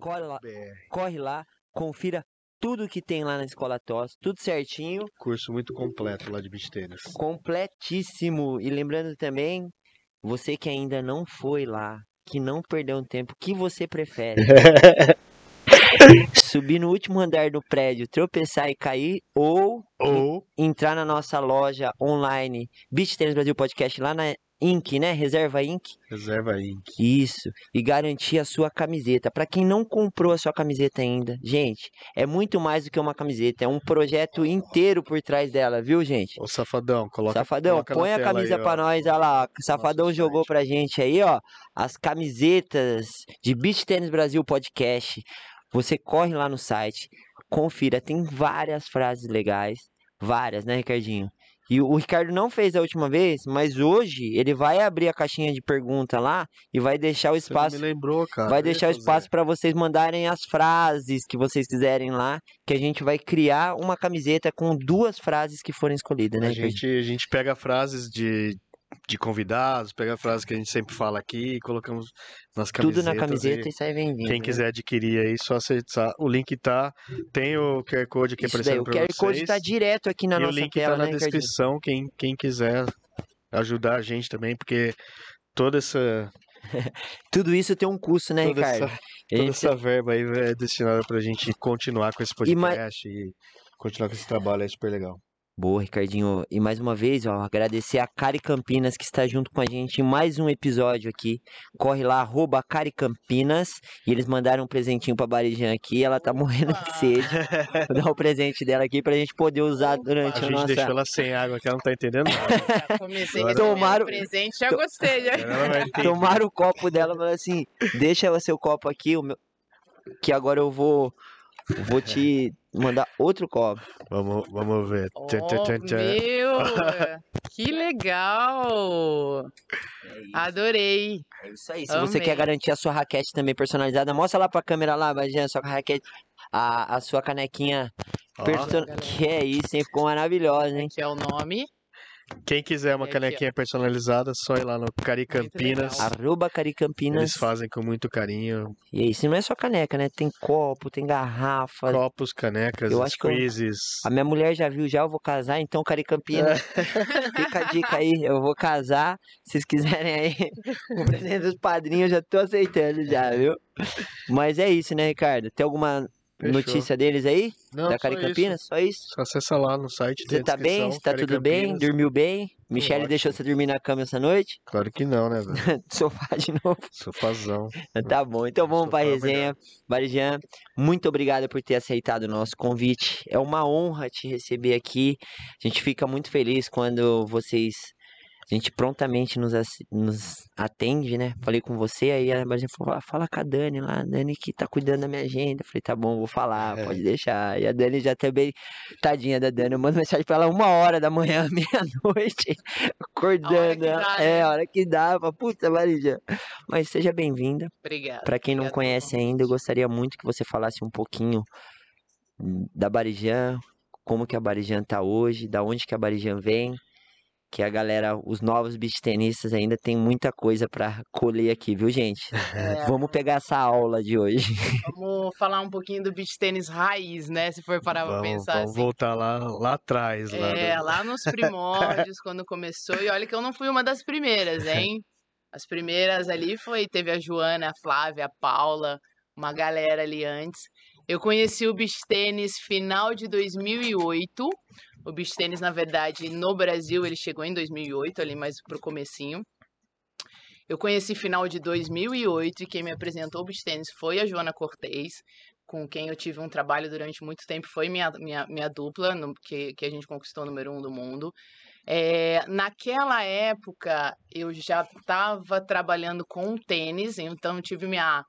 Corre lá, corre lá, confira tudo que tem lá na Escola TOS, tudo certinho. Curso muito completo lá de beach tênis. Completíssimo. E lembrando também, você que ainda não foi lá, que não perdeu um tempo, que você prefere? Subir no último andar do prédio, tropeçar e cair, ou, ou entrar na nossa loja online Beach Tênis Brasil Podcast lá na Inc, né? Reserva Inc. Reserva Inc. Isso. E garantir a sua camiseta. Para quem não comprou a sua camiseta ainda, gente, é muito mais do que uma camiseta. É um projeto inteiro por trás dela, viu, gente? Ô, Safadão, coloca Safadão, coloca põe a camisa pra nós, olha lá. Safadão Nosso jogou site. pra gente aí, ó, as camisetas de Beach Tennis Brasil Podcast. Você corre lá no site, confira, tem várias frases legais, várias, né, Ricardinho? E o Ricardo não fez a última vez, mas hoje ele vai abrir a caixinha de pergunta lá e vai deixar o Você espaço me lembrou, cara. Vai deixar o espaço para vocês mandarem as frases que vocês quiserem lá, que a gente vai criar uma camiseta com duas frases que forem escolhidas, né? A gente, a gente pega frases de, de convidados, pega frases que a gente sempre fala aqui e colocamos nas Tudo camisetas. na camiseta e e sai vendendo. Quem né? quiser adquirir aí, só acessar. O link tá. Tem o QR Code aqui Isso daí, aparecendo o pra QR vocês. Code tá direto aqui na e o nossa link tela, tá na né, descrição. Quem, quem quiser ajudar a gente também, porque toda essa, Tudo isso tem um custo, né, toda Ricardo? essa, toda gente- essa verba aí é destinada pra gente continuar com esse E ma- podcast e continuar com esse trabalho, é super legal. Boa, Ricardinho. E mais uma vez, ó, agradecer a Cari Campinas que está junto com a gente em mais um episódio aqui. Corre lá, arroba Cari Campinas. E eles mandaram um presentinho pra Barijan aqui. Ela tá morrendo de sede. Vou dar o presente dela aqui pra gente poder usar durante A a, gente nossa. deixou ela sem água, que ela não tá entendendo nada. Comecei recebendo Tomaram- presente, já gostei. Já. Tomaram o copo dela e falaram assim: deixa o seu copo aqui, o meu... que agora eu vou, vou te mandar outro copo. Vamos, vamos ver. Tchan, tchan, Oh, tchan, tchan. meu, que legal! Adorei. É isso aí. Se você quer Amei. garantir a sua raquete também personalizada, mostra lá pra câmera lá, Bajan, sua raquete, a, a sua canequinha person... galera. Que é isso, hein? Ficou maravilhosa, hein? Aqui é o nome. Quem quiser uma aqui, ó. canequinha personalizada, só ir lá no Cari Muito Campinas. legal. Arroba Caricampinas. Eles fazem com muito carinho. E é isso, não é só caneca, né? Tem copo, tem garrafa. Copos, canecas, Eu acho que eu- squeezes. A minha mulher já viu já, eu vou casar, então Caricampinas. Fica a dica aí, eu vou casar. Se vocês quiserem aí o presente dos padrinhos, eu já tô aceitando já, viu? Mas é isso, né, Ricardo? Tem alguma Fechou. notícia deles aí? Não, da isso. Campinas? Só isso? Só acessa lá no site. Você tá bem? Você tá Cari tudo bem? Dormiu bem? Michele ótimo. deixou você dormir na cama essa noite? Claro que não, né, velho? Sofá de novo. Sofazão. Tá bom, então vamos Sofá pra é resenha. Barijan, muito obrigado por ter aceitado o nosso convite. É uma honra te receber aqui. A gente fica muito feliz quando vocês. A gente prontamente nos, nos atende, né? Falei com você, aí a Barijan falou: "Ah, fala com a Dani lá, a Dani que tá cuidando da minha agenda. Eu falei: tá bom, vou falar, É. pode deixar. E a Dani já também, tadinha da Dani, eu mando mensagem pra ela uma hora da manhã, meia-noite, acordando. que ela. dá, é, né? a hora que dá. Eu falo, Puta, Barijan. Mas seja bem-vinda. Obrigada. Para quem não conhece ainda, eu gostaria muito que você falasse um pouquinho da Barijan, como que a Barijan tá hoje, da onde que a Barijan vem, que a galera, os novos beach tenistas ainda tem muita coisa para colher aqui, viu, gente? É, Vamos pegar essa aula de hoje. Vamos falar um pouquinho do beach tênis raiz, né? Se for parar pra Vamos, pensar vamos assim. voltar lá, lá atrás. Lá É, do- lá nos primórdios, quando começou. E olha que eu não fui uma das primeiras, hein? As primeiras ali foi, teve a Joana, a Flávia, a Paula, uma galera ali antes. Eu conheci o beach tênis final de 2008. O beach tênis, na verdade, no Brasil, ele chegou em 2008, ali mais pro comecinho. Eu conheci final de 2008 e quem me apresentou o beach tênis foi a Joana Cortez, com quem eu tive um trabalho durante muito tempo, foi minha, minha, minha dupla, no- que, que a gente conquistou o número um do mundo. É, naquela época, eu já estava trabalhando com tênis, então eu tive minha.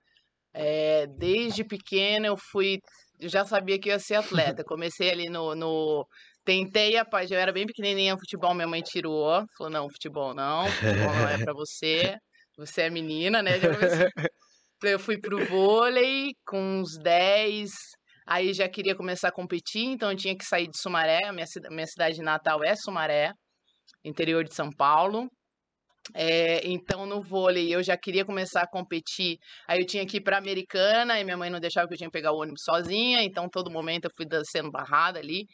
é, desde pequena eu fui. Eu já sabia que eu ia ser atleta. Comecei ali no. no tentei parte. Eu era bem pequenininha, futebol, minha mãe tirou. Falou: não, futebol não, futebol não é pra você. Você é menina, né? Eu fui pro vôlei com uns 10. Aí já queria começar a competir, então eu tinha que sair de Sumaré. Minha, minha cidade natal é Sumaré, interior de São Paulo. É, então, no vôlei, eu já queria começar a competir. Aí eu tinha que ir para Americana, e minha mãe não deixava que eu tinha que pegar o ônibus sozinha, então todo momento eu fui sendo barrada ali.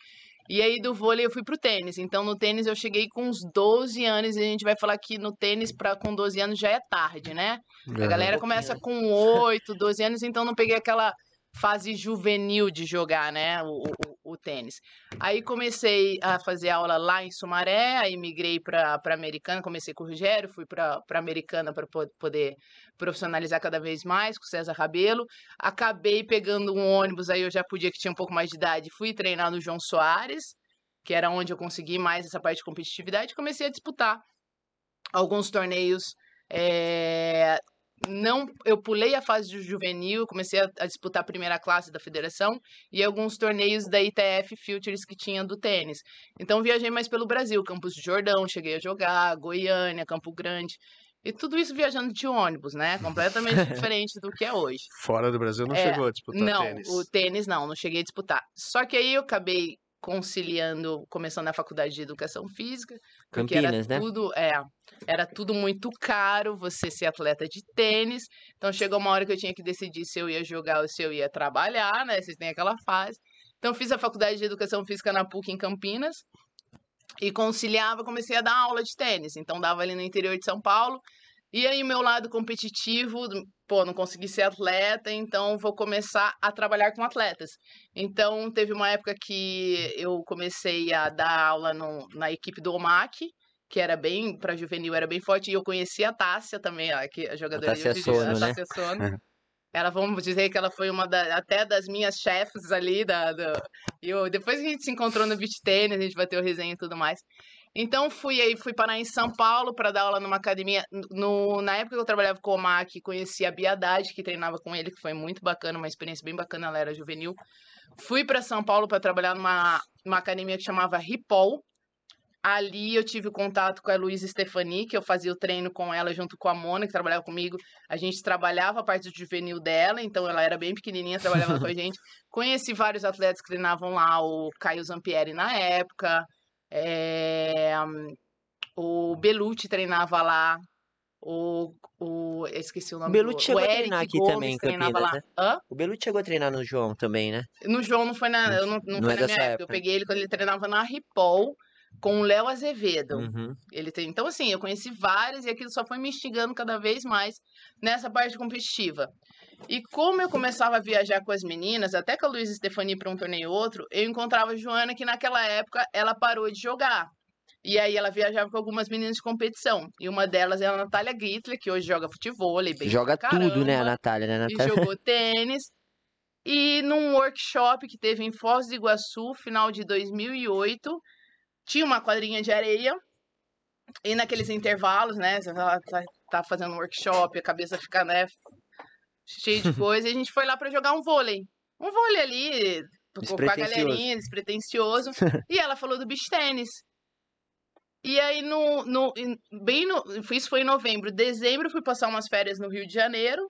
E aí do vôlei eu fui pro tênis. Então no tênis eu cheguei com uns 12 anos e a gente vai falar que no tênis para com 12 anos já é tarde, né? A galera Um começa com 8, 12 anos, então não peguei aquela fase juvenil de jogar, né, o, o, o tênis. Aí comecei a fazer aula lá em Sumaré, aí migrei para Americana, comecei com o Rogério, fui para Americana para poder profissionalizar cada vez mais com o César Rabelo. Acabei pegando um ônibus, aí eu já podia que tinha um pouco mais de idade, fui treinar no João Soares, que era onde eu consegui mais essa parte de competitividade, comecei a disputar alguns torneios eh, não, eu pulei a fase de juvenil, comecei a, a disputar a primeira classe da federação e alguns torneios da ITF Futures que tinha do tênis. Então viajei mais pelo Brasil, Campos de Jordão, cheguei a jogar, Goiânia, Campo Grande. E tudo isso viajando de ônibus, né? Completamente diferente do que é hoje. Fora do Brasil não É, chegou a disputar não, tênis. o tênis não, não cheguei a disputar. Só que aí eu acabei conciliando, começando a faculdade de educação física, porque Campinas, era né? tudo, é, era tudo muito caro você ser atleta de tênis. Então chegou uma hora que eu tinha que decidir se eu ia jogar ou se eu ia trabalhar, né? Vocês têm aquela fase. Então fiz a faculdade de educação física na PUC em Campinas e conciliava, comecei a dar aula de tênis. Então dava ali no interior de São Paulo. E aí meu lado competitivo, pô, não consegui ser atleta, então vou começar a trabalhar com atletas. Então teve uma época que eu comecei a dar aula no- na equipe do OMAC, que era bem, para juvenil era bem forte, e eu conheci a Tássia também, ó, que a jogadora Tássia de Sono, a né? Tássia Sono. Ela, vamos dizer que ela foi uma da, até das minhas chefes ali, da, e eu, depois a gente se encontrou no beach tennis, a gente bateu resenha e tudo mais. Então fui aí, fui parar em São Paulo para dar aula numa academia. No, na época que eu trabalhava com o Mac, conheci a Bia Haddad, que treinava com ele, que foi muito bacana, uma experiência bem bacana, ela era juvenil. Fui para São Paulo para trabalhar numa, numa academia que chamava Ripol. Ali eu tive contato com a Luísa Stefani, que eu fazia o treino com ela junto com a Mona, que trabalhava comigo. A gente trabalhava a parte do juvenil dela, então ela era bem pequenininha, trabalhava com a gente. Conheci vários atletas que treinavam lá, o Caio Zampieri na época, é, o Belucci treinava lá, o, o eu esqueci o nome Belucci do chegou o a Eric treinar aqui Gomes também treinava Campinas, lá. né? Hã? O Belucci chegou a treinar no João também, né? No João não foi na, eu não, não Não é na minha dessa época. Eu época. peguei ele quando ele treinava na Ripol com o Léo Azevedo. Uhum. Ele tem, então, assim, eu conheci vários e aquilo só foi me instigando cada vez mais nessa parte competitiva. E como eu começava a viajar com as meninas, até com a Luísa Stefani para um torneio e outro, eu encontrava a Joana que naquela época ela parou de jogar. E aí ela viajava com algumas meninas de competição. E uma delas é a Natália Gittler, que hoje joga futebol, bem Joga pra tudo, né, a caramba Natália, né, e Natália? jogou tênis. E num workshop que teve em Foz do Iguaçu, final de 2008, tinha uma quadrinha de areia. E naqueles intervalos, né? Você tá, tá- tá fazendo um workshop, a cabeça fica, né? Cheia de coisa. e a gente foi lá pra jogar um vôlei. Um vôlei ali, com a galerinha, despretensioso. e ela falou do beach tênis. E aí, no, no, em- bem no, isso foi em novembro. Dezembro, eu fui passar umas férias no Rio de Janeiro.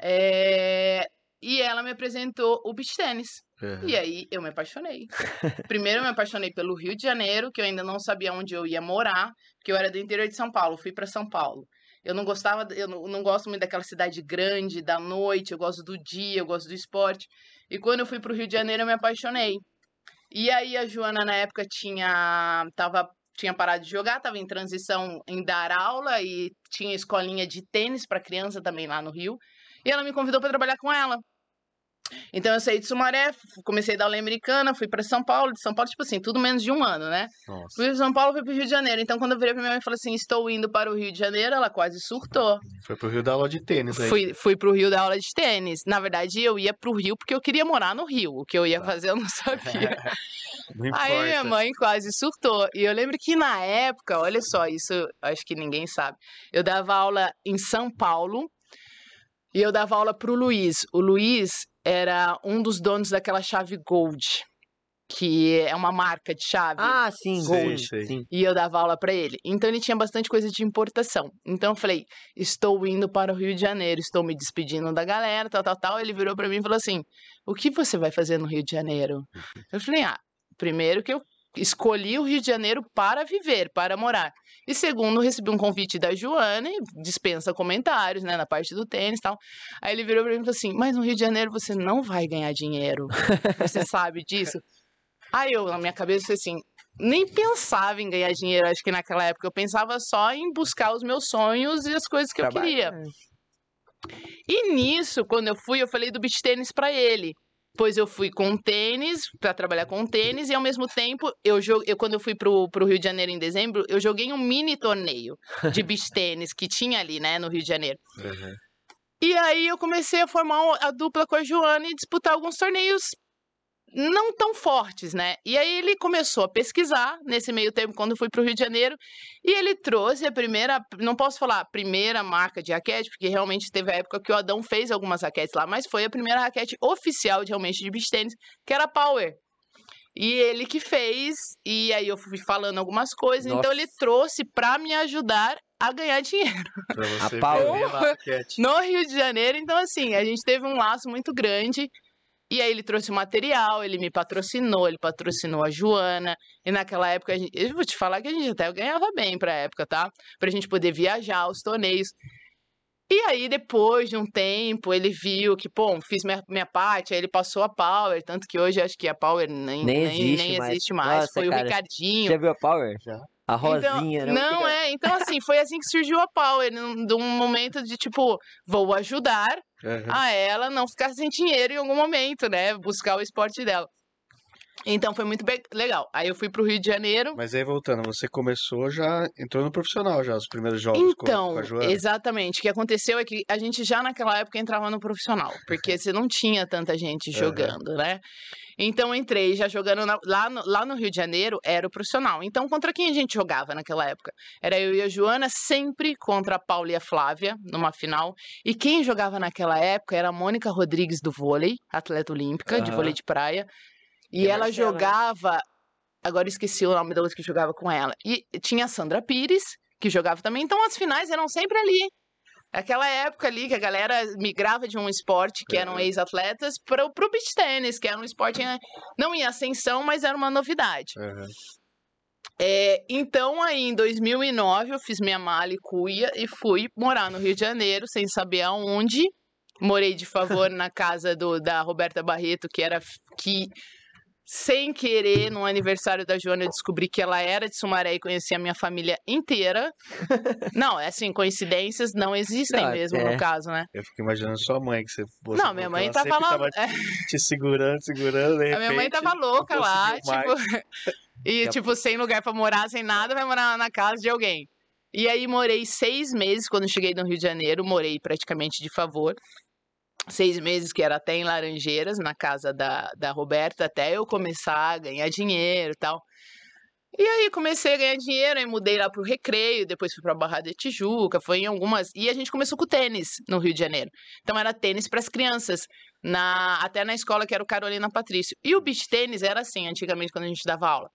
é, e ela me apresentou o beach tênis. Uhum. E aí, eu me apaixonei. Primeiro, eu me apaixonei pelo Rio de Janeiro, que eu ainda não sabia onde eu ia morar, porque eu era do interior de São Paulo, fui para São Paulo. Eu não gostava, eu não, não gosto muito daquela cidade grande, da noite, eu gosto do dia, eu gosto do esporte. E quando eu fui para o Rio de Janeiro, eu me apaixonei. E aí a Joana na época tinha tava tinha parado de jogar, estava em transição em dar aula e tinha escolinha de tênis para criança também lá no Rio. E ela me convidou para trabalhar com ela. Então eu saí de Sumaré, comecei a dar aula americana, fui para São Paulo, de São Paulo, tipo assim, tudo menos de um ano, né? Nossa. Fui de São Paulo, fui pro Rio de Janeiro. Então quando eu virei pra minha mãe e falei assim, estou indo para o Rio de Janeiro, ela quase surtou. Foi pro Rio dar aula de tênis aí. Fui, fui pro Rio dar aula de tênis. Na verdade, eu ia pro Rio porque eu queria morar no Rio. O que eu ia fazer eu não sabia. Não. Aí minha mãe quase surtou. E eu lembro que na época, olha só, isso acho que ninguém sabe. Eu dava aula em São Paulo e eu dava aula pro Luiz. O Luiz era um dos donos daquela chave Gold, que é uma marca de chave. Ah, sim, Sim, Gold. sei. Sim. E eu dava aula para ele. Então ele tinha bastante coisa de importação. Então eu falei: estou indo para o Rio de Janeiro, estou me despedindo da galera, tal, tal, tal. Ele virou para mim e falou assim: o que você vai fazer no Rio de Janeiro? Eu falei: ah, primeiro que eu escolhi o Rio de Janeiro para viver, para morar. E segundo, recebi um convite da Joana, e dispensa comentários, né, na parte do tênis e tal. Aí ele virou pra mim e falou assim: Mas no Rio de Janeiro você não vai ganhar dinheiro. Você sabe disso? Aí eu, na minha cabeça, assim, nem pensava em ganhar dinheiro, acho que naquela época. Eu pensava só em buscar os meus sonhos e as coisas que eu queria. E nisso, quando eu fui, eu falei do beach tênis para ele. Pois eu fui com tênis, para trabalhar com tênis, e ao mesmo tempo, eu, eu quando eu fui pro, pro Rio de Janeiro em dezembro, eu joguei um mini torneio de beach tênis que tinha ali, né, no Rio de Janeiro. Uhum. E aí eu comecei a formar a dupla com a Joana e disputar alguns torneios não tão fortes, né? E aí ele começou a pesquisar nesse meio tempo quando eu fui para o Rio de Janeiro e ele trouxe a primeira, não posso falar a primeira marca de raquete, porque realmente teve a época que o Adão fez algumas raquetes lá, mas foi a primeira raquete oficial de realmente de beach tennis, que era a Power. E ele que fez, e aí eu fui falando algumas coisas, Nossa. então ele trouxe para me ajudar a ganhar dinheiro. Pra você a Power. No Rio de Janeiro, então assim, a gente teve um laço muito grande. E aí ele trouxe o material, ele me patrocinou, ele patrocinou a Joana. E naquela época, a gente, eu vou te falar que a gente até ganhava bem pra época, tá? Pra gente poder viajar aos torneios. E aí, depois de um tempo, ele viu que, pô, fiz minha, minha parte, aí ele passou a Power, tanto que hoje acho que a Power nem, nem, existe, nem mais. existe mais. Nossa, Foi cara, o Ricardinho. Já viu a Power? Já. A rosinha, então, Não, fica... é. Então, assim, foi assim que surgiu a Power. De um momento de, tipo, vou ajudar uhum. a ela não ficar sem dinheiro em algum momento, né? Buscar o esporte dela. Então foi muito legal. Aí eu fui pro Rio de Janeiro. Mas aí voltando, você começou já, entrou no profissional já, os primeiros jogos então, com, com a Joana. Exatamente. O que aconteceu é que a gente já naquela época entrava no profissional, porque você não tinha tanta gente jogando, uhum. né? Então entrei já jogando na, lá, no, lá no Rio de Janeiro, era o profissional. Então contra quem a gente jogava naquela época? Era eu e a Joana, sempre contra a Paula e a Flávia, numa final. E quem jogava naquela época era a Mônica Rodrigues do vôlei, atleta olímpica, uhum. de vôlei de praia. E, e ela Marcela. jogava. Agora esqueci o nome da outra que jogava com ela. E tinha a Sandra Pires, que jogava também. Então as finais eram sempre ali. Aquela época ali que a galera migrava de um esporte que eram ex-atletas para o beach tênis, que era um esporte não em ascensão, mas era uma novidade. Uhum. É, então, aí em 2009, eu fiz minha mala e cuia e fui morar no Rio de Janeiro, sem saber aonde. Morei de favor na casa do, da Roberta Barreto, que era que sem querer, no aniversário da Joana, eu descobri que ela era de Sumaré e conheci a minha família inteira. não, é assim, coincidências não existem não, mesmo, é. no caso, né? Eu fico imaginando sua mãe, que você... você não, minha mãe tava lá... Tava é. te segurando, segurando, A minha mãe tava louca lá, tipo... e, tipo, sem lugar pra morar, sem nada, vai morar na casa de alguém. E aí morei seis meses quando cheguei no Rio de Janeiro, morei praticamente de favor seis meses, que era até em Laranjeiras, na casa da, da Roberta, até eu começar a ganhar dinheiro e tal. E aí comecei a ganhar dinheiro, aí mudei lá pro Recreio, depois fui pra Barra de Tijuca, foi em algumas... E a gente começou com tênis no Rio de Janeiro. Então era tênis para as crianças, na até na escola que era o Carolina Patrício. E o beach tênis era assim, antigamente, quando a gente dava aula.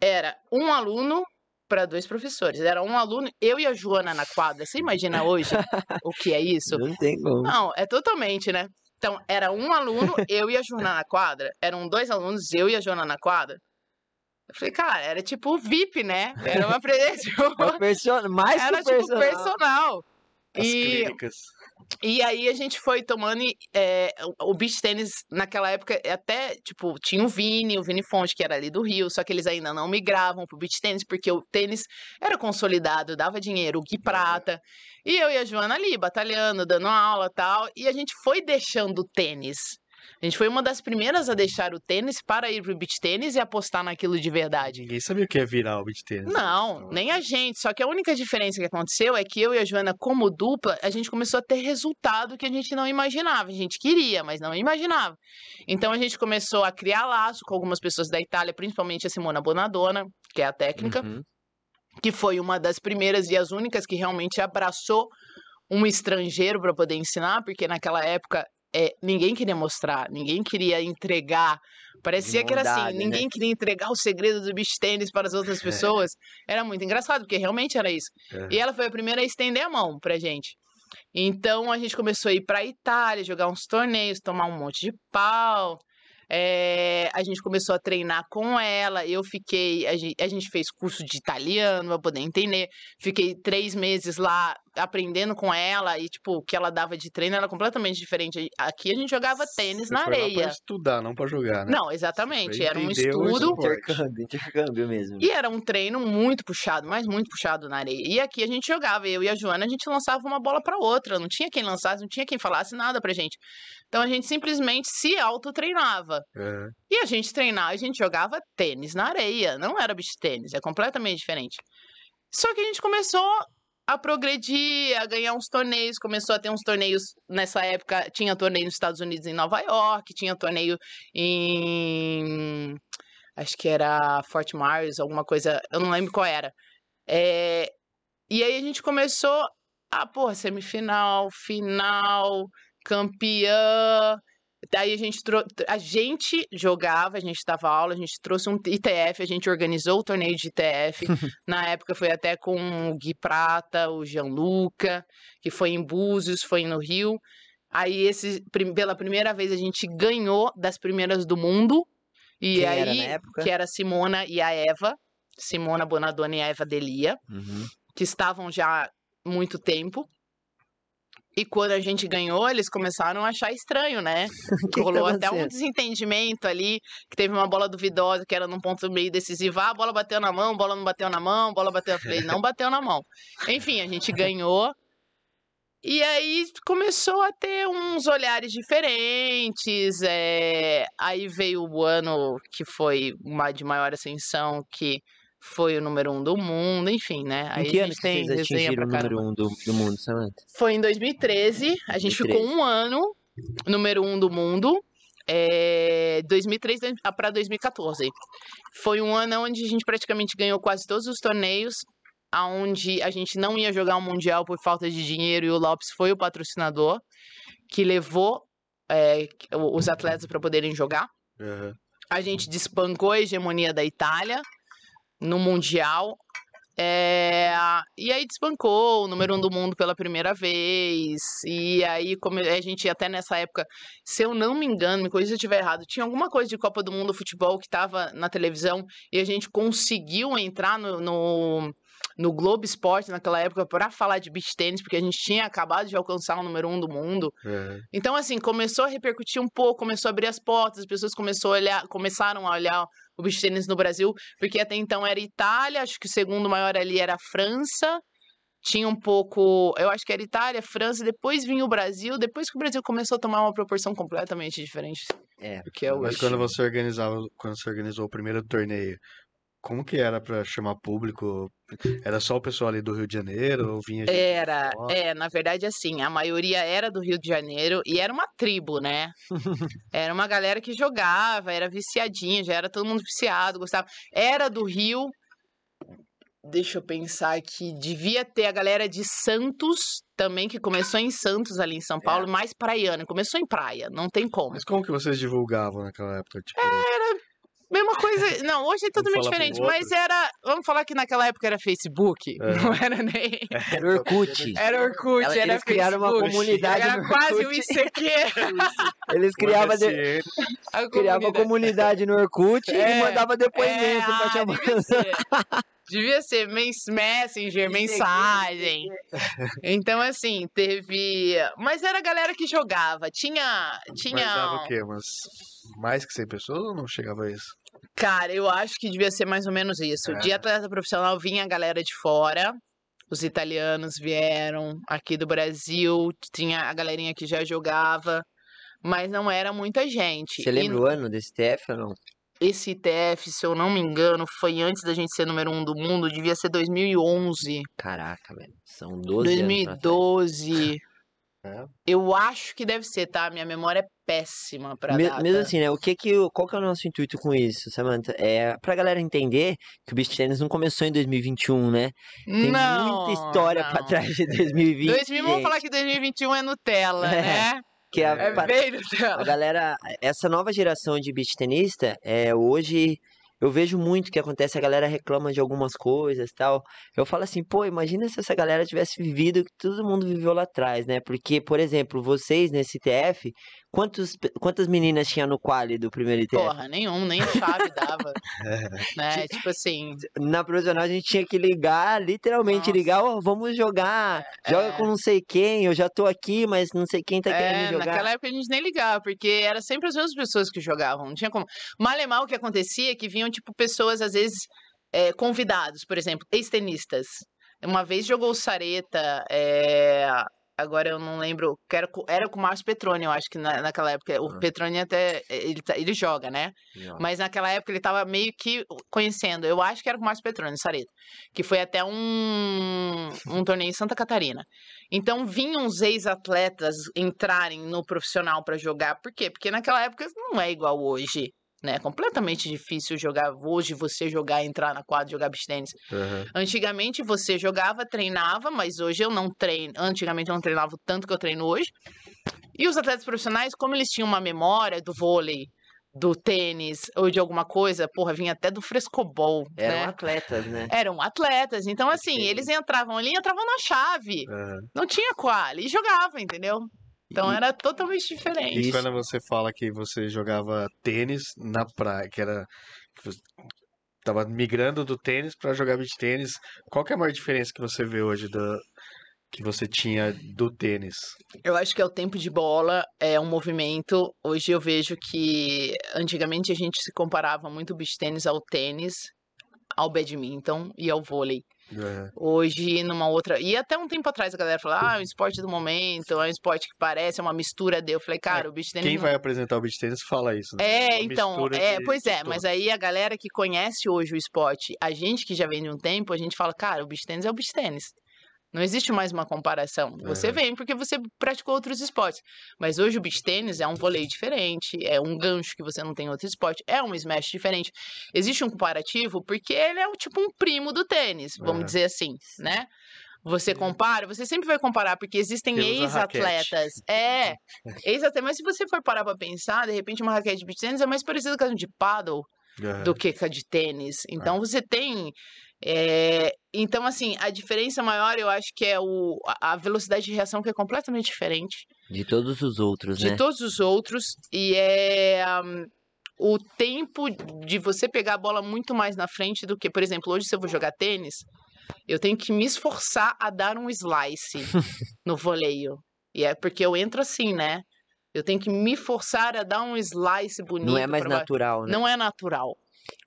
Era um aluno para dois professores. Era um aluno, eu e a Joana na quadra. Você imagina hoje o que é isso? Não tem como. Não, é totalmente, né? Então, era um aluno, eu e a Joana na quadra. Eram dois alunos, eu e a Joana na quadra. Eu falei, cara, era tipo VIP, né? Era uma presença. mais Era tipo personal. As e... clínicas. E aí a gente foi tomando é, o beach tênis naquela época até, tipo, tinha o Vini, o Vini Fonte, que era ali do Rio, só que eles ainda não migravam pro beach tênis, porque o tênis era consolidado, dava dinheiro, o Gui Prata. E eu e a Joana ali, batalhando, dando aula tal, e a gente foi deixando o tênis. A gente foi uma das primeiras a deixar o tênis para ir pro beach tênis e apostar naquilo de verdade. Ninguém sabia o que ia virar o beach tênis. Não, nem a gente. Só que a única diferença que aconteceu é que eu e a Joana, como dupla, a gente começou a ter resultado que a gente não imaginava. A gente queria, mas não imaginava. Então a gente começou a criar laço com algumas pessoas da Itália, principalmente a Simona Bonadona, que é a técnica, uhum. que foi uma das primeiras e as únicas que realmente abraçou um estrangeiro para poder ensinar, porque naquela época é, ninguém queria mostrar, ninguém queria entregar. Parecia que era assim, né? ninguém queria entregar o segredo do beach tênis para as outras é. pessoas. Era muito engraçado, porque realmente era isso. E ela foi a primeira a estender a mão pra gente. Então a gente começou a ir pra Itália, jogar uns torneios, tomar um monte de pau. É, a gente começou a treinar com ela. Eu fiquei. A gente, a gente fez curso de italiano pra poder entender. Fiquei três meses lá aprendendo com ela. E, tipo, o que ela dava de treino era completamente diferente. Aqui a gente jogava tênis Você na foi lá areia. pra estudar, não pra jogar, né? Não, exatamente. Era um estudo. Intercâmbio, intercâmbio mesmo. E era um treino muito puxado, mas muito puxado na areia. E aqui a gente jogava, eu e a Joana, a gente lançava uma bola pra outra. Não tinha quem lançasse, não tinha quem falasse nada pra gente. Então a gente simplesmente se autotreinava. É. E a gente treinava, a gente jogava tênis na areia. Não era beach tênis, é completamente diferente. Só que a gente começou a progredir, a ganhar uns torneios, começou a ter uns torneios nessa época, tinha torneio nos Estados Unidos em Nova York, tinha torneio em acho que era Fort Myers, alguma coisa, eu não lembro qual era. É, e aí a gente começou a, porra, semifinal, final, campeã. Daí a gente, a gente jogava, a gente dava aula, a gente trouxe um ITF, a gente organizou o torneio de ITF. Na época foi até com o Gui Prata, o Gianluca, que foi em Búzios, foi no Rio. Aí esse, pela primeira vez a gente ganhou das primeiras do mundo. E Quem aí, era que era a Simona e a Eva, Simona Bonadona e a Eva Delia, Uhum. que estavam já há muito tempo. E quando a gente ganhou, eles começaram a achar estranho, né? que que Rolou tá até um desentendimento ali, que teve uma bola duvidosa, que era num ponto meio decisivo. Ah, a bola bateu na mão, bola não bateu na mão, bola bateu. Eu falei, não bateu na mão. Enfim, a gente ganhou. E aí começou a ter uns olhares diferentes. é, Aí veio o ano que foi uma de maior ascensão, que foi o número um do mundo, enfim, né? Aí Em que a ano gente que tem vocês atingiram pra o número um do, do mundo, Samantha? Foi em 2013, a gente ficou 2013. um ano número um do mundo, é, 2003 para 2014. Foi um ano onde a gente praticamente ganhou quase todos os torneios, aonde a gente não ia jogar o Mundial por falta de dinheiro e o Lopes foi o patrocinador que levou é, os atletas para poderem jogar. Aham. A gente despancou a hegemonia da Itália no Mundial. É, e aí despancou o número um do mundo pela primeira vez. E aí, como a gente até nessa época, se eu não me engano, me corrija se eu estiver errado, tinha alguma coisa de Copa do Mundo futebol que estava na televisão e a gente conseguiu entrar no, no, no Globo Esporte naquela época para falar de beach tênis, porque a gente tinha acabado de alcançar o número um do mundo. É. Então, assim, começou a repercutir um pouco, começou a abrir as portas, as pessoas começou a olhar, começaram a olhar o beach tênis no Brasil, porque até então era Itália, acho que o segundo maior ali era a França. Tinha um pouco, eu acho que era Itália, França, depois vinha o Brasil, depois que o Brasil começou a tomar uma proporção completamente diferente É. do que é Mas quando você organizava, quando você organizou o primeiro torneio, como que era pra chamar público? Era só o pessoal ali do Rio de Janeiro ou vinha Era, é, na verdade, assim, a maioria era do Rio de Janeiro e era uma tribo, né? Era uma galera que jogava, era viciadinha, já era todo mundo viciado, gostava. Era do Rio. Deixa eu pensar aqui. Devia ter a galera de Santos também, que começou em Santos, ali em São Paulo, mais praiana. Começou em praia, não tem como. Mas como que vocês divulgavam naquela época? Tipo, Mesma coisa. Não, hoje é totalmente diferente, mas era. Vamos falar que naquela época era Facebook. É. Não era nem. Era Orkut. Era Orkut, Ela- era eles criaram uma Facebook. comunidade Era no quase um. ICQ. Eles criavam, de, A criavam comunidade no Orkut É, e mandava depoimento pra ah, chamar. devia ser. Devia ser mens- Messenger, mensagem. Então, assim, teve. Mas era a galera que jogava. Tinha. Mas Tinha. dava o quê? Umas mais que 100 pessoas ou não chegava a isso? Cara, eu acho que devia ser mais ou menos isso. É. De atleta profissional vinha a galera de fora. Os italianos vieram aqui do Brasil. Tinha a galerinha que já jogava. Mas não era muita gente. Você E lembra o ano desse TF ou não? esse ITF, se eu não me engano, foi antes da gente ser número um do mundo. Devia ser 2011. Caraca, velho. São 12 anos. pra trás. 2012. É. Eu acho que deve ser, tá? Minha memória é péssima pra Me- data. Mesmo assim, né? O que que, qual que é o nosso intuito com isso, Samantha? É pra galera entender que o beach tennis não começou em 2021, né? Tem não, muita história pra não. trás de 2020. 2000, vamos falar que 2021 é Nutella, É. né? que a, É bem a galera, essa nova geração de beach tenista, é, hoje eu vejo muito que acontece, a galera reclama de algumas coisas tal. Eu falo assim, pô, imagina se essa galera tivesse vivido o que todo mundo viveu lá atrás, né? Porque, por exemplo, vocês nesse ITF, quantos, quantas meninas tinha no quali do primeiro ITF? Porra, nenhum, nem chave dava. né? Tipo assim. Na profissional a gente tinha que ligar, literalmente Nossa. ligar, ó, vamos jogar, joga É. com não sei quem, eu já tô aqui, mas não sei quem tá querendo É, jogar. naquela época a gente nem ligava, porque era sempre as mesmas pessoas que jogavam, não tinha como. Malemar o que acontecia é que vinham, tipo, pessoas, às vezes, é, convidados, por exemplo, ex-tenistas. Uma vez jogou o Sareta, é, agora eu não lembro, que era, com- era com o Márcio Petroni, eu acho que na- naquela época. O Ah. Petroni até, ele, tá- ele joga, né? Mas naquela época ele tava meio que conhecendo. Eu acho que era com o Márcio Petroni, Sareta. Que foi até um, um torneio em Santa Catarina. Então vinham os ex-atletas entrarem no profissional para jogar. Por quê? Porque naquela época não é igual hoje. Né? É completamente difícil jogar hoje, você jogar, entrar na quadra, jogar beach tennis. Aham. Antigamente você jogava, treinava, mas hoje eu não treino. Antigamente eu não treinava tanto que eu treino hoje. E os atletas profissionais, como eles tinham uma memória do vôlei, do tênis ou de alguma coisa, porra, vinha até do frescobol, Eram né? atletas, né? Eram atletas. Então, assim, Sim. eles entravam ali, entravam na chave. aham. Não tinha quali. E jogava, entendeu? Então E- era totalmente diferente. E quando você fala que você jogava tênis na praia, que era. Que tava migrando do tênis pra jogar beach tênis, qual que é a maior diferença que você vê hoje do, que você tinha do tênis? Eu acho que é o tempo de bola, é um movimento. Hoje eu vejo que antigamente a gente se comparava muito o beach tênis ao tênis, ao badminton e ao vôlei. Aham. Hoje, numa outra. E até um tempo atrás a galera falou: ah, é um esporte do momento, é um esporte que parece, é uma mistura de. Eu falei, cara, o beach tênis. Quem não- vai apresentar o beach tênis fala isso, né? É, Uma então, é, de- pois é, mas aí a galera que conhece hoje o esporte, a gente que já vem de um tempo, a gente fala, cara, o beach tênis é o beach tênis. Não existe mais uma comparação. Você É. vem porque você praticou outros esportes. Mas hoje o beach tênis é um vôlei diferente, é um gancho que você não tem em outro esporte, é um smash diferente. Existe um comparativo porque ele é o tipo um primo do tênis, vamos É. dizer assim, né? Você compara, você sempre vai comparar, porque existem ex-atletas. É, ex-atletas. Mas se você for parar pra pensar, de repente uma raquete de beach tênis é mais parecida com a de paddle Aham. do que com a de tênis. Então você tem. É, Então, assim, a diferença maior eu acho que é o... a velocidade de reação que é completamente diferente De todos os outros, de né? todos os outros. E é hum, o tempo de você pegar a bola muito mais na frente do que, por exemplo, hoje se eu vou jogar tênis, eu tenho que me esforçar a dar um slice no voleio. E é porque eu entro assim, né? Eu tenho que me forçar a dar um slice bonito. Não é mais natural, né? Não é natural.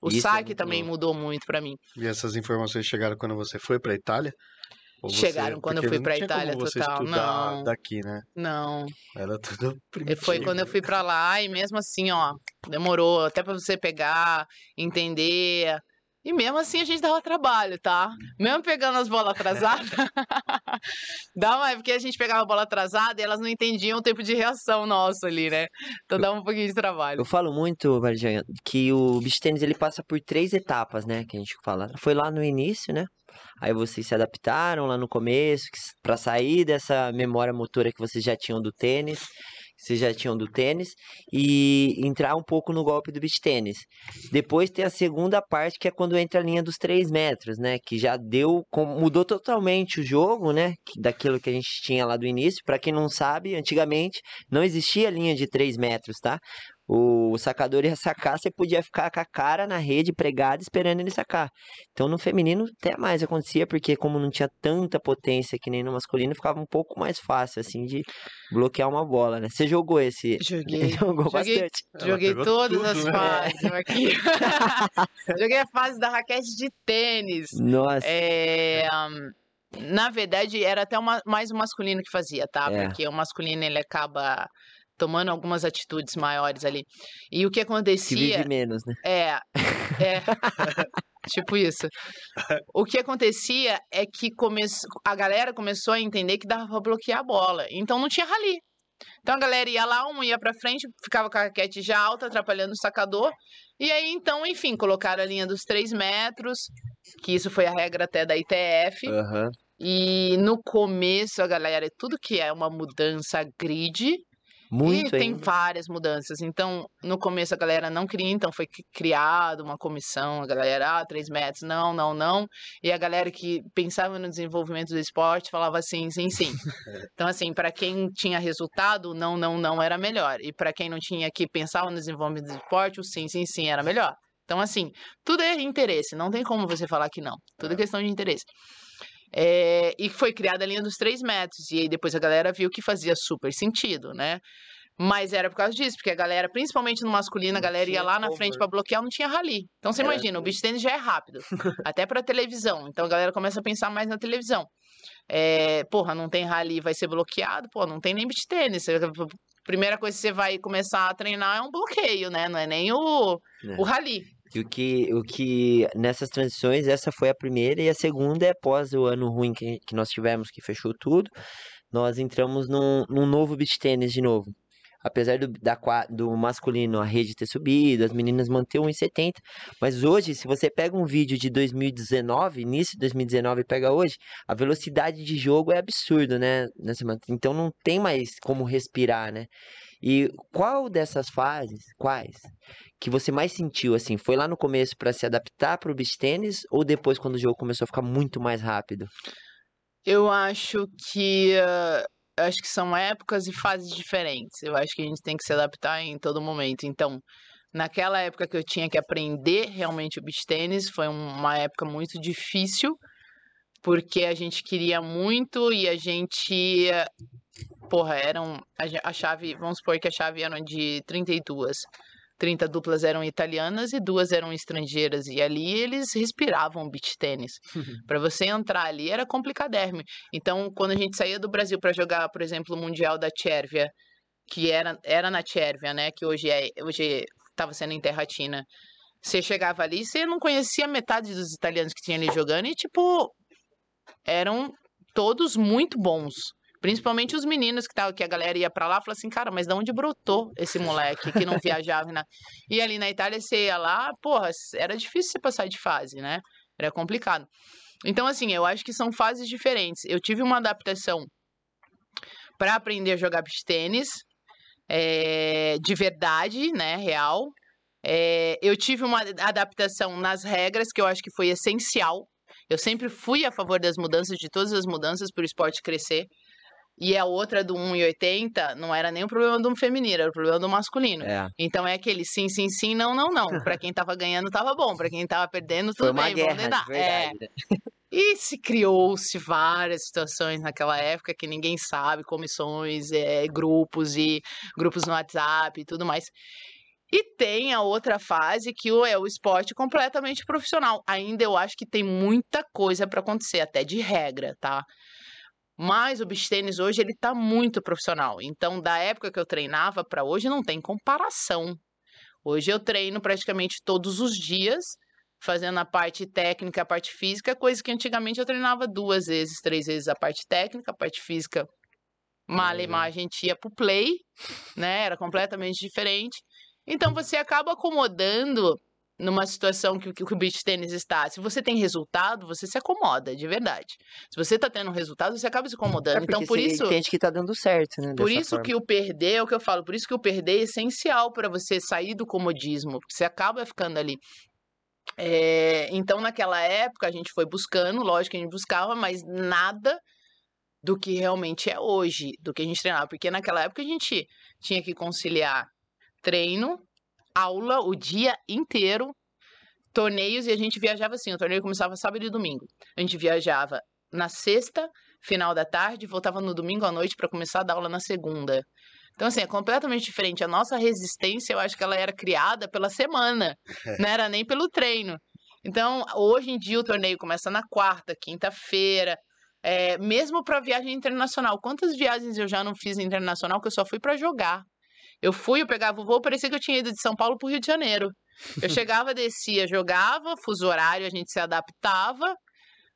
O Isso é saque muito também louco. mudou muito pra mim. E essas informações chegaram quando você foi pra Itália? Ou você- Chegaram quando eu fui pra tinha como Itália você total, não. daqui, né? Não. Era tudo E primitivo. Foi quando eu fui pra lá e mesmo assim, ó, demorou até pra você pegar, entender. E mesmo assim a gente dava trabalho, tá? Mesmo pegando as bolas atrasadas. dá uma, porque a gente pegava a bola atrasada e elas não entendiam o tempo de reação nosso ali, né? Então dava um pouquinho de trabalho. Eu falo muito, Varjan, que o beach tennis ele passa por três etapas, né? Que a gente fala. Foi lá no início, né? Aí vocês se adaptaram lá no começo, pra sair dessa memória motora que vocês já tinham do tênis, vocês já tinham do tênis, e entrar um pouco no golpe do beach tênis. Depois tem a segunda parte, que é quando entra a linha dos 3 metros, né? Que já deu, mudou totalmente o jogo, né? Daquilo que a gente tinha lá do início. Pra quem não sabe, antigamente não existia linha de 3 metros, tá? O sacador ia sacar, você podia ficar com a cara na rede pregada esperando ele sacar. Então no feminino até mais acontecia, porque como não tinha tanta potência que nem no masculino, ficava um pouco mais fácil, assim, de bloquear uma bola, né? Você jogou esse. Joguei. Jogou Joguei- bastante. Joguei todas tudo, as né? fases aqui. Joguei a fase da raquete de tênis. Nossa. É, hum, na verdade, era até uma- mais o masculino que fazia, tá? É. Porque o masculino ele acaba tomando algumas atitudes maiores ali. E o que Que acontecia vive menos, né? é, é tipo isso. O que acontecia é que come... a galera começou a entender que dava pra bloquear a bola. Então não tinha rali. Então a galera ia lá, um ia pra frente, ficava com a raquete já alta, atrapalhando o sacador. E aí, então, enfim, colocaram a linha dos 3 metros, que isso foi a regra até da ITF. Aham. E no começo, a galera, tudo que é uma mudança grid, Muito e tem várias mudanças. Então, no começo a galera não queria, então foi cri- criado uma comissão, a galera, ah, três metros, não, não, não. E a galera que pensava no desenvolvimento do esporte falava sim, sim, sim. Então, assim, para quem tinha resultado, não, não, não era melhor. E para quem não tinha que pensava no desenvolvimento do esporte, o sim, sim, sim era melhor. Então, assim, tudo é interesse, não tem como você falar que não. Tudo é questão de interesse. É, e foi criada a linha dos três metros. E aí depois a galera viu que fazia super sentido, né? Mas era por causa disso, porque a galera, principalmente no masculino, a galera ia lá na frente pra bloquear, não tinha rally. Então você Era imagina, o beach tênis já é rápido, até pra televisão. Então a galera começa a pensar mais na televisão. É, porra, não tem rally, vai ser bloqueado, pô, não tem nem beach tênis. Primeira coisa que você vai começar a treinar é um bloqueio, né? Não é nem o, É. o rally. E o que, o que nessas transições, essa foi a primeira e a segunda é após o ano ruim que, que nós tivemos, que fechou tudo, nós entramos num, num novo beach tênis de novo. Apesar do, da, do masculino a rede ter subido, as meninas manter 1,70, mas hoje, se você pega um vídeo de 2019, início de 2019 e pega hoje, a velocidade de jogo é absurdo, né? Então não tem mais como respirar, né? E qual dessas fases, quais, que você mais sentiu, assim, foi lá no começo para se adaptar para o beach tênis ou depois quando o jogo começou a ficar muito mais rápido? Eu acho que eu acho que são épocas e fases diferentes. Eu acho que a gente tem que se adaptar em todo momento. Então, naquela época que eu tinha que aprender realmente o beach tênis, foi um- uma época muito difícil, porque a gente queria muito e a gente porra, eram a, chave, vamos supor que a chave eram de 32. 30 duplas eram italianas e duas eram estrangeiras. E ali eles respiravam beach tênis. Para você entrar ali era complicadérrimo. Então, quando a gente saía do Brasil para jogar, por exemplo, o Mundial da Tchérvia, que era, era na Tchérvia, né? Que hoje é hoje estava sendo em Terratina. Você chegava ali, você não conhecia metade dos italianos que tinha ali jogando e, tipo, eram todos muito bons. Principalmente os meninos que, tava, que a galera ia pra lá, falava assim, cara, mas de onde brotou esse moleque que não viajava? Na... E ali na Itália, você ia lá, porra, era difícil você passar de fase, né? Era complicado. Então, assim, eu acho que são fases diferentes. Eu tive uma adaptação para aprender a jogar beach tênis, é, de verdade, né, real. É, eu tive uma adaptação nas regras que eu acho que foi essencial. Eu sempre fui a favor das mudanças, de todas as mudanças para o esporte crescer. E a outra do 1,80 não era nem o problema do feminino, era o problema do masculino. É, Então é aquele sim, sim, sim, não, não, não. Pra quem tava ganhando, tava bom. Pra quem tava perdendo, foi tudo uma bem, guerra, vamos tentar. É. né? E se criou-se várias situações naquela época que ninguém sabe, comissões, é, grupos e grupos no WhatsApp e tudo mais. E tem a outra fase que é o esporte completamente profissional. Ainda eu acho que tem muita coisa para acontecer, até de regra, tá? Mas o beach tênis hoje ele tá muito profissional. Então, da época que eu treinava para hoje não tem comparação. Hoje eu treino praticamente todos os dias, fazendo a parte técnica, a parte física, coisa que antigamente eu treinava duas vezes, três vezes a parte técnica, a parte física. Malemar, a gente ia pro play, né? Era completamente diferente. Então você acaba acomodando numa situação que, que o beach tênis está. Se você tem resultado, você se acomoda, de verdade. Se você tá tendo resultado, você acaba se É acomodando. então, porque por isso, entende que tá dando certo, né? por isso forma. que o perder é o que eu falo, por isso que o perder é essencial para você sair do comodismo, porque você acaba ficando ali. É, então, naquela época, a gente foi buscando, lógico que a gente buscava, mas nada do que realmente é hoje, do que a gente treinava, porque naquela época a gente tinha que conciliar treino, aula o dia inteiro, torneios, e a gente viajava assim, o torneio começava sábado e domingo. A gente viajava na sexta, final da tarde, voltava no domingo à noite para começar a dar aula na segunda. Então, assim, é completamente diferente. A nossa resistência, eu acho que ela era criada pela semana, não era nem pelo treino. Então, hoje em dia, o torneio começa na quarta, quinta-feira, é, mesmo para viagem internacional. Quantas viagens eu já não fiz internacional que eu só fui para jogar? Eu fui, eu pegava o voo, parecia que eu tinha ido de São Paulo para o Rio de Janeiro. Eu chegava, descia, jogava, fuso horário, a gente se adaptava,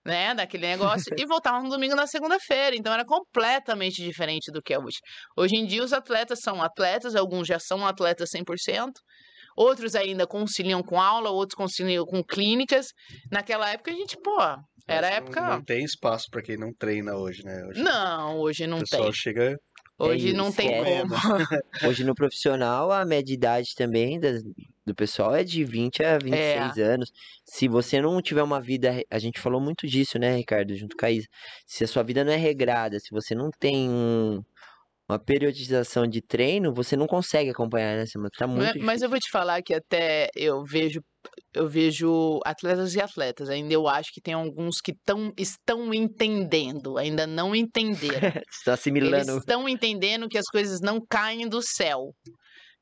né, daquele negócio, e voltava no domingo na segunda-feira. Então era completamente diferente do que é hoje. Hoje em dia os atletas são atletas, alguns já são atletas 100%, outros ainda conciliam com aula, outros conciliam com clínicas. Naquela época a gente, pô, era Não- época. Não tem espaço pra quem não treina hoje, né? Hoje Não, hoje o não pessoal tem. chega Hoje isso, não tem esquece. como. Hoje no profissional, a média de idade também das- do pessoal é de 20 a 26 anos. Se você não tiver uma vida, a gente falou muito disso, né, Ricardo, junto com a Isa. Se a sua vida não é regrada, se você não tem um- uma periodização de treino, você não consegue acompanhar, né, Samanta? Tá muito Mas, mas eu vou te falar que até eu vejo eu vejo atletas e atletas. Ainda eu acho que tem alguns que tão, estão entendendo, ainda não entenderam. Você tá Eles assimilando. estão entendendo que as coisas não caem do céu.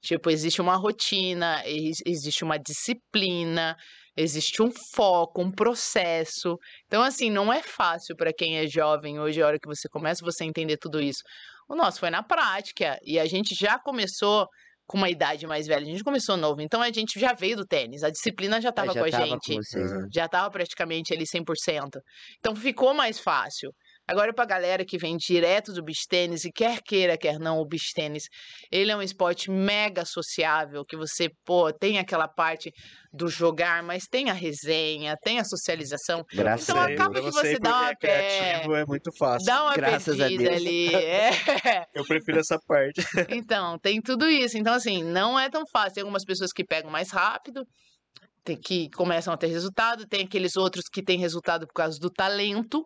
Tipo, existe uma rotina, ex- existe uma disciplina, existe um foco, um processo. Então, assim, não é fácil para quem é jovem hoje, a hora que você começa você entender tudo isso. O nosso foi na prática e a gente já começou com uma idade mais velha, a gente começou novo, então a gente já veio do tênis, a disciplina já estava É, com a gente com vocês, né? já estava praticamente ali 100%. Então ficou mais fácil. Agora, para a galera que vem direto do beach tênis e quer queira, quer não, o beach tênis, ele é um esporte mega sociável, que você, pô, tem aquela parte do jogar, mas tem a resenha, tem a socialização. Graças Então a Pra Deus. acaba que você dá porque uma é criativo é muito fácil. Dá uma Graças a perdida Deus. ali. É. Eu prefiro essa parte. Então, tem tudo isso. Então, assim, não é tão fácil. Tem algumas pessoas que pegam mais rápido, tem, que começam a ter resultado, tem aqueles outros que têm resultado por causa do talento,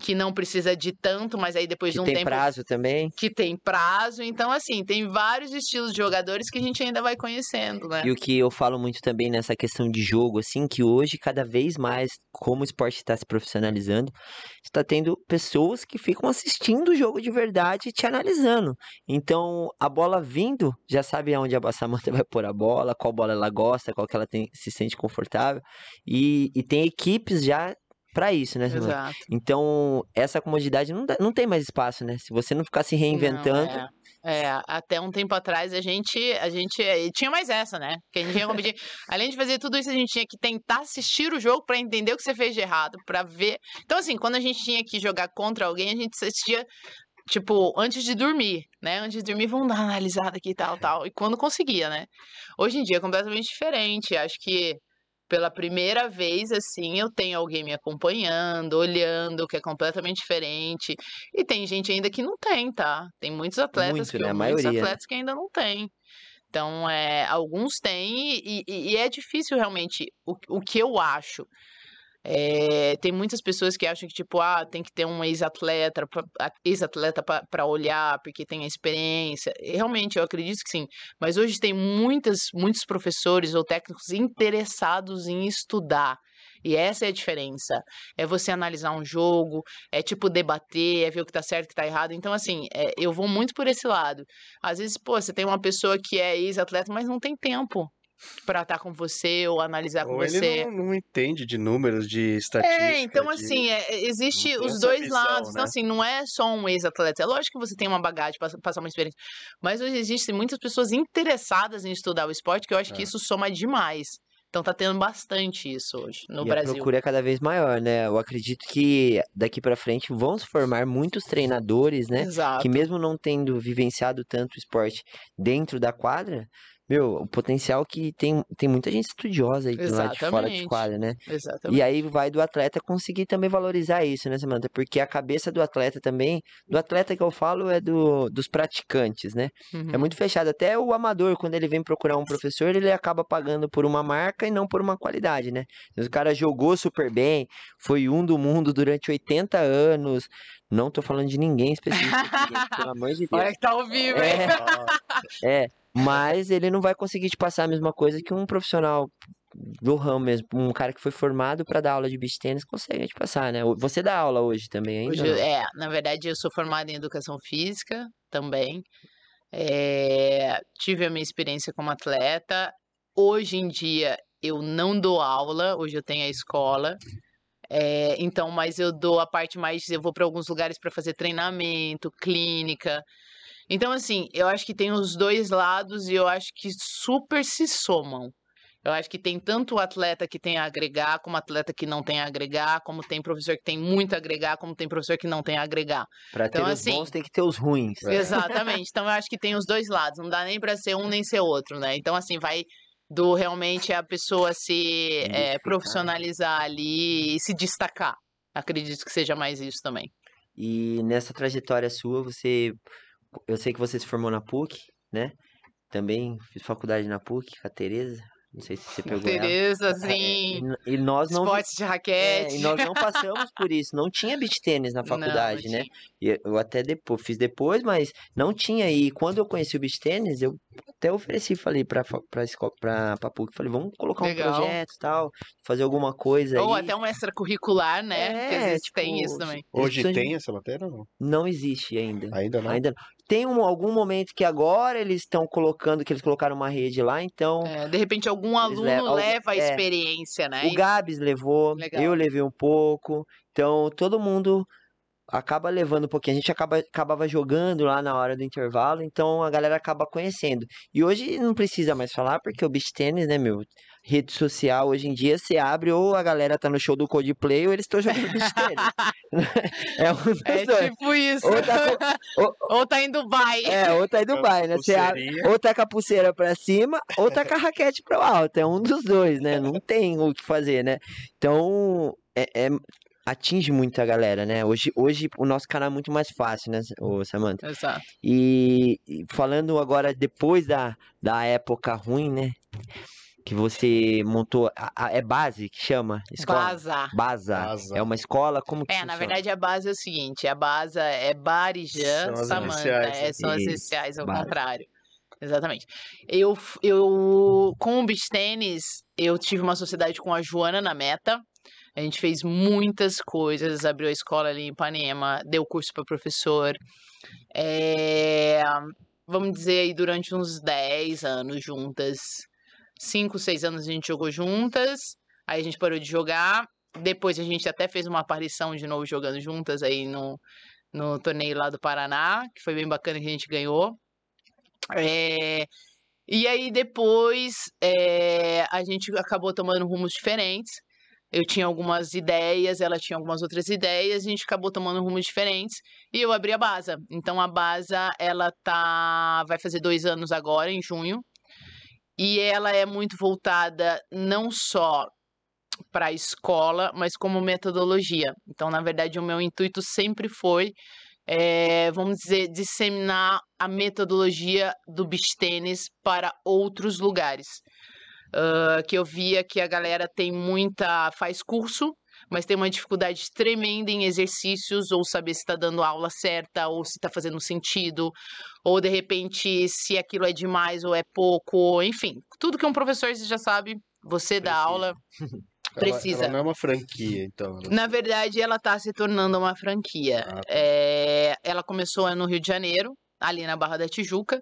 que não precisa de tanto, mas aí depois Que de um tem tempo prazo também. que tem prazo. Então, assim, tem vários estilos de jogadores que a gente ainda vai conhecendo, né? E o que eu falo muito também nessa questão de jogo, assim, que hoje, cada vez mais, como o esporte está se profissionalizando, está tendo pessoas que ficam assistindo o jogo de verdade e te analisando. Então, a bola vindo, já sabe aonde a Samanta vai pôr a bola, qual bola ela gosta, qual que ela tem, se sente confortável. E, e tem equipes já para isso, né? Exato. Então, essa comodidade não, dá- não tem mais espaço, né? Se você não ficar se reinventando, Não, é. É, até um tempo atrás a gente, a gente tinha mais essa, né? Que a gente tinha. Além de fazer tudo isso, a gente tinha que tentar assistir o jogo pra entender o que você fez de errado, pra ver. Então, assim, quando a gente tinha que jogar contra alguém, a gente assistia, tipo, antes de dormir, né? Antes de dormir, vamos dar uma analisada aqui e tal, tal. E quando conseguia, né? Hoje em dia é completamente diferente. Acho que pela primeira vez, assim, eu tenho alguém me acompanhando, olhando, que é completamente diferente. E tem gente ainda que não tem, tá? Tem muitos atletas Muito, que né? A muitos maioria, né? atletas que ainda não têm. Então, é, alguns têm e, e- e é difícil realmente. O, o que eu acho. É, tem muitas pessoas que acham que, tipo, ah, tem que ter um ex-atleta, ex-atleta para olhar, porque tem a experiência. Realmente, eu acredito que sim. Mas hoje tem muitas, muitos professores ou técnicos interessados em estudar. E essa é a diferença. É você analisar um jogo, é tipo debater, é ver o que tá certo o que tá errado. Então, assim, é, eu vou muito por esse lado. Às vezes, pô, você tem uma pessoa que é ex-atleta, mas não tem tempo pra estar com você ou analisar com Ou você. ele não, não entende de números, de estatística. É, então de- assim, é, existe não tem os dois visão, lados. Então, né? assim, não é só um ex-atleta. É lógico que você tem uma bagagem, passa- passar uma experiência. Mas hoje existem muitas pessoas interessadas em estudar o esporte, que eu acho que É. isso soma demais. Então tá tendo bastante isso hoje no e a Brasil. procura é cada vez maior, né? Eu acredito que daqui pra frente vão se formar muitos treinadores, né? Exato. que mesmo não tendo vivenciado tanto esporte dentro da quadra, meu, o potencial que tem, tem muita gente estudiosa aí do lado de fora de quadra, né? Exatamente. E aí vai do atleta conseguir também valorizar isso, né, Samantha? Porque a cabeça do atleta também, do atleta que eu falo é do, dos praticantes, né? É Uhum. muito fechado. Até o amador, quando ele vem procurar um professor, ele acaba pagando por uma marca e não por uma qualidade, né? O cara jogou super bem, foi um do mundo durante 80 anos. Não tô falando de ninguém específico, pelo amor de Deus. Olha que tá ao vivo, hein? É, é, mas ele não vai conseguir te passar a mesma coisa que um profissional do ramo mesmo, um cara que foi formado para dar aula de beach tênis consegue te passar, né? Você dá aula hoje também ainda? Hoje, é, na verdade, eu sou formada em educação física também. É, tive a minha experiência como atleta. Hoje em dia, eu não dou aula, hoje eu tenho a escola. É, então, mas eu dou a parte mais. Eu vou para alguns lugares para fazer treinamento, clínica. Então, assim, eu acho que tem os dois lados e eu acho que super se somam. Eu acho que tem tanto o atleta que tem a agregar, como atleta que não tem a agregar, como tem professor que tem muito a agregar, como tem professor que não tem a agregar. Pra ter então, os assim, bons tem que ter os ruins. É. Exatamente. Então eu acho que tem os dois lados. Não dá nem para ser um nem ser outro, né? Então, assim, vai do realmente a pessoa se é, profissionalizar ali e se destacar. Acredito que seja mais isso também. E nessa trajetória sua, você eu sei que você se formou na PUC, né? Também fiz faculdade na PUC com a Tereza. Não sei se você pegou. Tereza, É, assim, e, e nós não esporte de é, raquete. e nós não passamos por isso. Não tinha beach tênis na Não, faculdade, não né? tinha. E eu até depois, fiz depois, mas não tinha. E quando eu conheci o beach tênis, eu até ofereci, falei pra, pra, escola, pra, pra PUC, falei, vamos colocar Legal. um projeto e tal, fazer alguma coisa Ou aí. até um extracurricular, né? Porque às É, vezes tem tipo, isso também. Hoje tem essa matéria ou não? Não existe ainda. Ainda não? Ainda não. Tem um, algum momento que agora eles estão colocando, que eles colocaram uma rede lá, então É, de repente algum aluno levam- leva a é. experiência, né? o Gabs levou, Legal. eu levei um pouco, então todo mundo acaba levando um pouquinho. A gente acaba, acabava jogando lá na hora do intervalo, então a galera acaba conhecendo. E hoje não precisa mais falar, porque o beach tênis, né, meu? Rede social, hoje em dia, você abre ou a galera tá no show do Coldplay ou eles estão jogando beach tênis. é um dos É dois. tipo isso. Ou tá, com- ou- Ou tá em Dubai. é, ou tá em Dubai, né? Você abre, ou tá com a pulseira pra cima, ou tá com a raquete pro alto. É um dos dois, né? Não tem o que fazer, né? Então, é, é- atinge muito a galera, né? Hoje, hoje o nosso canal é muito mais fácil, né, ô Samantha? Exato. E, e falando agora depois da, da época ruim, né? Que você montou. a- a- é base que chama? Escola? Baza. Baza. Baza. É uma escola? Como que É, na verdade a base é o seguinte, a base é Barijã, São as Samanta, é, né? são as Isso, iniciais, ao base. contrário. Exatamente. Eu, eu, com o beach tênis, eu tive uma sociedade com a Joana na meta. A gente fez muitas coisas, abriu a escola ali em Ipanema, deu curso para professor. É, vamos dizer aí, durante uns 10 anos juntas. 5, 6 anos a gente jogou juntas. Aí a gente parou de jogar. Depois a gente até fez uma aparição de novo jogando juntas aí no, no torneio lá do Paraná, que foi bem bacana que a gente ganhou. É, e aí depois é, a gente acabou tomando rumos diferentes. Eu tinha algumas ideias, ela tinha algumas outras ideias, a gente acabou tomando rumos diferentes e eu abri a Baza. Então a Baza, ela tá vai fazer dois anos agora, em junho, e ela é muito voltada não só para a escola, mas como metodologia. Então, na verdade, o meu intuito sempre foi, eh, vamos dizer, disseminar a metodologia do beach tênis para outros lugares. Ah, que eu via que a galera tem muita. faz curso, mas tem uma dificuldade tremenda em exercícios, ou saber se está dando a aula certa, ou se está fazendo sentido, ou de repente se aquilo é demais ou é pouco, enfim, tudo que um professor já sabe, você dá Precisa. aula. Ela- Precisa. Ela, não é uma franquia, então. ela- Na verdade, ela está se tornando uma franquia. Ah, tá. É, ela começou no Rio de Janeiro, ali na Barra da Tijuca,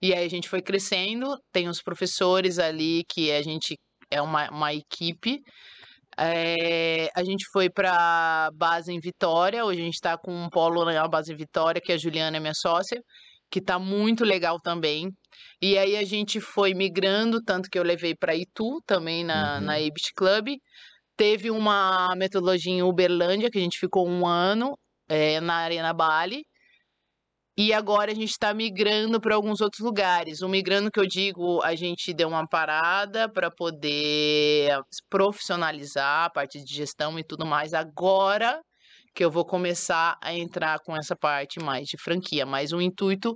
e aí a gente foi crescendo. Tem os professores ali que a gente é uma, uma equipe. É, a gente foi para base em Vitória. Hoje a gente está com um polo na base em Vitória, que a Juliana é minha sócia, que tá muito legal também. E aí a gente foi migrando, tanto que eu levei para Itu também na, Uhum. na Ibis Club. Teve uma metodologia em Uberlândia, que a gente ficou um ano eh, na Arena Bali. E agora a gente está migrando para alguns outros lugares. O migrando que eu digo, a gente deu uma parada para poder profissionalizar a parte de gestão e tudo mais. Agora que eu vou começar a entrar com essa parte mais de franquia. Mas o intuito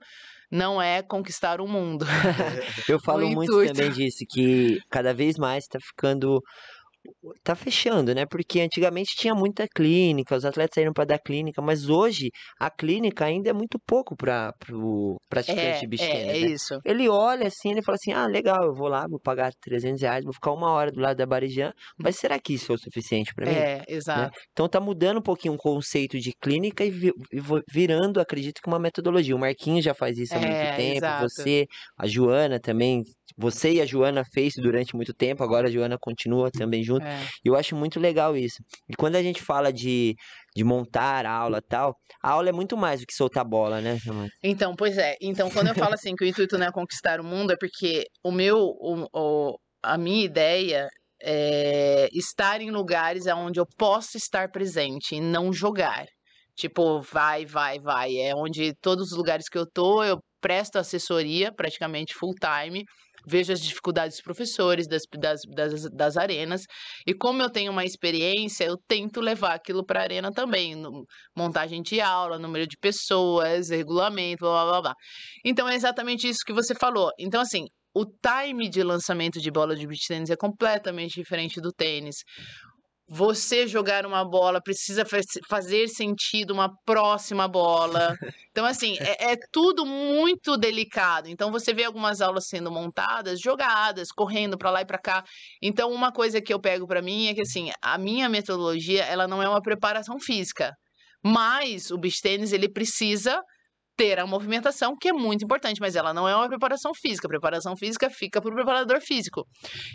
não é conquistar o mundo. Eu falo muito intuito. também disso, que cada vez mais tá ficando. Tá fechando, né? Porque antigamente tinha muita clínica, os atletas saíram para dar clínica, mas hoje a clínica ainda é muito pouco para o praticante É, de é, é né? isso. Ele olha assim, ele fala assim: ah, legal, eu vou lá, vou pagar 300 reais, vou ficar uma hora do lado da Barijan, mas será que isso é o suficiente para mim? É, exato. Então tá mudando um pouquinho o conceito de clínica e virando, acredito que uma metodologia. O Marquinhos já faz isso há muito É, tempo, exato. você, a Joana também, você e a Joana fez durante muito tempo, agora a Joana continua também junto. É. E eu acho muito legal isso. E quando a gente fala de, de montar a aula e tal, a aula é muito mais do que soltar bola, né, Samantha? Então, pois é. Então, quando eu falo assim que o intuito não é conquistar o mundo, é porque o meu, o, o- a minha ideia é estar em lugares onde eu posso estar presente e não jogar. Tipo, vai, vai, vai. É onde todos os lugares que eu tô, eu presto assessoria praticamente full time vejo as dificuldades dos professores, das, das, das, das arenas, e como eu tenho uma experiência, eu tento levar aquilo para a arena também, no- montagem de aula, número de pessoas, regulamento, blá, blá, blá. Então é exatamente isso que você falou. Então, assim, o time de lançamento de bola de beach tênis é completamente diferente do tênis. Você jogar uma bola precisa fa- fazer sentido uma próxima bola. Então, assim, é, é tudo muito delicado. Então, você vê algumas aulas sendo montadas, jogadas, correndo para lá e para cá. Então, uma coisa que eu pego para mim é que, assim, a minha metodologia, ela não é uma preparação física. Mas o beach tênis, ele precisa ter a movimentação, que é muito importante, mas ela não é uma preparação física. A preparação física fica para o preparador físico.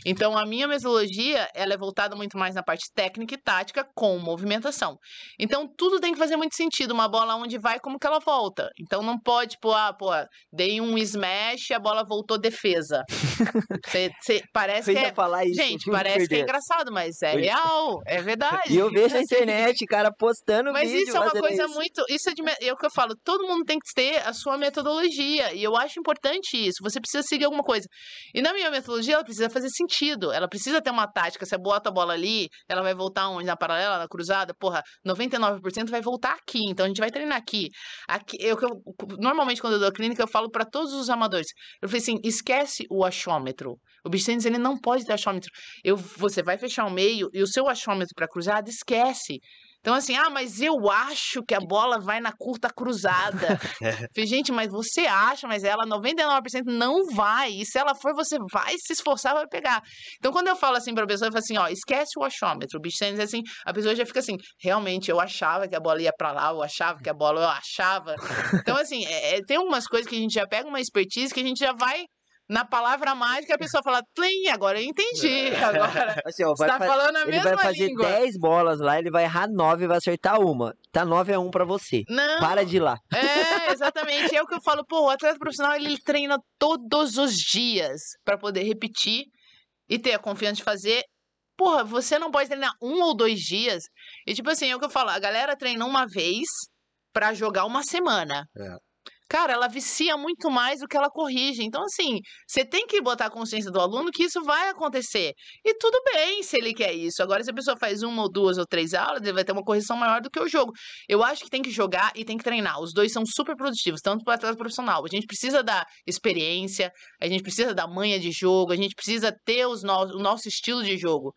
Então, a minha metodologia, ela é voltada muito mais na parte técnica e tática com movimentação. Então, tudo tem que fazer muito sentido. Uma bola onde vai, como que ela volta. Então, não pode, tipo, ah, pô, dei um smash, a bola voltou defesa. Cê- cê- parece que é... falar isso. Gente, parece que é engraçado, mas é real, é verdade. E eu vejo na internet, cara, postando Mas vídeo. isso é uma coisa isso. muito. Isso é, de, é o que eu falo. Todo mundo tem que ter a sua metodologia. E eu acho importante isso. Você precisa seguir alguma coisa. E na minha metodologia, ela precisa fazer sentido. Ela precisa ter uma tática. Você bota a bola ali, ela vai voltar onde? Na paralela, na cruzada? Porra, 99% vai voltar aqui. Então a gente vai treinar aqui. aqui eu, eu- normalmente, quando eu dou clínica, eu falo para todos os amadores. Eu falei assim: esquece o achômetro. O tennis, ele não pode ter achômetro. Eu, você vai fechar o meio e o seu achômetro para cruzada, esquece. Então, assim, ah, mas eu acho que a bola vai na curta cruzada. Falei, gente, mas você acha, mas ela 99% não vai. E se ela for, você vai se esforçar, vai pegar. Então, quando eu falo assim pra pessoa, eu falo assim, ó, esquece o achômetro. O beach tennis é assim, a pessoa já fica assim, realmente, eu achava que a bola ia pra lá, eu achava que a bola, eu achava. Então, assim, é- é- tem algumas coisas que a gente já pega uma expertise que a gente já vai na palavra mágica, a pessoa fala, plim, agora eu entendi. Agora, Assim, ó, você tá fa- falando a ele mesma vai fazer língua. 10 bolas lá, ele vai errar 9 e vai acertar uma. Tá 9 a 1 pra você. Não, Para de ir lá. É, exatamente. É o que eu falo, pô, o atleta profissional ele treina todos os dias pra poder repetir e ter a confiança de fazer. Porra, você não pode treinar um ou dois dias. E tipo assim, é o que eu falo, a galera treina uma vez pra jogar uma semana. É. Cara, ela vicia muito mais do que ela corrige. Então, assim, você tem que botar a consciência do aluno que isso vai acontecer. E tudo bem se ele quer isso. Agora, se a pessoa faz uma ou duas ou três aulas, ele vai ter uma correção maior do que o jogo. Eu acho que tem que jogar e tem que treinar. Os dois são super produtivos, tanto para o atleta profissional. A gente precisa da experiência, a gente precisa da manha de jogo, a gente precisa ter os no o nosso estilo de jogo.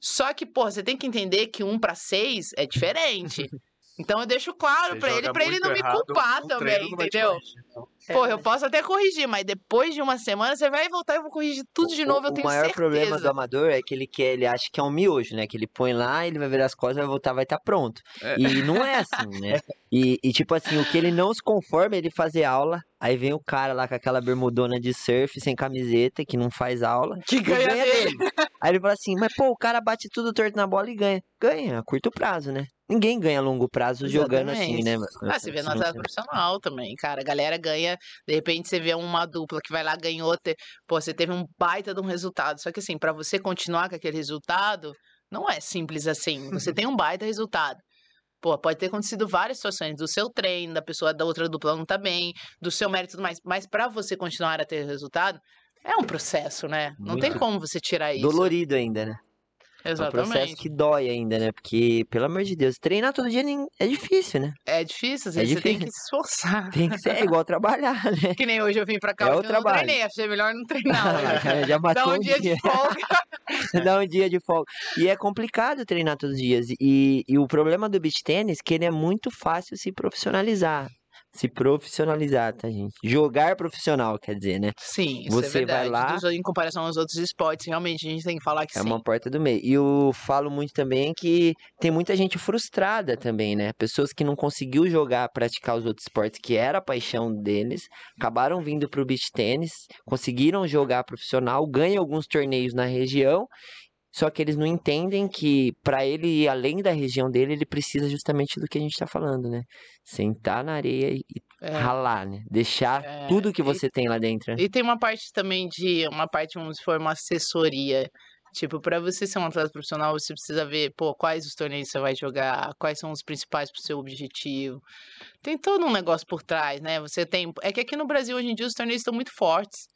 Só que, pô, você tem que entender que um para seis é diferente. Então eu deixo claro pra ele, pra ele não me culpar um também, entendeu? então. Pô, eu posso até corrigir, mas depois de uma semana você vai voltar e eu vou corrigir tudo de O- novo, eu o, tenho maior certeza. problema do amador é que ele quer, ele acha que é um miojo, né? Que ele põe lá, ele vai virar as costas, vai voltar, vai estar pronto. É. E não é assim, né? E, e, tipo assim, o que ele não se conforma é ele fazer aula, aí vem o cara lá com aquela bermudona de surf, sem camiseta, que não faz aula, Que ganha ganha dele. dele. Aí ele fala assim, mas pô, o cara bate tudo torto na bola e ganha. Ganha, a curto prazo, né? Ninguém ganha a longo prazo jogando assim, Exatamente. né? mano? Ah, você vê Se não atleta profissional também, cara. A galera ganha, de repente você vê uma dupla que vai lá, ganhou, te... pô, você teve um baita de um resultado. Só que assim, pra você continuar com aquele resultado, não é simples assim. Você tem um baita resultado. Pô, pode ter acontecido várias situações do seu treino, da pessoa da outra dupla não tá bem, do seu mérito e tudo mais. Mas pra você continuar a ter resultado, é um processo, né? Não tem Muito como você tirar isso. Dolorido ainda, né? É um processo Exatamente. que dói ainda, né? Porque, pelo amor de Deus, treinar todo dia é difícil, né? É difícil, às É você tem que se esforçar. Tem que ser é igual trabalhar, né? Que nem hoje eu vim pra cá, É o hoje eu não treinei, achei melhor não treinar hoje. Já matou Dá um um dia de folga. Dá um dia de folga. E é complicado treinar todos os dias. E, e o problema do beach tênis é que ele é muito fácil se profissionalizar. Se profissionalizar, tá, gente? Jogar profissional, quer dizer, né? Sim, isso Você é vai verdade. lá- Dos- em comparação aos outros esportes, realmente a gente tem que falar que É sim. uma porta do meio. E eu falo muito também que tem muita gente frustrada também, né? Pessoas que não conseguiu jogar, praticar os outros esportes que era a paixão deles, acabaram vindo pro beach tênis, conseguiram jogar profissional, ganham alguns torneios na região, só que eles não entendem que para ele ir além da região dele, ele precisa justamente do que a gente tá falando, né? Sentar na areia e É. ralar, né? Deixar É, tudo que e- você tem lá dentro. né? E tem uma parte também de. Uma parte, vamos supor, uma assessoria. Tipo, pra você ser um atleta profissional, você precisa ver, pô, quais os torneios você vai jogar, quais são os principais pro seu objetivo. Tem todo um negócio por trás, né? Você tem. É que aqui no Brasil, hoje em dia, os torneios estão muito fortes.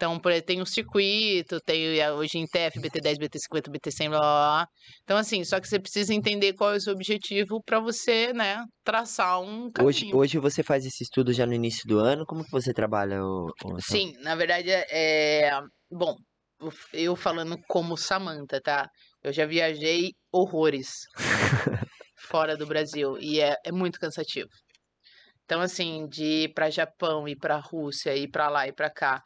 Então, por exemplo, tem o circuito, tem a- hoje em TF, BT10, BT50, BT100, blá, blá, blá. Então, assim, só que você precisa entender qual é o seu objetivo para você, né, traçar um caminho. Hoje, hoje você faz esse estudo já no início do ano? Como que você trabalha o, o Sim, na verdade, é... Bom, eu falando como Samantha, tá? Eu já viajei horrores fora do Brasil e é, é muito cansativo. Então, assim, de ir para Japão, ir para Rússia, ir para lá e para cá,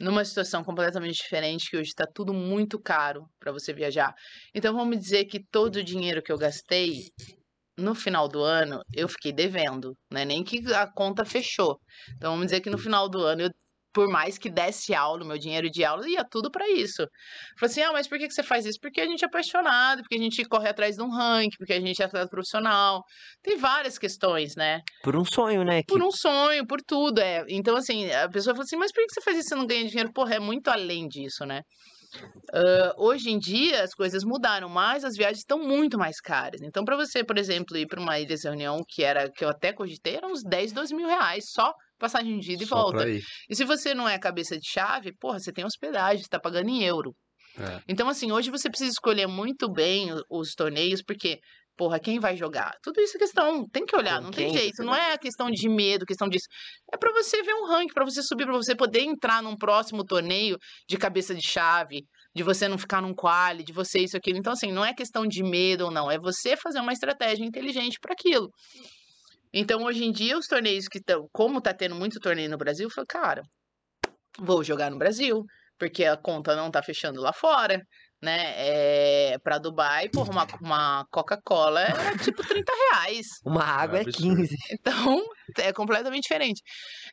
numa situação completamente diferente, que hoje está tudo muito caro para você viajar. Então, vamos dizer que todo o dinheiro que eu gastei no final do ano, eu fiquei devendo, né? Nem que a conta fechou. Então, vamos dizer que no final do ano, eu, por mais que desse aula, meu dinheiro de aula ia tudo para isso. Falei assim: ah, mas por que, você faz isso? Porque a gente é apaixonado, porque a gente corre atrás de um ranking, porque a gente é atleta profissional. Tem várias questões, né? Por um sonho, né? Por um sonho, por tudo. É. Então, assim, a pessoa fala assim, mas por que você faz isso e você não ganha dinheiro? Porra, é muito além disso, né? Ah, hoje em dia as coisas mudaram, mas as viagens estão muito mais caras. Então, para você, por exemplo, ir para uma ilha de reunião que era que eu até cogitei, era uns 10, 12 mil reais só passagem de ida e volta. E se você não é cabeça de chave, porra, você tem hospedagem, você tá pagando em euro. É. Então, assim, hoje você precisa escolher muito bem os torneios, porque, porra, quem vai jogar? Tudo isso é questão, tem que olhar, Com não tem jeito. você Não é questão de medo, questão disso. É pra você ver um ranking, pra você subir, pra você poder entrar num próximo torneio de cabeça de chave, de você não ficar num quali, de você isso, aquilo. Então, assim, não é questão de medo ou não, é você fazer uma estratégia inteligente para aquilo. Então, hoje em dia, os torneios que estão, como tá tendo muito torneio no Brasil, eu falo, cara, vou jogar no Brasil, porque a conta não tá fechando lá fora, né? É, pra Dubai, porra, uma, uma Coca-Cola era tipo 30 reais. uma água é absurdo. 15. Então, é completamente diferente.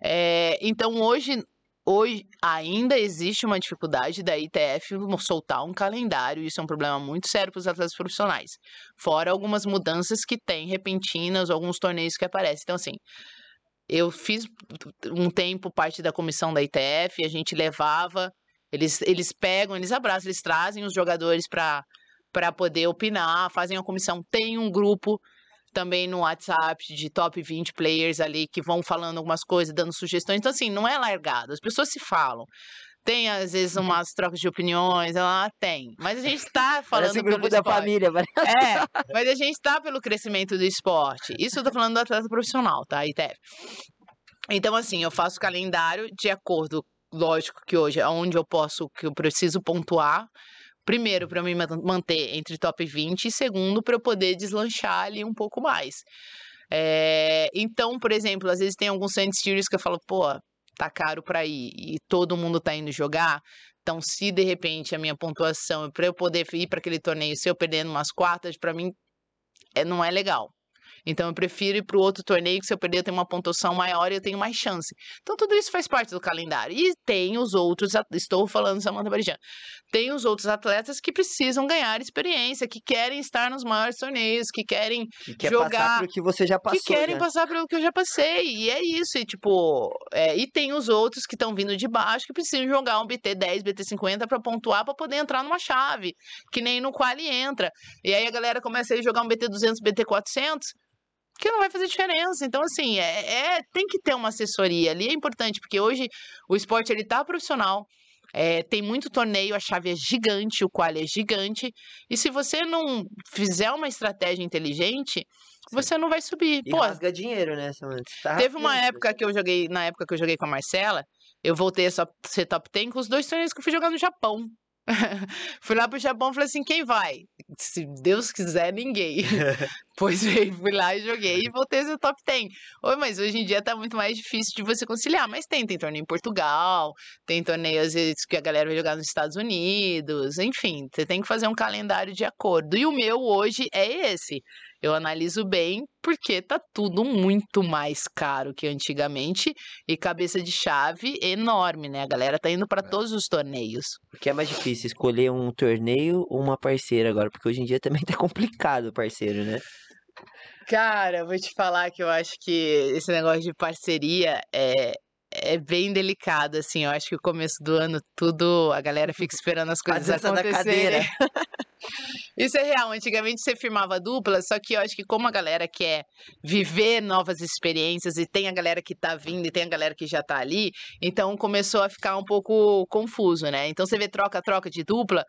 É, então, hoje, hoje ainda existe uma dificuldade da ITF soltar um calendário. Isso é um problema muito sério para os atletas profissionais. Fora algumas mudanças que tem repentinas, alguns torneios que aparecem. Então, assim, eu fiz um tempo parte da comissão da ITF, a gente levava, eles, eles pegam, eles abraçam, eles trazem os jogadores para para poder opinar, fazem a comissão. Tem um grupo também no WhatsApp de top 20 players ali que vão falando algumas coisas, dando sugestões. Então, assim, não é largado, as pessoas se falam. Tem, às vezes, umas trocas de opiniões, ela tem. Mas a gente tá falando Parece o pelo grupo da esporte. família. parece- É, mas a gente tá pelo crescimento do esporte. Isso eu tô falando do atleta profissional, tá, ITF? Então, assim, eu faço calendário de acordo, lógico que hoje, aonde eu posso, que eu preciso pontuar. Primeiro, para me man- manter entre top 20, e segundo, para eu poder deslanchar ali um pouco mais. É, então, por exemplo, às vezes tem alguns Sand Series que eu falo, pô, tá caro para ir e todo mundo tá indo jogar. Então, se de repente a minha pontuação, para eu poder ir para aquele torneio, se eu perdendo umas quartas, para mim é, não é legal. Então, eu prefiro ir para o outro torneio que se eu perder eu tenho uma pontuação maior e eu tenho mais chance. Então, tudo isso faz parte do calendário. E tem os outros, estou falando Samantha Barijan, tem os outros atletas que precisam ganhar experiência, que querem estar nos maiores torneios, que querem Que quer Jogar- passar pelo que você já passou. que querem né? passar pelo que eu já passei. E é isso. E, tipo, é, e tem os outros que estão vindo de baixo que precisam jogar um BT10, BT50 para pontuar para poder entrar numa chave. Que nem no quali entra. E aí a galera começa a jogar um BT200, BT400. Que não vai fazer diferença. Então, assim, é, é- tem que ter uma assessoria ali. É importante, porque hoje o esporte ele tá profissional. é, tem muito torneio, a chave é gigante, o quali é gigante. E se você não fizer uma estratégia inteligente, você não vai subir. E Pô, rasga dinheiro, né, Samantha? Tá Teve uma época que eu joguei, na época que eu joguei com a Marcela, eu voltei a só ser top 10 com os dois torneios que eu fui jogar no Japão. fui lá pro Japão e falei assim, quem vai? Se Deus quiser, ninguém. pois bem, fui lá e joguei e voltei a ser top 10. Oi, mas hoje em dia tá muito mais difícil de você conciliar. Mas tem, tem torneio em Portugal, tem torneio às vezes que a galera vai jogar nos Estados Unidos, enfim, você tem que fazer um calendário de acordo. E o meu hoje é esse. Eu analiso bem porque tá tudo muito mais caro que antigamente e cabeça de chave enorme, né? A galera tá indo para todos os torneios. O que é mais difícil, escolher um torneio ou uma parceira agora? Porque hoje em dia também tá complicado o parceiro, né? Cara, eu vou te falar que eu acho que esse negócio de parceria é é bem delicado, assim. Eu acho que o começo do ano tudo a galera fica esperando as coisas acontecerem. cadeira. Isso é real. Antigamente você firmava dupla, só que eu acho que como a galera quer viver novas experiências e tem a galera que tá vindo e tem a galera que já tá ali, então começou a ficar um pouco confuso, né? Então você vê troca-troca de dupla,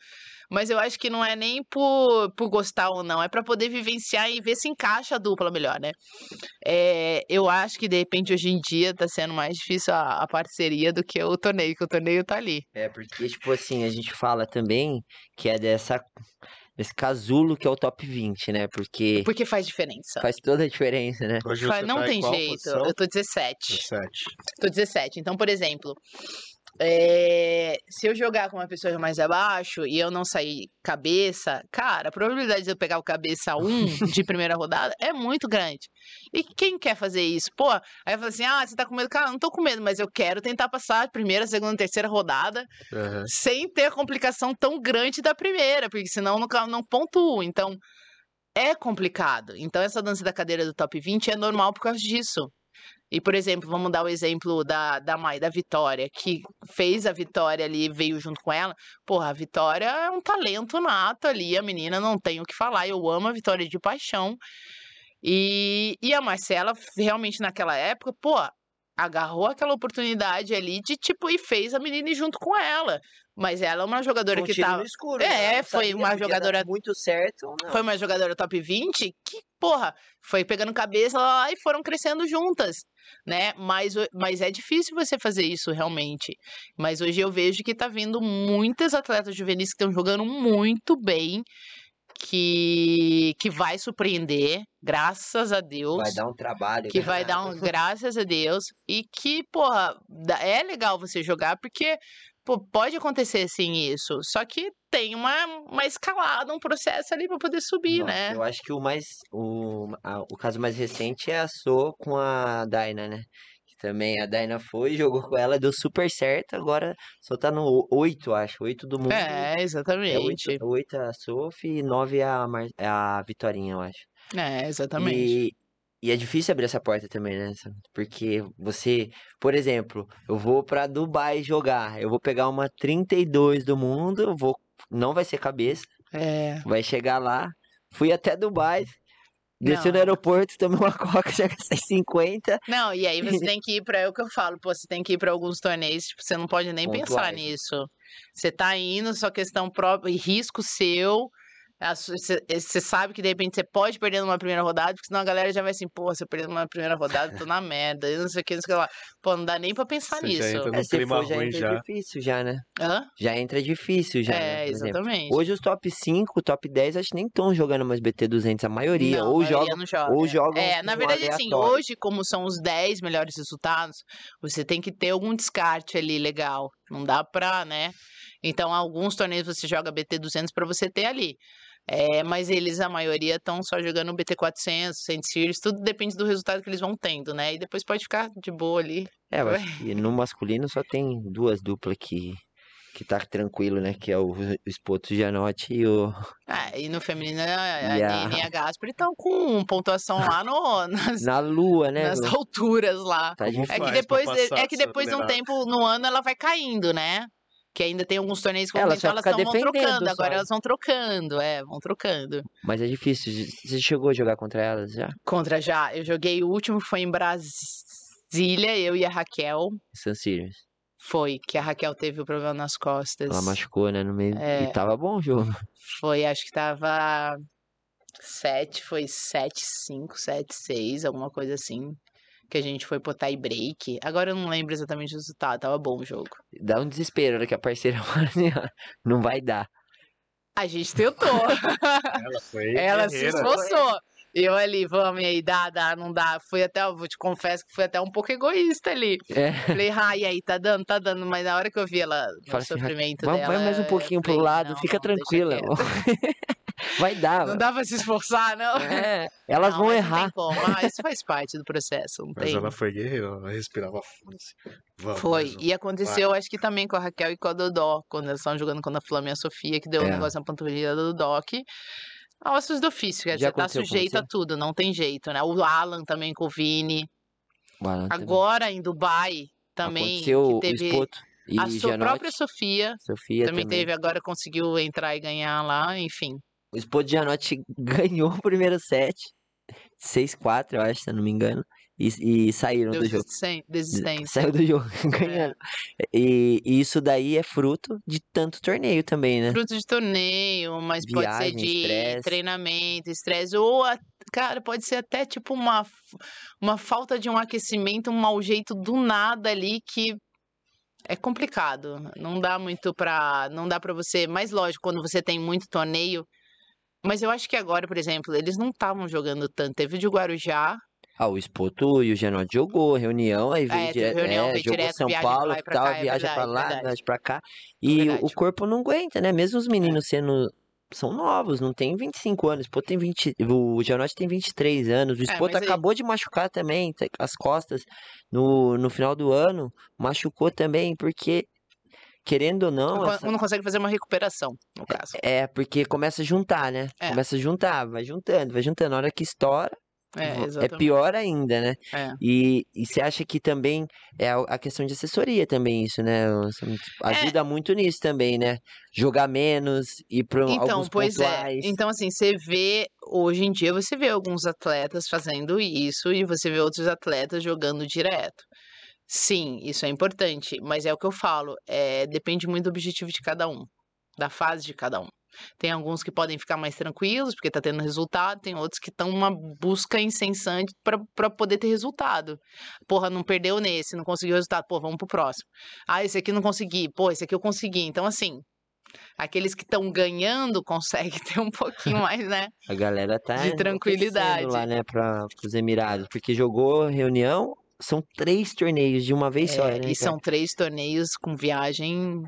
mas eu acho que não é nem por, por gostar ou não, é para poder vivenciar e ver se encaixa a dupla melhor, né? É, eu acho que de repente hoje em dia tá sendo mais difícil a, a parceria do que o torneio, que o torneio tá ali. É, porque, tipo assim, a gente fala também que é dessa. Desse casulo que é o top 20, né? Porque Porque faz diferença. faz toda a diferença, né? Hoje Faz- não tá em tem qual jeito. posição? Eu tô 17. 17. Tô 17. Então, por exemplo, é, se eu jogar com uma pessoa mais abaixo e eu não sair cabeça, cara, a probabilidade de eu pegar o cabeça 1 de primeira rodada é muito grande. E quem quer fazer isso? Pô, aí fala assim: ah, você tá com medo? Cara, não tô com medo, mas eu quero tentar passar a primeira, segunda, terceira rodada Aham. sem ter a complicação tão grande da primeira, porque senão não, não pontuo. Então, é complicado. Então, essa dança da cadeira do top 20 é normal por causa disso. E, por exemplo, vamos dar o exemplo da, da Mai, da Vitória, que fez a Vitória ali, veio junto com ela. Porra, a Vitória é um talento nato ali, a menina não tem o que falar. Eu amo a Vitória de paixão. E, e a Marcela, realmente naquela época, pô, agarrou aquela oportunidade ali de tipo e fez a menina ir junto com ela. Mas ela é uma jogadora Um que tá. no escuro, É, né? Foi uma jogadora- muito certo. Foi uma jogadora top 20 que, porra, foi pegando cabeça lá e foram crescendo juntas, né? Mas, mas é difícil você fazer isso realmente. Mas hoje eu vejo que tá vindo muitas atletas juvenis que estão jogando muito bem, que, que vai surpreender, graças a Deus Vai dar um trabalho. que né? vai dar um graças a Deus e que, porra, é legal você jogar porque pô, pode acontecer sim isso, só que tem uma, uma escalada, um processo ali pra poder subir, Nossa, né? Eu acho que o mais. O, a- o caso mais recente é a So com a Daina, né? Também a Daina foi, jogou com ela, deu super certo. Agora só tá no 8, acho. 8 do mundo. É, É exatamente. 8, 8 a Sophie e 9 a, Mar, a Vitorinha, eu acho. É, exatamente. E, e é difícil abrir essa porta também, né? Porque você, por exemplo, eu vou pra Dubai jogar, eu vou pegar uma 32 do mundo, vou, não vai ser cabeça, É. vai chegar lá, fui até Dubai, desci no aeroporto, tomei uma coca, já gastei 50. Não, e aí você tem que ir pra. É o que eu falo, pô, você tem que ir pra alguns torneios, tipo, você não pode nem pensar Pontuais, né? nisso. Você tá indo, sua questão própria, e risco seu. A Você você sabe que de repente você pode perder numa primeira rodada, porque senão a galera já vai assim, pô, você perdeu numa primeira rodada, tô na merda, e não sei o que, não sei o que lá. Pô, não dá nem pra pensar Você já nisso. entra É, se clima for, já ruim entra já. difícil já, né? Hã? Já entra difícil já, né, É, exemplo. exatamente. Hoje os top 5, top 10, acho que nem estão jogando mais BT200, a maioria. Não, a ou maioria jogam não joga. ou jogam É, na verdade, assim, hoje, como são os 10 melhores resultados, você tem que ter algum descarte ali legal. Não dá pra, né? Então, alguns torneios você joga BT200 pra você ter ali. É, mas eles, a maioria, estão só jogando BT400, 100 Series, tudo depende do resultado que eles vão tendo, né? E depois pode ficar de boa ali. É, que no masculino só tem duas duplas que, que tá tranquilo, né? Que é o Espoto Gianotti e o. Ah, e no feminino, a, a E a- e a Gasper estão com pontuação lá no, nas, Na lua, né? nas meu? alturas lá. Tá É difícil. que depois, é passar que depois de um tempo no ano ela vai caindo, né? Que ainda tem alguns torneios que elas tão, vão trocando. só. Agora elas vão trocando, é, vão trocando. Mas é difícil. Você chegou a jogar contra elas já? Contra já, eu joguei o último foi em Brasília, eu e a Raquel. San Sirius. Foi que a Raquel teve o problema nas costas. Ela machucou, né? No meio. É. E tava bom o jogo. Foi, acho que tava 7, foi 7, 5, 7, 6, alguma coisa assim. Que a gente foi pro tie break. Agora eu não lembro exatamente o resultado, tava bom o jogo. Dá um desespero, né? Que a parceira fala assim, não vai dar. A gente tentou. Ela foi Ela se esforçou. Eu ali, vamos e aí, dá, dá, não dá. Fui até, eu vou te confesso que fui até um pouco egoísta ali. É. Falei, ah, e aí, tá dando, tá dando. Mas na hora que eu vi ela, o assim, sofrimento Vai, dela. vai mais um pouquinho pro falei, lado, não, fica não, tranquila. Vai dar. Não dá pra se esforçar, não. É, elas Não, vão mas errar. Não tem como. Ah, isso faz parte do processo, não Mas tem. ela foi guerreira, ela respirava fundo assim. Vamos, Foi. um. E aconteceu, acho que também com a Raquel e com a Dodó, quando elas estavam jogando contra a Flama e a Sofia, que deu um É. negócio na panturrilha da Dodó, que ossos do ofício, quer Já dizer, tá aconteceu com sujeito a tudo, não tem jeito, né? O Alan também com o Vini. O Alan também. Agora em Dubai também, Aconteceu teve o Espoto e a sua Gianotti, própria Sofia, Sofia também, também. teve, agora conseguiu entrar e ganhar lá, enfim. O Sport Gianotti ganhou o primeiro set. 6-4, eu acho, se eu não me engano. E, e saíram do jogo. Desistência. Saiu do jogo ganhando. E, e isso daí é fruto de tanto torneio também, né? Fruto de torneio, mas pode ser Viagem, de estresse. treinamento, estresse, ou, a- cara, pode ser até tipo uma, uma falta de um aquecimento, um mau jeito do nada ali que é complicado. Não dá muito pra. Não dá pra você. Mais lógico, quando você tem muito torneio. Mas eu acho que agora, por exemplo, eles não estavam jogando tanto. Teve o de Guarujá, Ah, o Spoto e o Genote jogou, reunião, aí veio É, direto, reunião, é, veio jogou direto, São pra Paulo lá e pra tal, cá, é viaja pra verdade, lá, verdade. viaja pra cá. E o- o corpo não aguenta, né? Mesmo os meninos sendo. São novos, não tem 25 anos. O Spoto tem 20. O Genote tem 23 anos. O É, Spoto mas aí- acabou de machucar também, tá- as costas no, no final do ano. Machucou também, porque, querendo ou não, não, essa- não consegue fazer uma recuperação, no caso. é porque começa a juntar, né? É. Começa a juntar, vai juntando, vai juntando. Na hora que estoura, É, é pior ainda, né? É. E, e você acha que também é a questão de assessoria também isso, né? Você É. Ajuda muito nisso também, né? Jogar menos, ir para Então, alguns pois é. pontuais. Então, assim, você vê, hoje em dia, você vê alguns atletas fazendo isso e você vê outros atletas jogando direto. Sim, isso é importante, mas é o que eu falo, é, depende muito do objetivo de cada um, da fase de cada um. Tem alguns que podem ficar mais tranquilos, porque tá tendo resultado, tem outros que estão uma busca incessante para poder ter resultado. Porra, não perdeu nesse, não conseguiu resultado, pô, vamos pro próximo. Ah, esse aqui não consegui, pô, esse aqui eu consegui. Então, assim, aqueles que estão ganhando conseguem ter um pouquinho mais, né? A galera tá de tranquilidade. lá, né, para os Emirados, porque jogou reunião, são três torneios de uma vez só, É, né? e são três torneios com viagem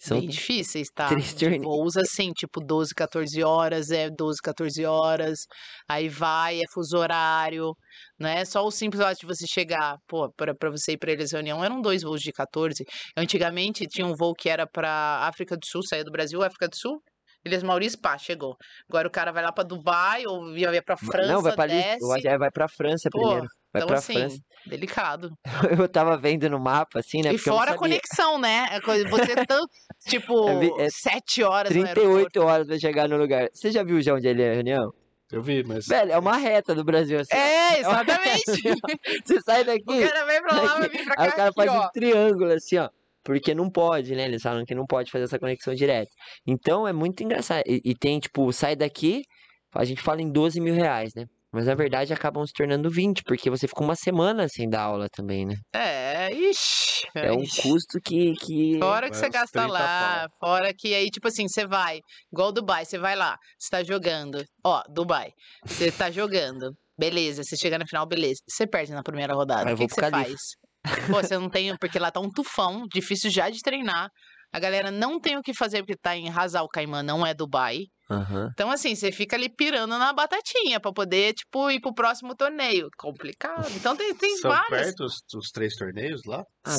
São bem difíceis, tá? três voos assim, tipo 12, 14 horas, é 12, 14 horas, aí vai, é fuso horário, não é só o simples fato de você chegar, pô, pra, pra você ir pra eles reunião, eram dois voos de 14. Antigamente tinha um voo que era pra África do Sul, saía do Brasil, África do Sul, Ilhas Maurício, pá, chegou. Agora o cara vai lá pra Dubai ou ia ia pra França, Não, vai pra desce. vai- vai pra França Pô, primeiro. Vai então pra assim, França. delicado. Eu tava vendo no mapa, assim, né? E fora a conexão, né? É Você tão, tipo, É vi- é sete horas no 38 aeroporto. horas pra chegar no lugar. Você já viu já onde ele é a reunião? Eu vi, mas. Velho, é uma reta do Brasil assim. É, exatamente. Você sai o daqui, cara vem pra lá, vai vir pra cá, aí o cara aqui, faz ó. um triângulo assim, ó. Porque não pode, né? Eles falam que não pode fazer essa conexão direta. Então é muito engraçado. E, e tem, tipo, sai daqui, a gente fala em 12 mil reais, né? Mas na verdade acabam se tornando 20, porque você fica uma semana sem dar aula também, né? É, ixi. É um ixi. custo que. que... Fora que você gasta 30 lá, fora que aí, tipo assim, você vai, igual Dubai, você vai lá, você tá jogando, ó, Dubai, você tá jogando, beleza, você chega na final, beleza, você perde na primeira rodada, o que, que você Califa. faz? Pô, você não tem, porque lá tá um tufão, difícil já de treinar, a galera não tem o que fazer porque tá em Razal Caimã, não é Dubai, Aham. então assim, você fica ali pirando na batatinha pra poder, tipo, ir pro próximo torneio, complicado, então tem, tem São várias... perto os, os três torneios lá? Ah,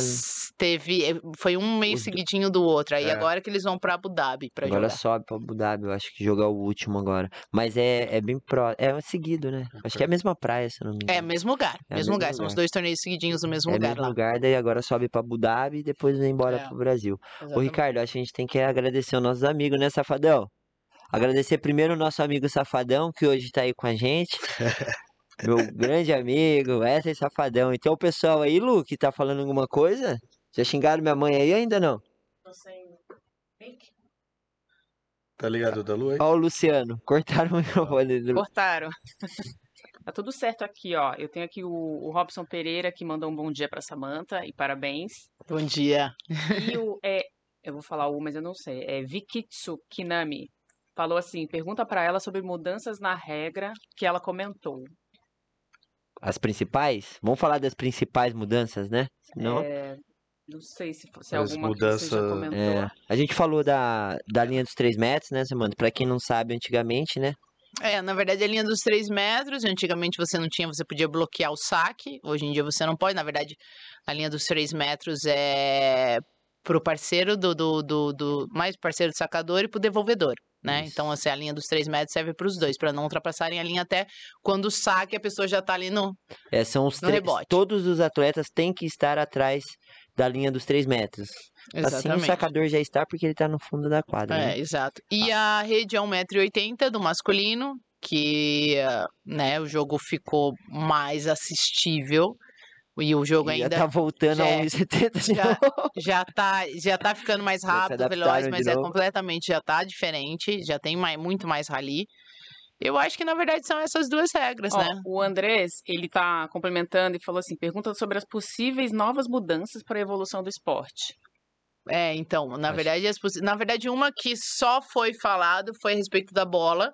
Teve, eh, foi um mês Os seguidinho do outro. Aí É. agora que eles vão pra Abu Dhabi pra Agora jogar. sobe pra Abu Dhabi, eu acho que jogar o último agora. Mas é, é bem pró. É seguido, né? Acho que é a mesma praia, se eu não me É, engano. mesmo lugar, É, mesmo mesmo lugar. São os lugar. dois torneios seguidinhos no mesmo É o lugar mesmo lá. lugar, daí agora sobe pra Abu Dhabi e depois vem embora É. pro Brasil. Ô, Exatamente. Ricardo, acho que a gente tem que agradecer os nossos amigos, né, Safadão? Agradecer primeiro o nosso amigo Safadão, que hoje tá aí com a gente. Meu grande amigo, Wesley Safadão. Então, o pessoal aí, Lu, que tá falando alguma coisa? Já xingaram minha mãe aí ainda não? Tá ligado da Lu aí? Ó o Luciano, cortaram o microfone do Cortaram. Tá tudo certo aqui, ó. Eu tenho aqui o, o Robson Pereira que mandou um bom dia pra Samantha e parabéns. Bom dia. E o é, eu vou falar o, mas eu não sei. É Vikitsu Kinami. Falou assim: pergunta pra ela sobre mudanças na regra que ela comentou. As principais? Vamos falar das principais mudanças, né? Senão, É, não sei se, se As alguma que você já comentou. é, a gente falou da, da linha dos 3 metros, né, Samanta? Pra quem não sabe, antigamente, né? É, na verdade, a linha dos 3 metros, antigamente você não tinha, você podia bloquear o saque, hoje em dia você não pode. Na verdade, a linha dos 3 metros é pro parceiro do, do, do, do- mais parceiro do sacador e pro devolvedor, né? Isso. Então, assim, a linha dos 3 metros serve para os dois, para não ultrapassarem a linha até quando o saque a pessoa já tá ali no. É, são os três. Todos os atletas têm que estar atrás da linha dos 3 metros. Assim o Exatamente. sacador já está porque ele tá no fundo da quadra. né? É, exato. E a rede é 1,80m do masculino, que eh, né, o jogo ficou mais assistível. E o jogo E já ainda tá voltando já a é- 1,70 de já- novo. já tá, já tá ficando mais rápido, veloz, mas é novo. completamente, já tá diferente, já tem mais, muito mais rally. Eu acho que na verdade são essas duas regras, Ó, né? O Andrés, ele tá complementando e falou assim, pergunta sobre as possíveis novas mudanças para a evolução do esporte. É, então, na Acho- verdade, as possi- na verdade, uma que só foi falado foi a respeito da bola,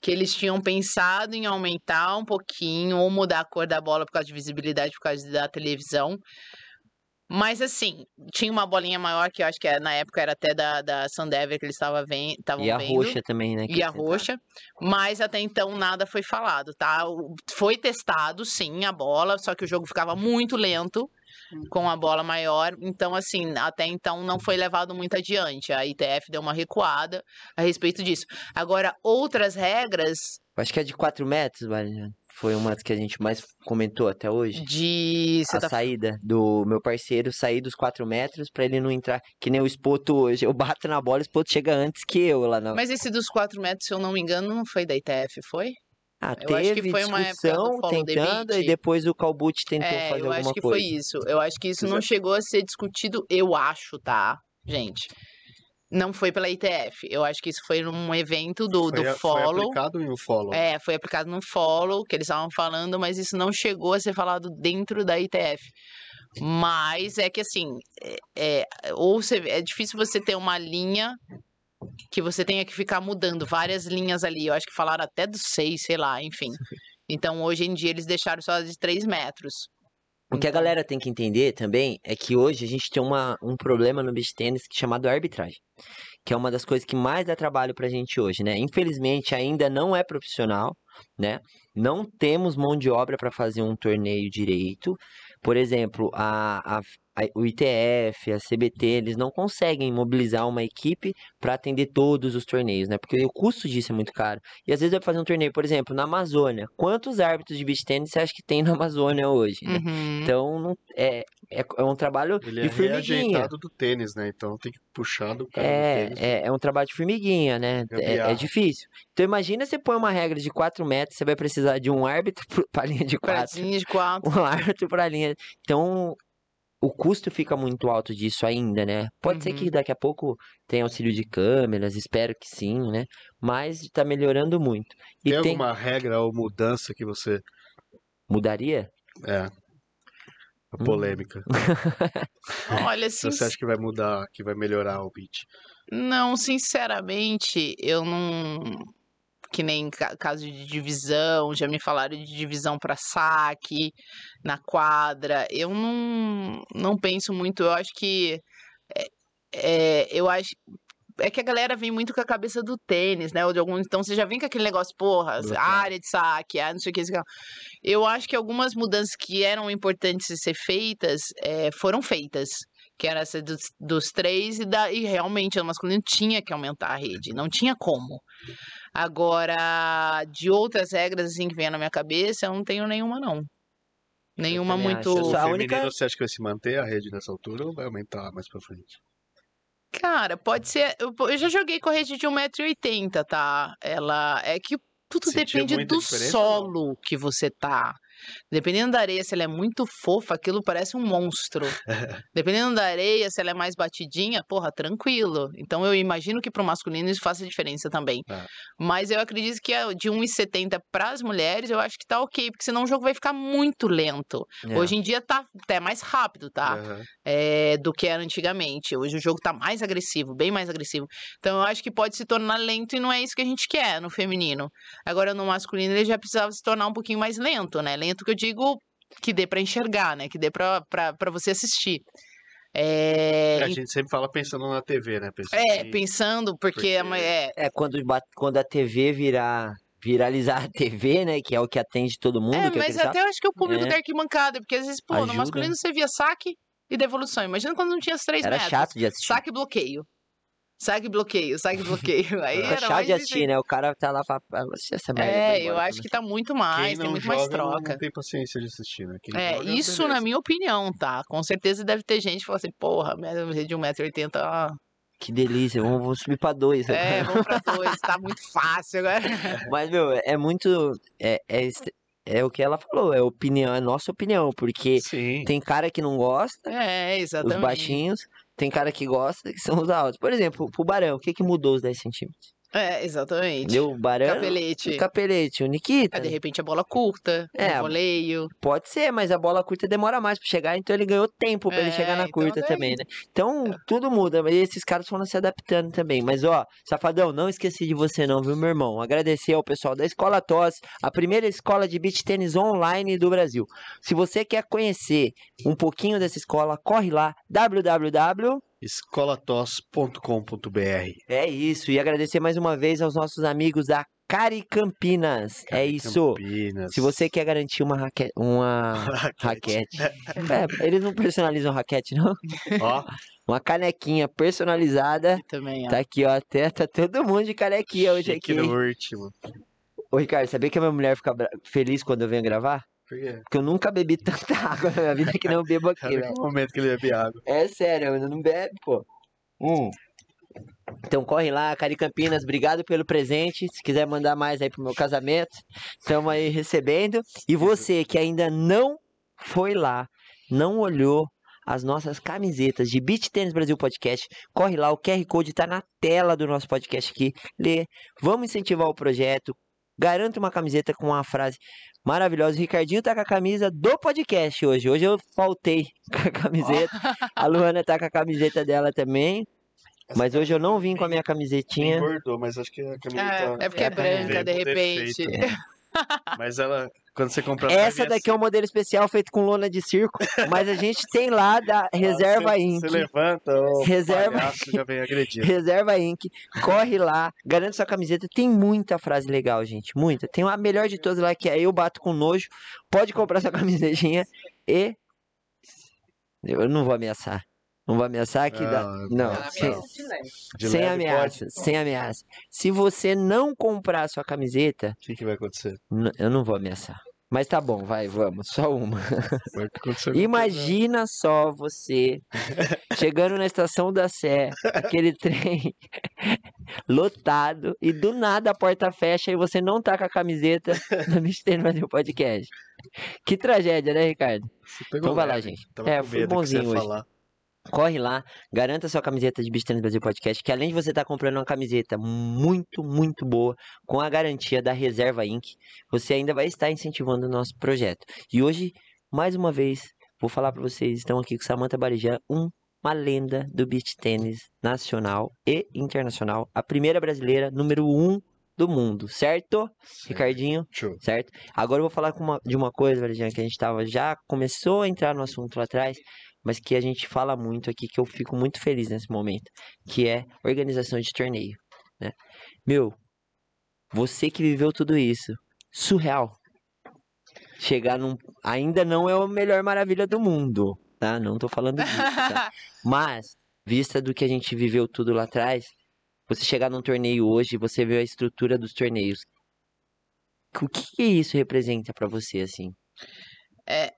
que eles tinham pensado em aumentar um pouquinho ou mudar a cor da bola por causa de visibilidade, por causa da televisão. Mas assim, tinha uma bolinha maior que eu acho que era- na época era até da, da Sandever que eles estavam estavam E a vendo. roxa também, né? E a você- roxa, mas até então nada foi falado, tá? Foi testado, sim, a bola, só que o jogo ficava muito lento. Com a bola maior, então assim, até então não foi levado muito adiante. A ITF deu uma recuada a respeito disso. Agora, outras regras Acho que é de 4 metros, Mariana. Foi uma das que a gente mais comentou até hoje. de. Você a tá saída do meu parceiro sair dos 4 metros pra ele não entrar. Que nem o Espoto hoje. Eu bato na bola, o Espoto chega antes que eu lá na. Mas esse dos 4 metros, se eu não me engano, não foi da ITF, foi? Ah, eu acho que teve foi uma época do discussão tentando e depois o Calbucci tentou É, fazer eu alguma acho que coisa. foi isso. Eu acho que isso Pois não é. chegou a ser discutido, eu acho, tá, gente? Não foi pela ITF. Eu acho que isso foi num evento do, do Foi, foi Follow. aplicado em um follow. É, foi aplicado no Follow, que eles estavam falando, mas isso não chegou a ser falado dentro da ITF. Mas é que assim, é, é, ou você, é difícil você ter uma linha que você tenha que ficar mudando várias linhas ali. Eu acho que falaram até dos seis, sei lá, enfim. Então hoje em dia eles deixaram só de três metros. O que a Então, galera tem que entender também é que hoje a gente tem uma, um problema no beach tennis chamado arbitragem, que é uma das coisas que mais dá trabalho pra gente hoje, né? Infelizmente ainda não é profissional, né? Não temos mão de obra para fazer um torneio direito. Por exemplo, a, a- a- o ITF, a CBT, eles não conseguem mobilizar uma equipe para atender todos os torneios, né? Porque o custo disso é muito caro. E às vezes vai fazer um torneio, por exemplo, na Amazônia. Quantos árbitros de beach tennis você acha que tem na Amazônia hoje? né? Uhum. Então, não, é, é, é um trabalho Ele de é formiguinha. reajeitado do tênis, né? Então tem que puxar do cara do É, tênis. é, é um trabalho de formiguinha, né? É, é difícil. Então, imagina você põe uma regra de 4 metros, você vai precisar de um árbitro para linha de 4, Pratinha de quatro. um árbitro para linha. Então, o custo fica muito alto disso ainda, né? Pode ser que Uhum. daqui a pouco tenha auxílio de câmeras, espero que sim, né? Mas tá melhorando muito. E Tem tem. alguma regra ou mudança que você. Mudaria? É. A Hum. polêmica. Olha, assim, Você acha que vai mudar, que vai melhorar o beat? Não, sinceramente, eu não. Que nem ca- caso de divisão, já me falaram de divisão para saque na quadra. Eu não, não penso muito. Eu acho que. É, é, eu acho. É que a galera vem muito com a cabeça do tênis, né? Ou de algum, então você já vem com aquele negócio, porra, área de saque, ah, não sei o que. Eu acho que algumas mudanças que eram importantes de ser feitas eh, foram feitas que era essa dos, dos três, e, da, e realmente o masculino tinha que aumentar a rede, não tinha como. Agora, de outras regras assim que vem na minha cabeça, eu não tenho nenhuma, não. Nenhuma muito. acho. O feminino, única- você acha que vai se manter a rede nessa altura ou vai aumentar mais pra frente? Cara, pode ser. Eu, já joguei com a rede de 1,80m, tá? Ela. É que tudo Sentiu depende do diferença solo que você tá. Dependendo da areia, se ela é muito fofa, aquilo parece um monstro. Dependendo da areia, se ela é mais batidinha, porra, tranquilo. Então eu imagino que pro masculino isso faça diferença também. É. Mas eu acredito que de 1,70 para as mulheres, eu acho que tá ok, porque senão o jogo vai ficar muito lento. É. Hoje em dia tá até mais rápido, tá? Aham. é, do que era antigamente. Hoje o jogo tá mais agressivo, bem mais agressivo. Então eu acho que pode se tornar lento e não é isso que a gente quer no feminino. Agora no masculino ele já precisava se tornar um pouquinho mais lento, né? Lento que eu digo que dê pra enxergar, né? Que dê pra você assistir. É, É, a gente sempre fala pensando na TV, né? Pensando é, em- pensando, porque, porque- é, É, quando, bat- quando a TV virar. Viralizar a TV, né? Que é o que atende todo mundo. é que mas até eu acho que o público É. da arquibancada, porque às vezes, pô, no Ajuda. masculino você via saque e devolução. Imagina quando não tinha os três Era metros. chato de assistir. Saque e bloqueio. Segue bloqueio, segue bloqueio. Aí era chato de assistir, né? O cara tá lá pra pra assistir essa merda. É, embora eu acho também. que tá muito Quem mais, não tem muito joga mais troca. Não, tem paciência de assistir, né? Quem É, joga, isso na minha opinião, tá? Com certeza deve ter gente que fala assim, porra, de 1,80m, ó. Que delícia, vamos, vamos subir pra dois. É, vamos pra dois, tá muito fácil agora. Mas, meu, é muito. É, é, é o que ela falou, é opinião, é nossa opinião, porque Sim. tem cara que não gosta, É, os exatamente. baixinhos, tem cara que gosta, que são os altos. Por exemplo, pro Barão, o que que mudou os 10 centímetros? É, exatamente. Deu o Barão, Capelete. o Capelete, o Nikita. É, de repente a bola curta, É, é, voleio. Pode ser, mas a bola curta demora mais pra chegar, então ele ganhou tempo pra ele É, chegar na então curta daí- também, né? Então, tudo muda, mas esses caras foram se adaptando também. Mas, ó, Safadão, não esqueci de você não, viu, meu irmão? Agradecer ao pessoal da Escola TOS, a primeira escola de beach tênis online do Brasil. Se você quer conhecer um pouquinho dessa escola, corre lá, www... escolatos.com.br. É isso, e agradecer mais uma vez aos nossos amigos da Cari Campinas. é isso. Campinas. Se você quer garantir uma raquete, uma raquete. É, eles não personalizam raquete, não. Ó, Uma canequinha personalizada. Também, ó. Tá aqui, ó. Até tá todo mundo de canequinha hoje chique aqui. no último. Ô, Ricardo, sabia que a minha mulher fica feliz quando eu venho gravar? Por quê? Porque eu nunca bebi tanta água na minha vida que eu bebo aqui, velho. momento que ele bebe água. É sério, eu não bebe, pô. Hum. Então corre lá, Cari Campinas, obrigado pelo presente. Se quiser mandar mais aí pro meu casamento, estamos aí recebendo. E você que ainda não foi lá, não olhou as nossas camisetas de Beach Tennis Brasil Podcast, corre lá, o QR Code tá na tela do nosso podcast aqui. Lê, vamos incentivar o projeto. Garanta uma camiseta com uma frase maravilhosa. O Ricardinho tá com a camisa do podcast hoje. Hoje eu faltei com a camiseta. A Luana tá com a camiseta dela também. Mas hoje eu não vim com a minha camisetinha. Engordou, mas acho que a camiseta. É, é porque É é branca, de repente. defeito, né? Mas ela, quando você comprar. Essa daqui é um modelo especial feito com lona de circo. Mas a gente tem lá da Reserva você, Inc. Você levanta, o Reserva- palhaço já vem agredindo. Reserva Inc. Corre lá, garante sua camiseta. Tem muita frase legal, gente. Muita. Tem a melhor de todas lá que é Eu Bato com Nojo. Pode comprar sua camisetinha e. Eu não vou ameaçar. Não vou ameaçar que dá. Não, Não, sem, sem ameaça. Sem ameaça. Se você não comprar sua camiseta, pode. O que, que vai acontecer? eu não vou ameaçar. Mas tá bom, vai, vamos. Só uma. Acontecer Imagina só você chegando na estação da Sé, aquele trem lotado, e do nada a porta fecha e você não tá com a camiseta do Beach Tennis Brasil Podcast. Que tragédia, né, Ricardo? Então vai lá, gente. Tava É, ia bonzinho hoje. falar. Corre lá, garanta sua camiseta de Beach Tennis Brasil Podcast, que além de você estar comprando uma camiseta muito, muito boa, com a garantia da Reserva Inc., você ainda vai estar incentivando o nosso projeto. E hoje, mais uma vez, vou falar para vocês, estão aqui com Samantha Barijá, um, uma lenda do beach tênis nacional e internacional, a primeira brasileira, número um do mundo, certo? Ricardinho, Show. certo? Agora eu vou falar uma- de uma coisa, Varejão, que a gente tava, já começou a entrar no assunto lá atrás, mas que a gente fala muito aqui, que eu fico muito feliz nesse momento, que é organização de torneio, né? Meu, você que viveu tudo isso, surreal. Chegar num... Ainda não é a melhor maravilha do mundo, tá? Não tô falando disso, tá? Mas, vista do que a gente viveu tudo lá atrás, você chegar num torneio hoje, você vê a estrutura dos torneios. O que que isso representa pra você, assim? É,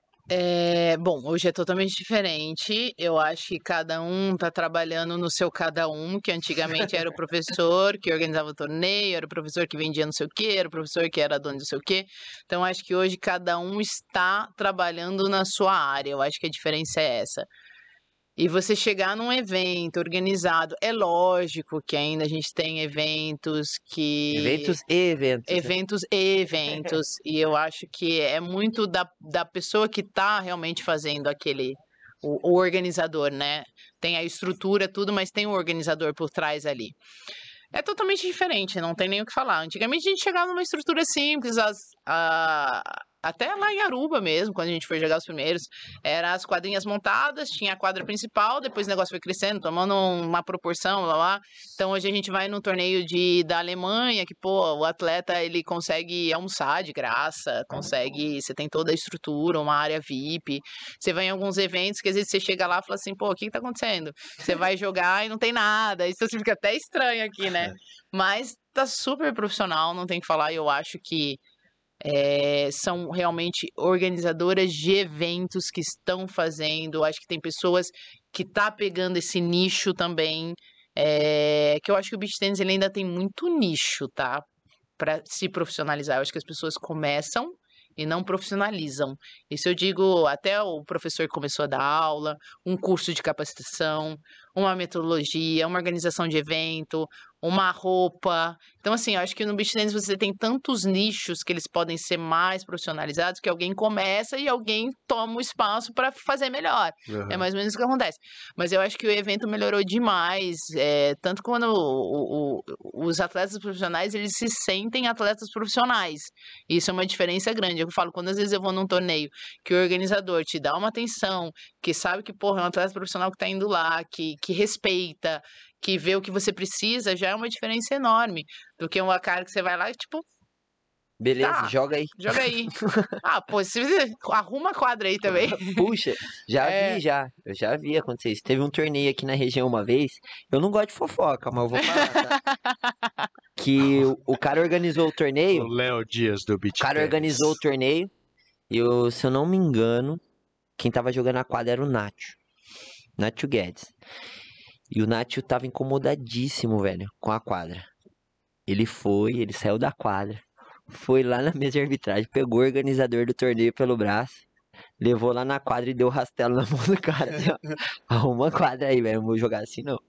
bom, hoje é totalmente diferente. Eu acho que cada um tá trabalhando no seu cada um, que antigamente era o professor que organizava o torneio, era o professor que vendia não sei o quê, era o professor que era dono de não sei o quê. Então, acho que hoje cada um está trabalhando na sua área. Eu acho que a diferença é essa. E você chegar num evento organizado, é lógico que ainda a gente tem eventos que. Eventos e eventos. né? Eventos e eventos. e eu acho que é muito da, da pessoa que está realmente fazendo aquele. O, o organizador, né? Tem a estrutura, tudo, mas tem o organizador por trás ali. É totalmente diferente, não tem nem o que falar. Antigamente a gente chegava numa estrutura simples, as, a- Até lá em Aruba mesmo, quando a gente foi jogar os primeiros, eram as quadrinhas montadas, tinha a quadra principal, depois o negócio foi crescendo, tomando uma proporção, lá, lá. Então hoje a gente vai num torneio de, da Alemanha, que, pô, o atleta ele consegue almoçar de graça, consegue, você tem toda a estrutura, uma área VIP. Você vai em alguns eventos que às vezes você chega lá e fala assim, pô, o que, que tá acontecendo? Você vai jogar e não tem nada. Isso fica até estranho aqui, né? Mas tá super profissional, não tem o que falar. Eu acho que é, são realmente organizadoras de eventos que estão fazendo. Acho que tem pessoas que tá pegando esse nicho também. É, que eu acho que o beach tennis ele ainda tem muito nicho, tá? Para se profissionalizar. Eu acho que as pessoas começam e não profissionalizam. Isso eu digo até o professor começou a dar aula, um curso de capacitação, uma metodologia, uma organização de evento, uma roupa. Então, assim, eu acho que no beach tennis você tem tantos nichos que eles podem ser mais profissionalizados que alguém começa e alguém toma o espaço para fazer melhor. Uhum. É mais ou menos o que acontece. Mas eu acho que o evento melhorou demais, é, tanto quando o, o, os atletas profissionais eles se sentem atletas profissionais. Isso é uma diferença grande. Eu falo, quando às vezes eu vou num torneio que o organizador te dá uma atenção, que sabe que, porra, é um atleta profissional que tá indo lá, que, que respeita, que vê o que você precisa, já é uma diferença enorme do que uma cara que você vai lá e tipo. Beleza, tá, joga aí. Joga aí. ah, pô, você arruma a quadra aí também. Puxa, já é... vi, já. Eu já vi acontecer isso. Teve um torneio aqui na região uma vez. Eu não gosto de fofoca, mas eu vou falar, tá? que o, cara organizou o torneio. O Léo Dias do Beat O cara organizou o torneio. E eu, se eu não me engano, quem tava jogando a quadra era o Nacho. Nacho Guedes. E o Nacho tava incomodadíssimo, velho, com a quadra. Ele foi, ele saiu da quadra, foi lá na mesa de arbitragem, pegou o organizador do torneio pelo braço, levou lá na quadra e deu rastelo na mão do cara. Assim, Arruma a quadra aí, velho, não vou jogar assim não.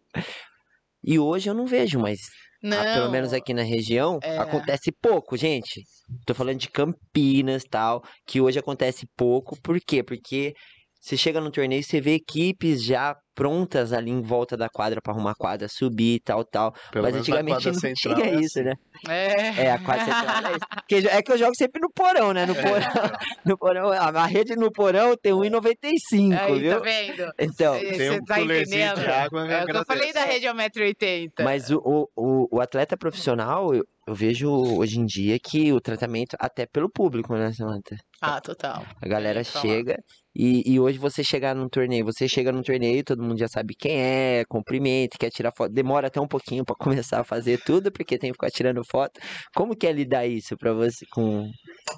E hoje eu não vejo mais. Não, ah, pelo menos aqui na região, é... acontece pouco, gente. Tô falando de Campinas tal, que hoje acontece pouco. Por quê? Porque você chega no torneio, você vê equipes já prontas ali em volta da quadra para arrumar a quadra, subir tal, tal. Pelo Mas antigamente não central, tinha é isso, assim. né? É. é, a quadra central é isso. é que eu jogo sempre no porão, né? No é. porão, no porão a rede no porão tem 1,95, Aí, viu? tá vendo? Então, tem um tá entendendo? De água, é, eu falei da rede 1,80m. Mas o, o, o atleta profissional, eu, eu vejo hoje em dia que o tratamento, até pelo público, né, Samantha? Ah, total. A galera chega e, e hoje você chegar num torneio, você chega num torneio, todo mundo já sabe quem é, cumprimenta, quer tirar foto. Demora até um pouquinho para começar a fazer tudo, porque tem que ficar tirando foto. Como que é lidar isso para você com,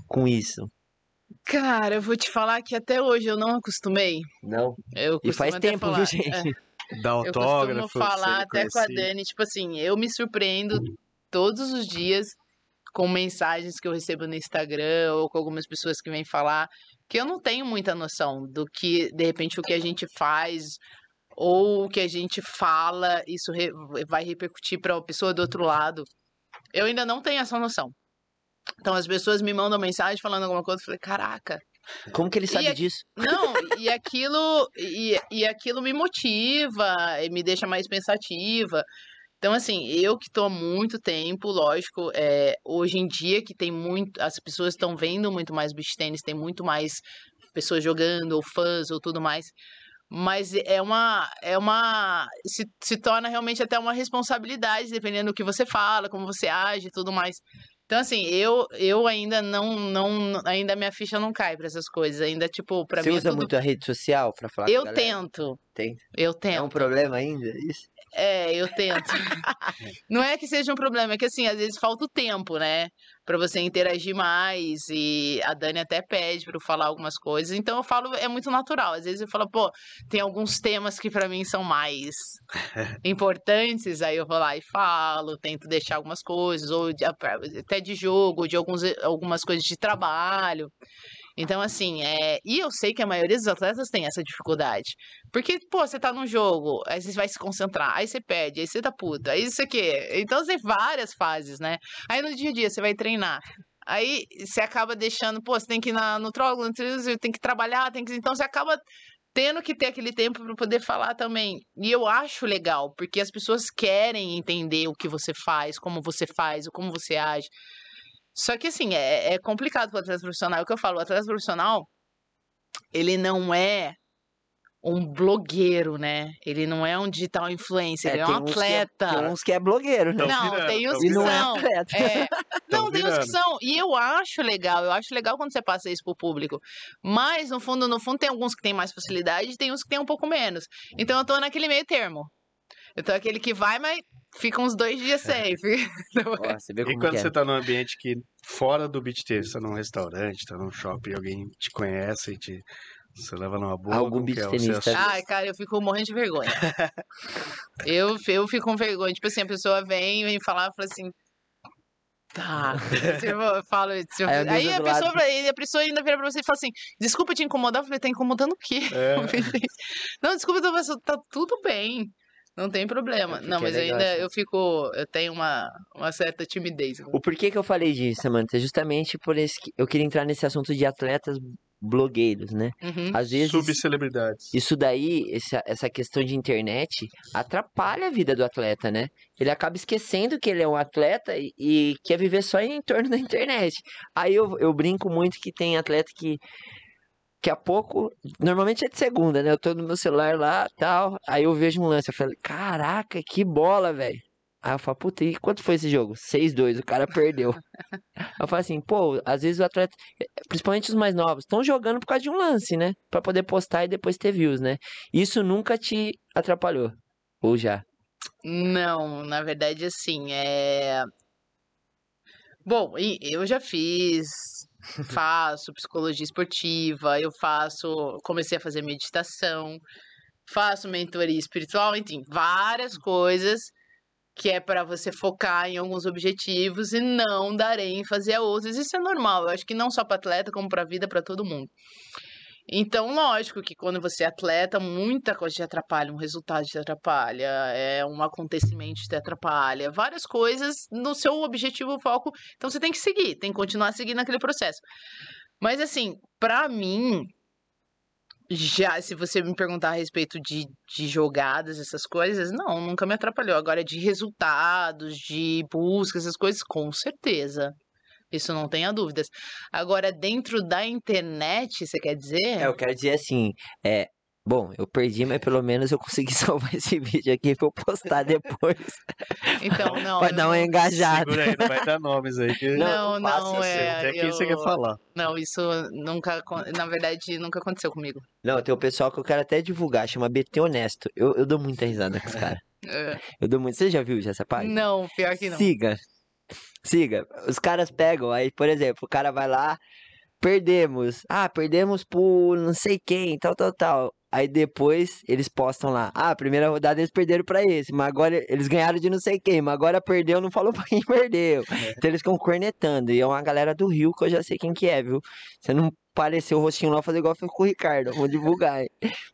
com isso? Cara, eu vou te falar que até hoje eu não acostumei. Não. Eu e faz tempo, falar, viu, gente? É, Dá autógrafo. Eu costumo falar até com a Dani, tipo assim, eu me surpreendo todos os dias com mensagens que eu recebo no Instagram ou com algumas pessoas que vêm falar que eu não tenho muita noção do que, de repente, o que a gente faz ou o que a gente fala, isso re vai repercutir para a pessoa do outro lado. Eu ainda não tenho essa noção. Então as pessoas me mandam mensagem falando alguma coisa, eu falei, caraca. Como que ele sabe e, disso? Não, e aquilo e, e aquilo me motiva, e me deixa mais pensativa. Então, assim, eu que estou há muito tempo, lógico, é, hoje em dia que tem muito. As pessoas estão vendo muito mais beach tênis, tem muito mais pessoas jogando, ou fãs, ou tudo mais. Mas é uma. É uma. Se, se torna realmente até uma responsabilidade, dependendo do que você fala, como você age e tudo mais. Então, assim, eu, eu ainda não, não. Ainda minha ficha não cai para essas coisas. Ainda, tipo, para mim. Você é usa tudo... muito a rede social para falar Eu tento. Eu tento. É um problema ainda? Isso? É, eu tento. não é que seja um problema, é que assim, às vezes falta o tempo, né? Pra você interagir mais. E a Dani até pede pra eu falar algumas coisas. Então eu falo, é muito natural. Às vezes eu falo, pô, tem alguns temas que para mim são mais importantes. Aí eu vou lá e falo, tento deixar algumas coisas, ou de, até de jogo, de alguns, algumas coisas de trabalho. Então, assim, é... e eu sei que a maioria dos atletas tem essa dificuldade. Porque, pô, você tá num jogo, aí você vai se concentrar, aí você perde, aí você tá puta, aí isso aqui. Então, tem várias fases, né? Aí no dia a dia você vai treinar. Aí você acaba deixando, pô, você tem que ir na, no troglio, tem que trabalhar, tem que. Então você acaba tendo que ter aquele tempo para poder falar também. E eu acho legal, porque as pessoas querem entender o que você faz, como você faz, como você age. Só que assim, é, é complicado para o atleta profissional. É o que eu falo, o atleta profissional, ele não é um blogueiro, né? Ele não é um digital influencer, ele é um que é- atleta. Tem uns que é blogueiro, né? Não, virando, tem uns que não é são. atleta. É. Não, tem uns que são. E eu acho legal, eu acho legal quando você passa isso pro público. Mas, no fundo, no fundo, tem alguns que têm mais facilidade e tem uns que têm um pouco menos. Então eu tô naquele meio termo. Eu tô aquele que vai, mas fica uns dois dias sem. fica- Ó, você vê E como quando que é. você tá num ambiente que fora do beach tênis, você tá num restaurante, tá num shopping, alguém te conhece e te. Você leva numa boa. Algum é? Você tenista. Ai, cara, eu fico morrendo de vergonha. eu, eu fico com vergonha. Tipo assim, a pessoa vem, vem falar, fala assim. Tá. Eu falo. Aí a aí, a pessoa, lado- a pessoa ainda vira pra você e fala assim: desculpa te incomodar. Eu falei, tá incomodando o quê? É. Eu falei, Não, desculpa, tá tudo bem. Não tem problema. É Não, é mas legal ainda assim. eu fico. Eu tenho uma, uma certa timidez. O porquê que eu falei disso, Samantha? Justamente por esse que eu queria entrar nesse assunto de atletas blogueiros, né? Uhum. Às vezes Subcelebridades. isso daí, essa, essa questão de internet, atrapalha a vida do atleta, né? Ele acaba esquecendo que ele é um atleta e, e quer viver só em torno da internet. Aí eu, eu brinco muito que tem atleta que que a pouco, normalmente é de segunda, né? Eu tô no meu celular lá, tal, aí eu vejo um lance, eu falei, caraca, que bola, velho. Aí eu falo, puta, e quanto foi esse jogo? 6-2, o cara perdeu. eu falo assim, pô, às vezes o atleta, principalmente os mais novos, estão jogando por causa de um lance, né? Pra poder postar e depois ter views, né? Isso nunca te atrapalhou? Ou já? Não, na verdade, assim, é. Bom, eu já fiz, faço psicologia esportiva, eu faço, comecei a fazer meditação, faço mentoria espiritual, enfim, várias coisas que é para você focar em alguns objetivos e não dar ênfase a outros. Isso é normal, eu acho que não só para atleta, como para a vida, para todo mundo. Então, lógico que quando você é atleta, muita coisa te atrapalha, um resultado te atrapalha, é um acontecimento te atrapalha, várias coisas no seu objetivo, foco. Então você tem que seguir, tem que continuar seguindo aquele processo. Mas assim, pra mim, já se você me perguntar a respeito de, de jogadas, essas coisas, não, nunca me atrapalhou. Agora, de resultados, de busca, essas coisas, com certeza. Isso não tenha dúvidas. Agora, dentro da internet, você quer dizer? É, eu quero dizer assim, é. Bom, eu perdi, mas pelo menos eu consegui salvar esse vídeo aqui pra eu postar depois. Então, não. Eu dar não- uma engajada. Segura aí, não vai dar nomes aí. Que... Não, não, isso, é. Até quem você quer eu- falar. Não, isso nunca, na verdade, nunca aconteceu comigo. Não, tem um pessoal que eu quero até divulgar, chama BT Honesto. Eu, eu dou muita risada com os caras. É. Eu dou muito. Você já viu já essa página? Não, pior que não. Siga. Siga. Os caras pegam, aí, por exemplo, o cara vai lá, perdemos. Ah, perdemos por não sei quem, tal, tal, tal. Aí depois eles postam lá. Ah, a primeira rodada eles perderam pra esse, mas agora eles ganharam de não sei quem, mas agora perdeu, não falou pra quem perdeu. Então eles ficam cornetando. E é uma galera do Rio que eu já sei quem que é, viu? Você não parecer o rostinho lá, fazer igual foi com o Ricardo. Vou divulgar, hein?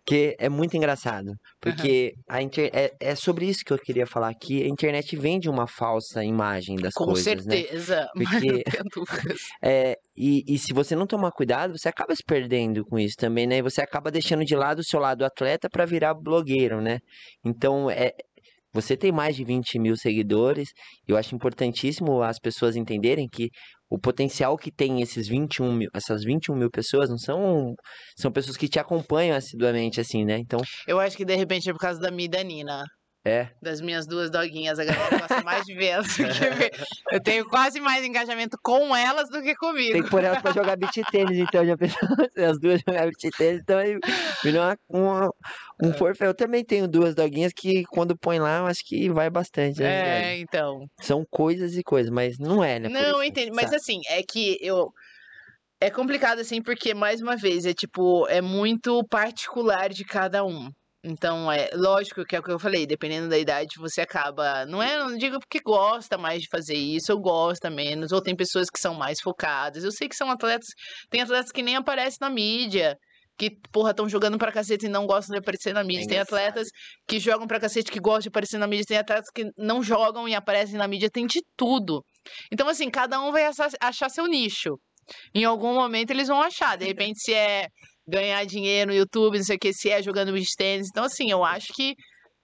Porque é muito engraçado. Porque a inter... é, é sobre isso que eu queria falar aqui. A internet vende uma falsa imagem das Com coisas, né? certeza, mas Porque-. É, e, e se você não tomar cuidado, você acaba se perdendo com isso também, né? E você acaba deixando de lado o seu lado atleta para virar blogueiro, né? Então, é, você tem mais de 20 mil seguidores. Eu acho importantíssimo as pessoas entenderem que o potencial que tem esses 21 mil, essas 21 mil pessoas não são, são pessoas que te acompanham assiduamente, assim, né? Então, Eu acho que de repente é por causa da minha e da Nina. É. Das minhas duas doguinhas, a galera gosta mais de ver elas do que ver. Eu tenho quase mais engajamento com elas do que Tem comigo. que pôr elas pra jogar beat tênis, então, já pensou? As duas jogar beat tênis, então aí virou uma, um forfé. Eu também tenho duas doguinhas que quando põe lá, eu acho que vai bastante, né? É, Guilherme? então. São coisas e coisas, mas não é, né? Não, entendo. Mas sabe? assim, é que eu. É complicado, assim, porque, mais uma vez, é tipo, é muito particular de cada um. Então, é lógico que é o que eu falei, dependendo da idade, você acaba. Não é, não digo porque gosta mais de fazer isso, ou gosta menos, ou tem pessoas que são mais focadas. Eu sei que são atletas. Tem atletas que nem aparecem na mídia. Que, porra, estão jogando pra cacete e não gostam de aparecer na mídia. tem atletas que jogam pra cacete que gostam de aparecer na mídia. Tem atletas que não jogam e aparecem na mídia. Tem de tudo. Então, assim, cada um vai achar seu nicho. Em algum momento eles vão achar. De repente, se é ganhar dinheiro no YouTube, não sei o que, se é jogando beach tênis. Então, assim, eu acho que.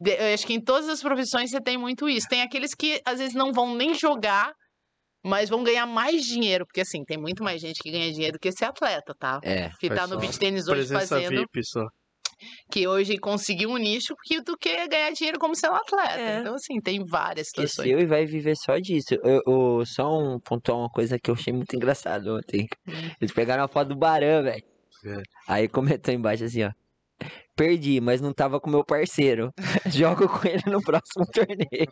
Eu acho que em todas as profissões você tem muito isso. Tem aqueles que às vezes não vão nem jogar, mas vão ganhar mais dinheiro, porque assim, tem muito mais gente que ganha dinheiro do que esse atleta, tá? É. Que tá no beach tênis hoje fazendo, VIP só. que hoje conseguiu um nicho que do que ganhar dinheiro como sendo atleta. É. Então, assim, tem várias situações. Esqueceu e vai viver só disso. Eu, eu- só um pontuar uma coisa que eu achei muito engraçado ontem. Hum. Eles pegaram a foto do Baran, velho. Aí comentou embaixo assim, ó. Perdi, mas não tava com meu parceiro. Jogo com ele no próximo torneio.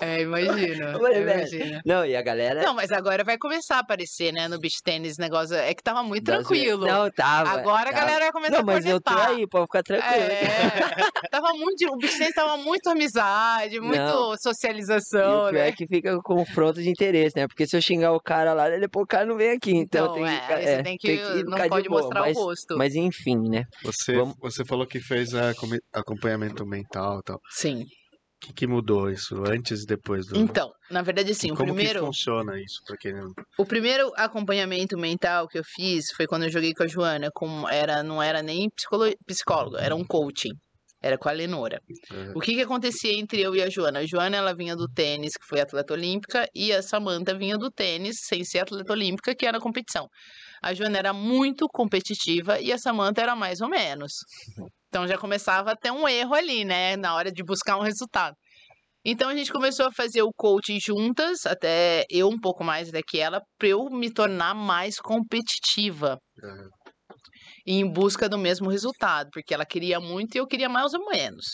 É, imagina. Velho, imagina. Não, e a galera. Não, mas agora vai começar a aparecer, né, no beach tênis, negócio. É que tava muito tranquilo. Não, tava. Agora a tava. galera vai começar Não, a mas eu tô aí, pode ficar tranquilo. É, tava muito, o beach tênis tava muito amizade, muito Não. E socialização, o pior né? é que fica com confronto de interesse, né? Porque se eu xingar o cara lá, depois o cara não vem aqui. Então, Então, tem, é, que é, tem que, não ficar de pode boa, mostrar mas, o rosto. Mas enfim, né? Você, Vamos- você falou que fez a comi- acompanhamento mental e tal. Sim. Que, que mudou isso antes e depois do. Então, na verdade, assim, o Como primeiro, que funciona isso? Pra quem não. o primeiro acompanhamento mental que eu fiz foi quando eu joguei com a Joana, com, era, não era nem psicolo- psicólogo, era um coaching. Era com a Lenora. É, O que que acontecia entre eu e a Joana? A Joana, ela vinha do tênis, que foi atleta olímpica, e a Samantha vinha do tênis, sem ser atleta olímpica, que era competição. A Joana era muito competitiva e a Samantha era mais ou menos. Então já começava a ter um erro ali, né, na hora de buscar um resultado. Então a gente começou a fazer o coaching juntas, até eu um pouco mais do que ela, para eu me tornar mais competitiva é. Em busca do mesmo resultado, porque ela queria muito e eu queria mais ou menos.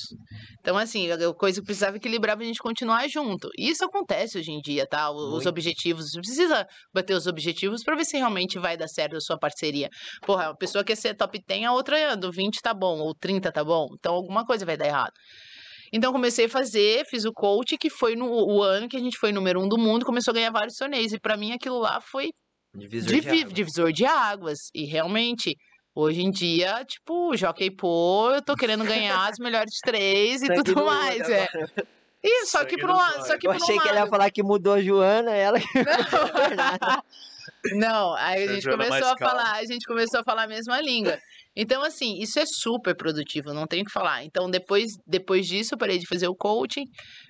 Então, assim, a coisa que precisava equilibrar pra gente continuar junto. E isso acontece hoje em dia, tá? Os Muito. objetivos, você precisa bater os objetivos pra ver se realmente vai dar certo a sua parceria. Porra, a pessoa quer ser top 10, a outra do 20 tá bom, ou 30 tá bom. Então, alguma coisa vai dar errado. Então, comecei a fazer, fiz o coach, que foi no o ano que a gente foi número um do mundo, começou a ganhar vários torneios. E pra mim, aquilo lá foi Divisor de de vi- águas. divisor de águas. E realmente, hoje em dia, tipo, Jockey Pô, eu tô querendo ganhar as melhores três e Sangue tudo olho mais. É. E só que Sangue por um nos lado. Só que Eu por um achei que ele ia falar que mudou a Joana, ela que Não, aí a gente Joana começou a falar, a gente começou a falar a mesma língua. Então, assim, isso é super produtivo, não tem o que falar. Então, depois, depois disso, eu parei de fazer o coaching,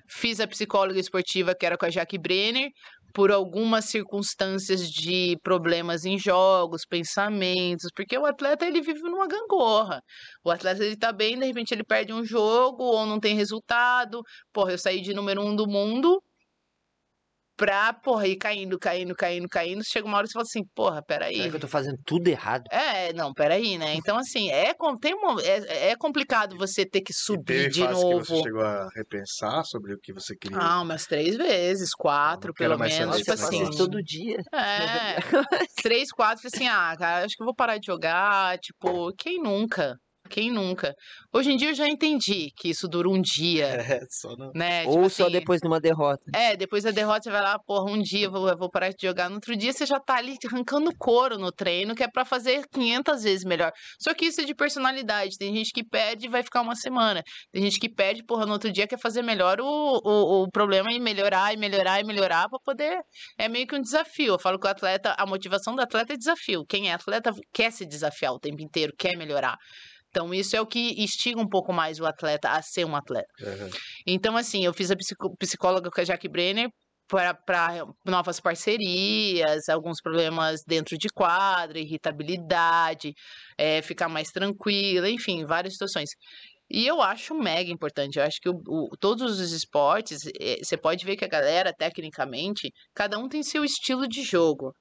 fiz a psicóloga esportiva, que era com a Jaque Brenner, por algumas circunstâncias de problemas em jogos, pensamentos, porque o atleta, ele vive numa gangorra. O atleta, ele tá bem, de repente ele perde um jogo, ou não tem resultado. Porra, eu saí de número um do mundo, pra, porra, ir caindo, caindo, caindo, caindo. Chega uma hora que você fala assim, porra, peraí. Será que eu tô fazendo tudo errado? É, não, peraí, né? Então, assim, é, tem uma, é, é complicado você ter que subir de fase que novo. você chegou a repensar sobre o que você queria. Ah, umas três vezes, quatro, pelo menos, tipo assim. isso todo dia. É, três, quatro, falei assim, ah, cara, acho que eu vou parar de jogar, tipo, quem nunca? Quem nunca? Hoje em dia eu já entendi que isso dura um dia, É, só não. né? Ou tipo só assim, depois de uma derrota. É, depois da derrota você vai lá, porra, um dia eu vou, eu vou parar de jogar, no outro dia você já tá ali arrancando couro no treino, que é pra fazer 500 vezes melhor. Só que isso é de personalidade, tem gente que perde e vai ficar uma semana, tem gente que perde, porra, no outro dia quer fazer melhor o, o, o problema e melhorar, e melhorar, e melhorar pra poder, é meio que um desafio, eu falo que o atleta, a motivação do atleta é desafio, quem é atleta quer se desafiar o tempo inteiro, quer melhorar. Então, isso é o que instiga um pouco mais o atleta a ser um atleta. É, Então, assim, eu fiz a psicóloga com a Jaque Brenner para novas parcerias, alguns problemas dentro de quadra, irritabilidade, eh, ficar mais tranquila, enfim, várias situações. E eu acho mega importante. Eu acho que o- o- todos os esportes, eh, você pode ver que a galera, tecnicamente, cada um tem seu estilo de jogo.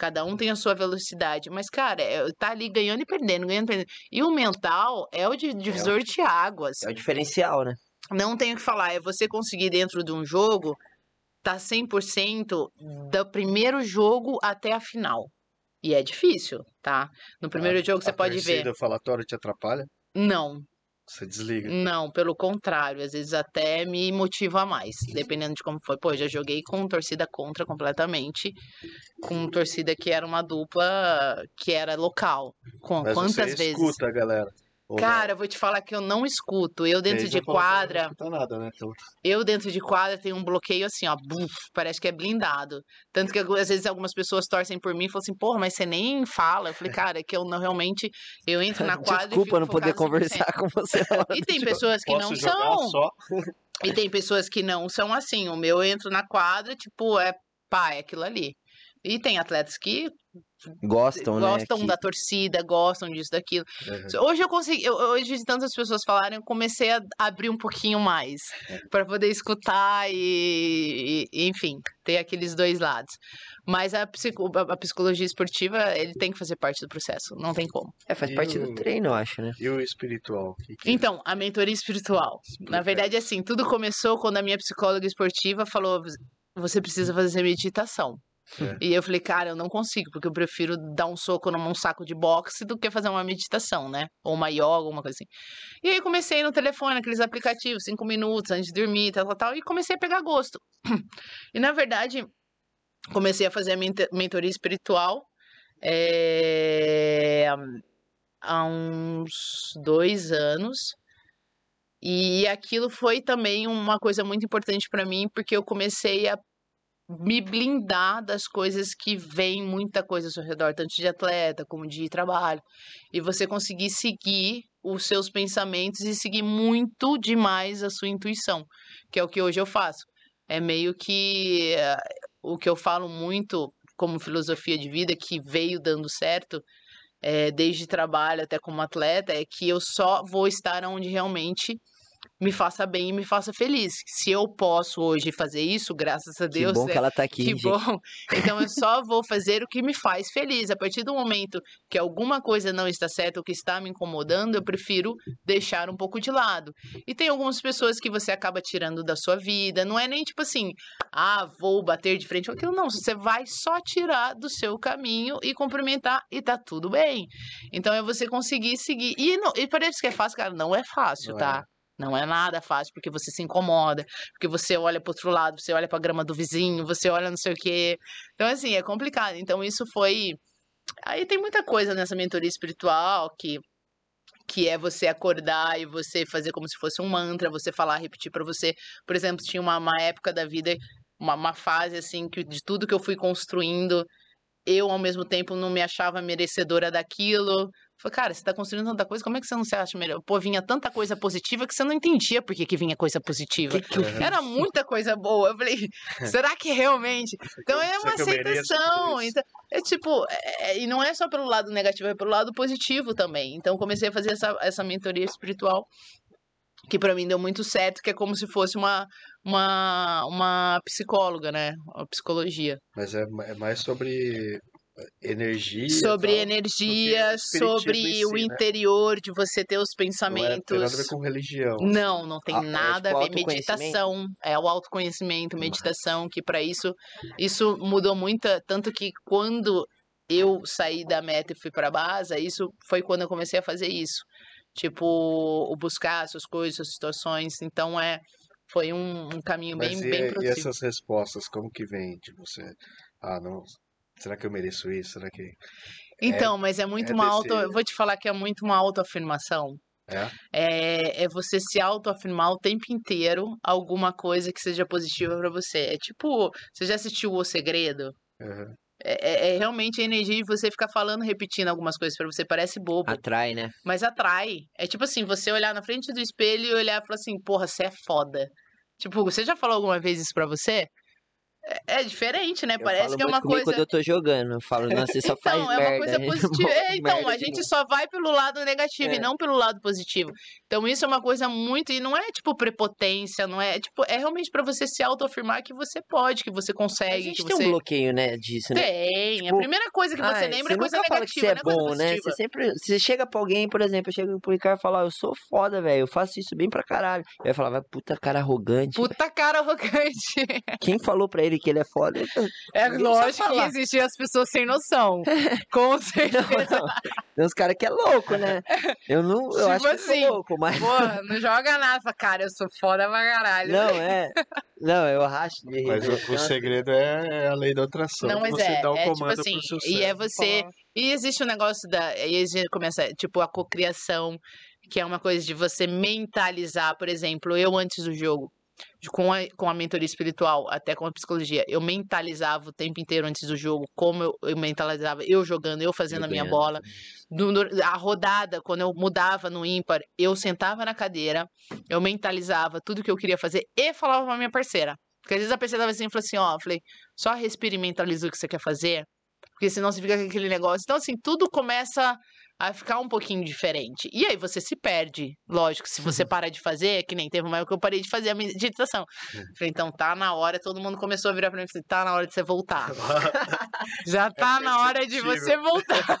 Cada um tem a sua velocidade. Mas, cara, é, tá ali ganhando e perdendo, ganhando e perdendo. E o mental é o di- divisor de águas É o diferencial, né? não tenho o que falar, é você conseguir dentro de um jogo tá 100% do primeiro jogo até a final. E é difícil, tá? No primeiro jogo você a pode ver. O falatório te atrapalha? Não, Você desliga. não, pelo contrário, às vezes até me motiva mais, dependendo de como foi. Pô, já joguei com torcida contra completamente, com torcida que era uma dupla que era local. Com Mas quantas você vezes? escuta galera. Cara, eu vou te falar que eu não escuto. Eu dentro de que não quadra, escuta nada, né? Então, Eu, dentro de quadra, tenho um bloqueio assim, ó, buf, parece que é blindado. Tanto que às vezes algumas pessoas torcem por mim e falam assim, porra, mas você nem fala. Eu falei, cara, é que eu não realmente. Eu entro na quadra. e Desculpa não poder focada 100%. conversar com você. E tem pessoas que não são. só. E tem pessoas que não são assim. O meu eu entro na quadra, tipo, é pá, é aquilo ali. E tem atletas que Gostam, né? gostam que- da torcida, gostam disso, daquilo. Uhum. Hoje eu consegui, eu- hoje de tantas pessoas falarem, eu comecei a abrir um pouquinho mais É. para poder escutar e, e- enfim, ter aqueles dois lados. Mas a, psico- a- a psicologia esportiva, ele tem que fazer parte do processo, não tem como. É, faz E parte o- do treino, eu acho, né? E o espiritual? Que que é? Então, a mentoria espiritual. Na Explica. verdade, assim, tudo começou quando a minha psicóloga esportiva falou: você precisa fazer meditação. É. E eu falei, cara, eu não consigo, porque eu prefiro dar um soco num saco de boxe do que fazer uma meditação, né? Ou uma yoga, alguma coisa assim. E aí comecei no telefone, aqueles aplicativos, cinco minutos antes de dormir, tal, tal, tal, e comecei a pegar gosto. E na verdade, comecei a fazer a mente- mentoria espiritual eh, há uns dois anos. E aquilo foi também uma coisa muito importante para mim, porque eu comecei a me blindar das coisas que vem muita coisa ao seu redor, tanto de atleta como de trabalho. E você conseguir seguir os seus pensamentos e seguir muito demais a sua intuição, que é o que hoje eu faço. É meio que eh, o que eu falo muito como filosofia de vida, que veio dando certo, eh, desde trabalho até como atleta, é que eu só vou estar onde realmente me faça bem e me faça feliz. Se eu posso hoje fazer isso, graças a Que Deus, bom é- que ela tá aqui, que gente. bom. Então eu só vou fazer o que me faz feliz. A partir do momento que alguma coisa não está certa ou que está me incomodando, eu prefiro deixar um pouco de lado. E tem algumas pessoas que você acaba tirando da sua vida. Não é nem tipo assim, ah, vou bater de frente com aquilo. Não, você vai só tirar do seu caminho e cumprimentar e tá tudo bem. Então é você conseguir seguir. E, não, e parece que é fácil, cara. Não é fácil, Não é. Não é nada fácil, porque você se incomoda, porque você olha pro outro lado, você olha pra grama do vizinho, você olha não sei o quê. Então, assim, é complicado. Então, isso foi. Aí tem muita coisa nessa mentoria espiritual que. Que é você acordar e você fazer como se fosse um mantra, você falar, repetir pra você. Por exemplo, tinha uma, uma época da vida, uma, uma fase assim, que de tudo que eu fui construindo, eu ao mesmo tempo não me achava merecedora daquilo. Falei, cara, você tá construindo tanta coisa, como é que você não se acha melhor? Pô, vinha tanta coisa positiva que você não entendia por que, que vinha coisa positiva. Que que? Era muita coisa boa. Eu falei, será que realmente? Então é uma aceitação. Então, é tipo, é- e não é só pelo lado negativo, é pelo lado positivo também. Então comecei a fazer essa, essa mentoria espiritual que pra mim deu muito certo, que é como se fosse uma, uma, uma psicóloga, né? Uma psicologia. Mas é, é mais sobre energia. e sobre tal. energia, sobre em o si, né? interior, de você ter os Não é, tem nada a pensamentos. ver com religião. Não, não tem Ah, é nada tipo a ver. Meditação, é o autoconhecimento, meditação, que para isso, isso mudou muito, tanto que quando eu saí da meta e fui para base, isso foi quando eu comecei a fazer isso. Tipo, o buscar essas coisas, essas situações, então é foi um, um caminho Mas bem, e, bem e produtivo. essas respostas, como que vem de você? Ah, não. Será que eu mereço isso? Será que. Então, mas é muito é uma desse- auto, eu vou te falar que é muito uma autoafirmação. É? É, é você se autoafirmar o tempo inteiro alguma coisa que seja positiva pra você. É tipo, você já assistiu O Segredo? Aham. É, é- é realmente a energia de você ficar falando, repetindo algumas coisas pra você. Parece bobo, Atrai, né? mas atrai. É tipo assim, você olhar na frente do espelho e olhar e falar assim, porra, você é foda. Tipo, você já falou alguma vez isso pra você? É, é diferente, né? Eu Parece que é uma coisa. quando eu tô jogando. Eu falo, nossa, você só faz Então, é merda. uma coisa né? positiva. É, então, a gente só vai pelo lado negativo e É. não pelo lado positivo. Então, isso é uma coisa muito. E não é tipo prepotência, não é. é tipo, é realmente pra você se autoafirmar que você pode, que você A consegue, gente que tem você. um bloqueio, né, disso, né? Tem. Tipo, a primeira coisa que você Ai, lembra é coisa nunca fala negativa, que você é é coisa bom, né? Você sempre. Você chega pra alguém, por exemplo, eu chego pro Ricardo e falo, "Ó, eu sou foda, velho. Eu faço isso bem pra caralho. Ele vai falar, vai, puta cara arrogante. Puta cara arrogante. Quem falou pra ele que ele é foda? É Ninguém lógico que existem as pessoas sem noção. Com certeza. Não, não. Tem uns caras que é louco, né? Eu não. Eu Tipo acho que eu assim, sou louco, mas. Porra, não joga nada. Fala, Cara, eu sou foda pra caralho. Não, é. Não, eu racho de Mas rir. o, o segredo é, é a lei da atração. Não, mas você é, dá o é tipo comando assim, pro seu e é você. E existe o negócio da. Aí a gente começa, tipo, a cocriação, que é uma coisa de você mentalizar, por exemplo, eu antes do jogo, com a, com a mentoria espiritual, até com a psicologia, eu mentalizava o tempo inteiro antes do jogo, como eu, eu mentalizava, eu jogando, eu fazendo Eu a minha ganhando. bola. No- no- a rodada, quando eu mudava no ímpar, eu sentava na cadeira, eu mentalizava tudo que eu queria fazer e falava pra minha parceira. Porque às vezes a pessoa tava assim e falou assim, ó, falei, só respira e mentaliza o que você quer fazer, porque senão você fica com aquele negócio. Então, assim, tudo começa a ficar um pouquinho diferente. E aí você se perde. Lógico, se você parar de fazer, que nem teve uma época que eu parei de fazer a meditação. Falei, então tá na hora, todo mundo começou a virar pra mim e falei, tá na hora de você voltar. Já tá na hora de você voltar.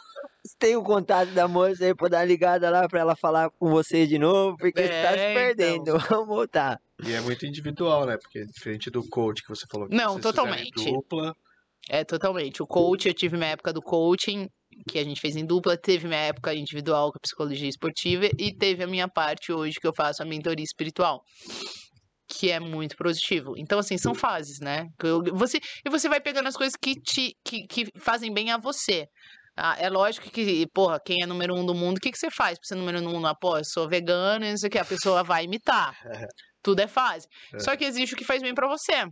Tem o contato da moça aí pra dar uma ligada lá pra ela falar com você de novo, porque você tá se É, perdendo. Vamos voltar. E é muito individual, né? Porque diferente do coach que você falou que Não, totalmente. dupla. É, totalmente. O coach, eu tive minha época do coaching, que a gente fez em dupla, teve minha época individual com a psicologia esportiva e teve a minha parte hoje que eu faço a mentoria espiritual. Que é muito positivo. Então, assim, são fases, né? Você, e você vai pegando as coisas que te que, que fazem bem a você. Ah, é lógico que, porra, quem é número um do mundo, o que, que você faz pra ser número um? Ah, pô, eu sou vegano e não sei o que, a pessoa vai imitar. Tudo é fase. É. Só que existe o que faz bem pra você.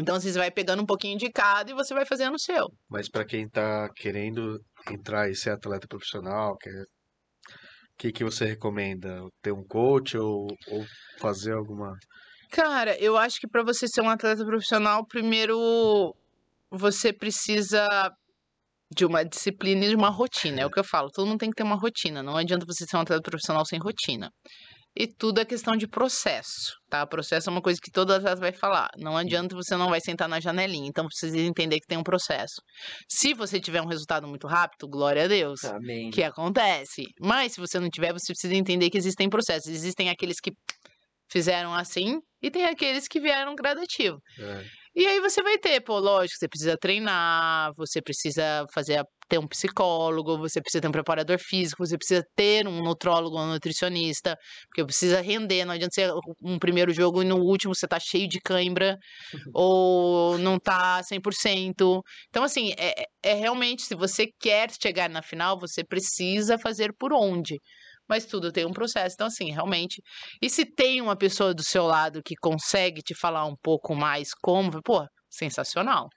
Então, assim, você vai pegando um pouquinho de cada e você vai fazendo o seu. Mas pra quem tá querendo entrar e ser atleta profissional, quer... o que, que você recomenda? Ter um coach ou, ou fazer alguma. Cara, eu acho que pra você ser um atleta profissional, primeiro você precisa de uma disciplina e de uma rotina. É o que eu falo. Todo mundo tem que ter uma rotina. Não adianta você ser um atleta profissional sem rotina. E tudo é questão de processo, tá? Processo é uma coisa que todo atleta vai falar. Não adianta você não vai sentar na janelinha. Então precisa entender que tem um processo. Se você tiver um resultado muito rápido, glória a Deus Amém. que acontece. Mas se você não tiver, você precisa entender que existem processos. Existem aqueles que fizeram assim e tem aqueles que vieram gradativo. É, E aí você vai ter, pô, lógico, você precisa treinar, você precisa fazer a- ter um psicólogo, você precisa ter um preparador físico, você precisa ter um nutrólogo, um nutricionista, porque precisa render, não adianta ser um primeiro jogo e no último você tá cheio de cãibra ou não tá 100%. Então assim, é, é realmente se você quer chegar na final, você precisa fazer por onde. Mas tudo tem um processo. Então, assim, realmente. E se tem uma pessoa do seu lado que consegue te falar um pouco mais como, pô, sensacional,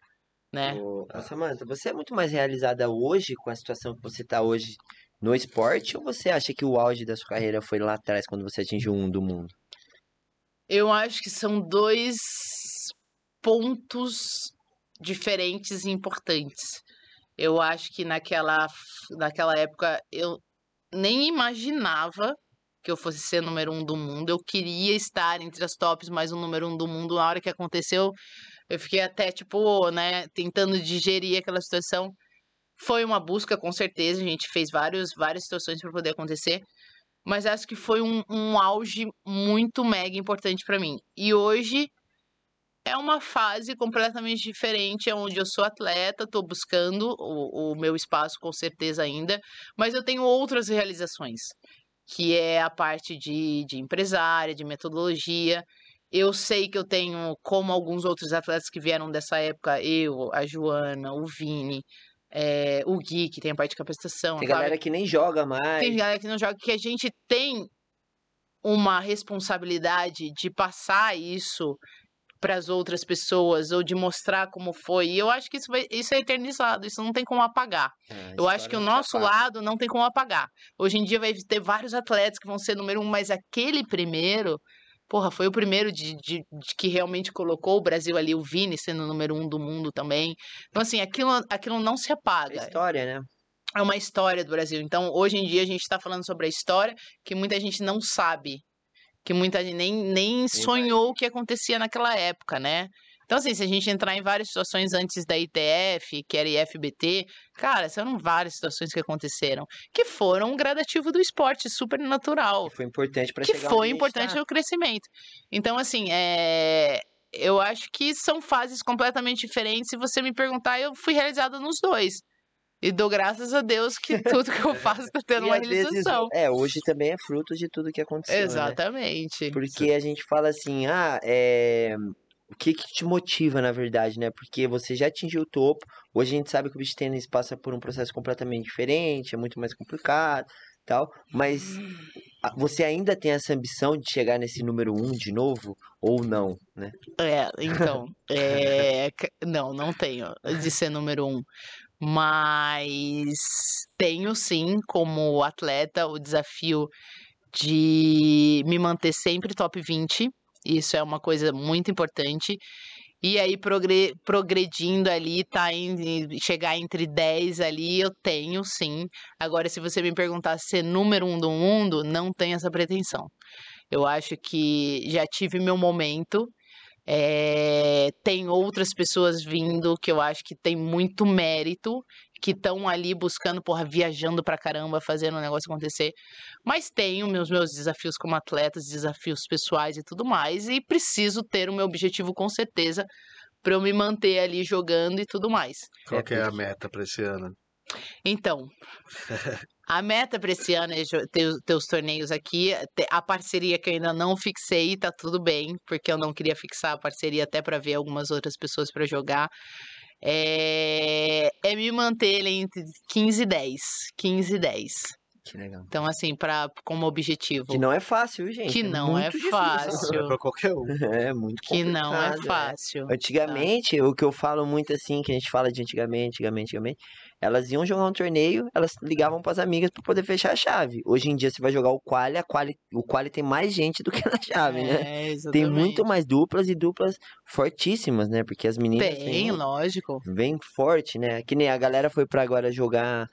né? Ô, ô, Samantha, você é muito mais realizada hoje com a situação que você tá hoje no esporte ou você acha que o auge da sua carreira foi lá atrás quando você atingiu um do mundo? Eu acho que são dois pontos diferentes e importantes. Eu acho que naquela, naquela época eu nem imaginava que eu fosse ser número um do mundo. Eu queria estar entre as tops, mas o número um do mundo, na hora que aconteceu, eu fiquei até, tipo, né, tentando digerir aquela situação. Foi uma busca, com certeza. A gente fez vários, várias situações para poder acontecer. Mas acho que foi um, um auge muito mega importante para mim. E hoje é uma fase completamente diferente, onde eu sou atleta, estou buscando o, o meu espaço com certeza ainda, mas eu tenho outras realizações, que é a parte de, de empresária, de metodologia. Eu sei que eu tenho, como alguns outros atletas que vieram dessa época, eu, a Joana, o Vini, eh, o Gui, que tem a parte de capacitação. Tem galera que nem joga mais. tem galera que não joga, que a gente tem uma responsabilidade de passar isso para as outras pessoas ou de mostrar como foi. E eu acho que isso, vai, isso é eternizado, isso não tem como apagar. Ah, Eu acho que o nosso apaga. lado não tem como apagar. Hoje em dia vai ter vários atletas que vão ser número um, mas aquele primeiro, porra, foi o primeiro de, de- de que realmente colocou o Brasil ali, o Vini sendo o número um do mundo também. Então, assim, aquilo, aquilo não se É apaga história, né? é uma história do Brasil. Então, hoje em dia, a gente está falando sobre a história que muita gente não sabe. Que muita gente nem, nem sonhou o que acontecia naquela época, né? Então, assim, se a gente entrar em várias situações antes da ITF, que era IFBT, cara, são várias situações que aconteceram, que foram um gradativo do esporte, super natural Que foi importante que chegar foi a gente importante tá. no crescimento. Então, assim, é... eu acho que são fases completamente diferentes. Se você me perguntar, eu fui realizada nos dois. E dou graças a Deus que tudo que eu faço está tendo uma às vezes, realização. é, hoje também é fruto de tudo que aconteceu, né? Exatamente. Porque a gente fala assim, ah, é... o que que te motiva, na verdade, né? Porque você já atingiu o topo, hoje a gente sabe que o beach tênis passa por um processo completamente diferente, é muito mais complicado, tal, mas você ainda tem essa ambição de chegar nesse número um de novo, ou não, né? É, então, é, não, não tenho de ser número um, mas tenho sim, como atleta, o desafio de me manter sempre top 20 Isso é uma coisa muito importante. E aí, progre- progredindo ali, tá em chegar entre 10 ali, eu tenho sim. Agora, se você me perguntar ser número um do mundo, não tenho essa pretensão. Eu acho que já tive meu momento. É, tem outras pessoas vindo que eu acho que tem muito mérito, que estão ali buscando, porra, viajando pra caramba, fazendo o negócio acontecer. Mas tenho meus, meus desafios como atleta, desafios pessoais e tudo mais, e preciso ter o meu objetivo com certeza pra eu me manter ali jogando e tudo mais. Qual É, que é a meta pra esse ano? Então, a meta para esse ano é ter, os- ter os torneios aqui. A parceria que eu ainda não fixei, tá tudo bem, porque eu não queria fixar a parceria até para ver algumas outras pessoas para jogar. É, é me manter entre 15 e 10. 15 e 10. Que legal. Então, assim, pra, como objetivo. Que não é fácil, viu, gente. Que não é muito difícil. fácil. É pra qualquer um. É muito Que não é complicado, fácil. Antigamente, o que eu falo muito assim, que a gente fala de antigamente, antigamente, antigamente, elas iam jogar um torneio, elas ligavam pras amigas pra poder fechar a chave. Hoje em dia você vai jogar o quali, a quali, o quali tem mais gente do que na chave, né? É, Tem muito exatamente. mais duplas e duplas fortíssimas, né? Porque as meninas Tem, têm- lógico. vem forte, né? Que nem a galera foi pra agora jogar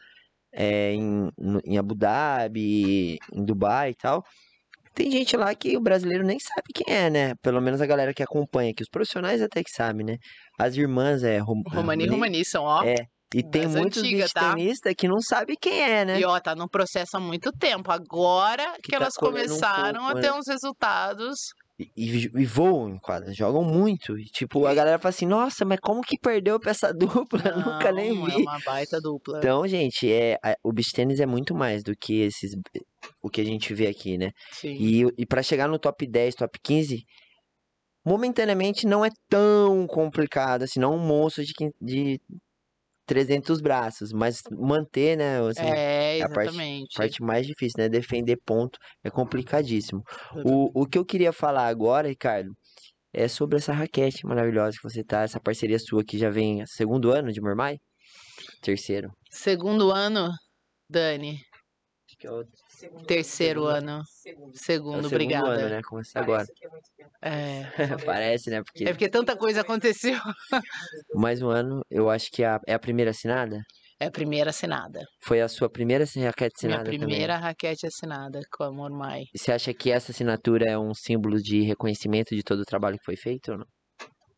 é, em, no- em Abu Dhabi, em Dubai e tal. Tem gente lá que o brasileiro nem sabe quem é, né? Pelo menos a galera que acompanha aqui. Os profissionais até que sabem, né? As irmãs é Rom Romani e Romani são, ó. É, E tem muitos antigas, tá? que não sabe quem é, né? E ó, tá num processo há muito tempo. Agora que, Que tá elas colhendo um começaram pouco, a ter né? uns resultados. E, e- voam em quadra, jogam muito. E tipo, a galera fala assim, nossa, mas como que perdeu pra essa dupla? Nunca nem Não, vi. É uma baita dupla. Então, gente, é, a- o beach tennis é muito mais do que esses o que a gente vê aqui, né? Sim. E, e para chegar no top 10, top 15, momentaneamente não é tão complicado, assim, não é um monstro de, de 300 braços, mas manter, né, assim, é, parte- exatamente. a parte mais difícil, né, defender ponto é complicadíssimo. O, o que eu queria falar agora, Ricardo, é sobre essa raquete maravilhosa que você tá, essa parceria sua que já vem segundo ano de Mormai? Terceiro. Segundo ano, Dani. Acho que é o Terceiro Segundo. ano. Segundo. É o Segundo, segundo obrigada. ano, né? Começa agora. É muito tempo. É. Parece, né? Porque é porque tanta coisa aconteceu. mais um ano, eu acho que é a, é a primeira assinada. É a primeira assinada. Foi a sua primeira raquete Minha assinada primeira raquete assinada com a Mormai. também. E você acha que essa assinatura é um símbolo de reconhecimento de todo o trabalho que foi feito ou não?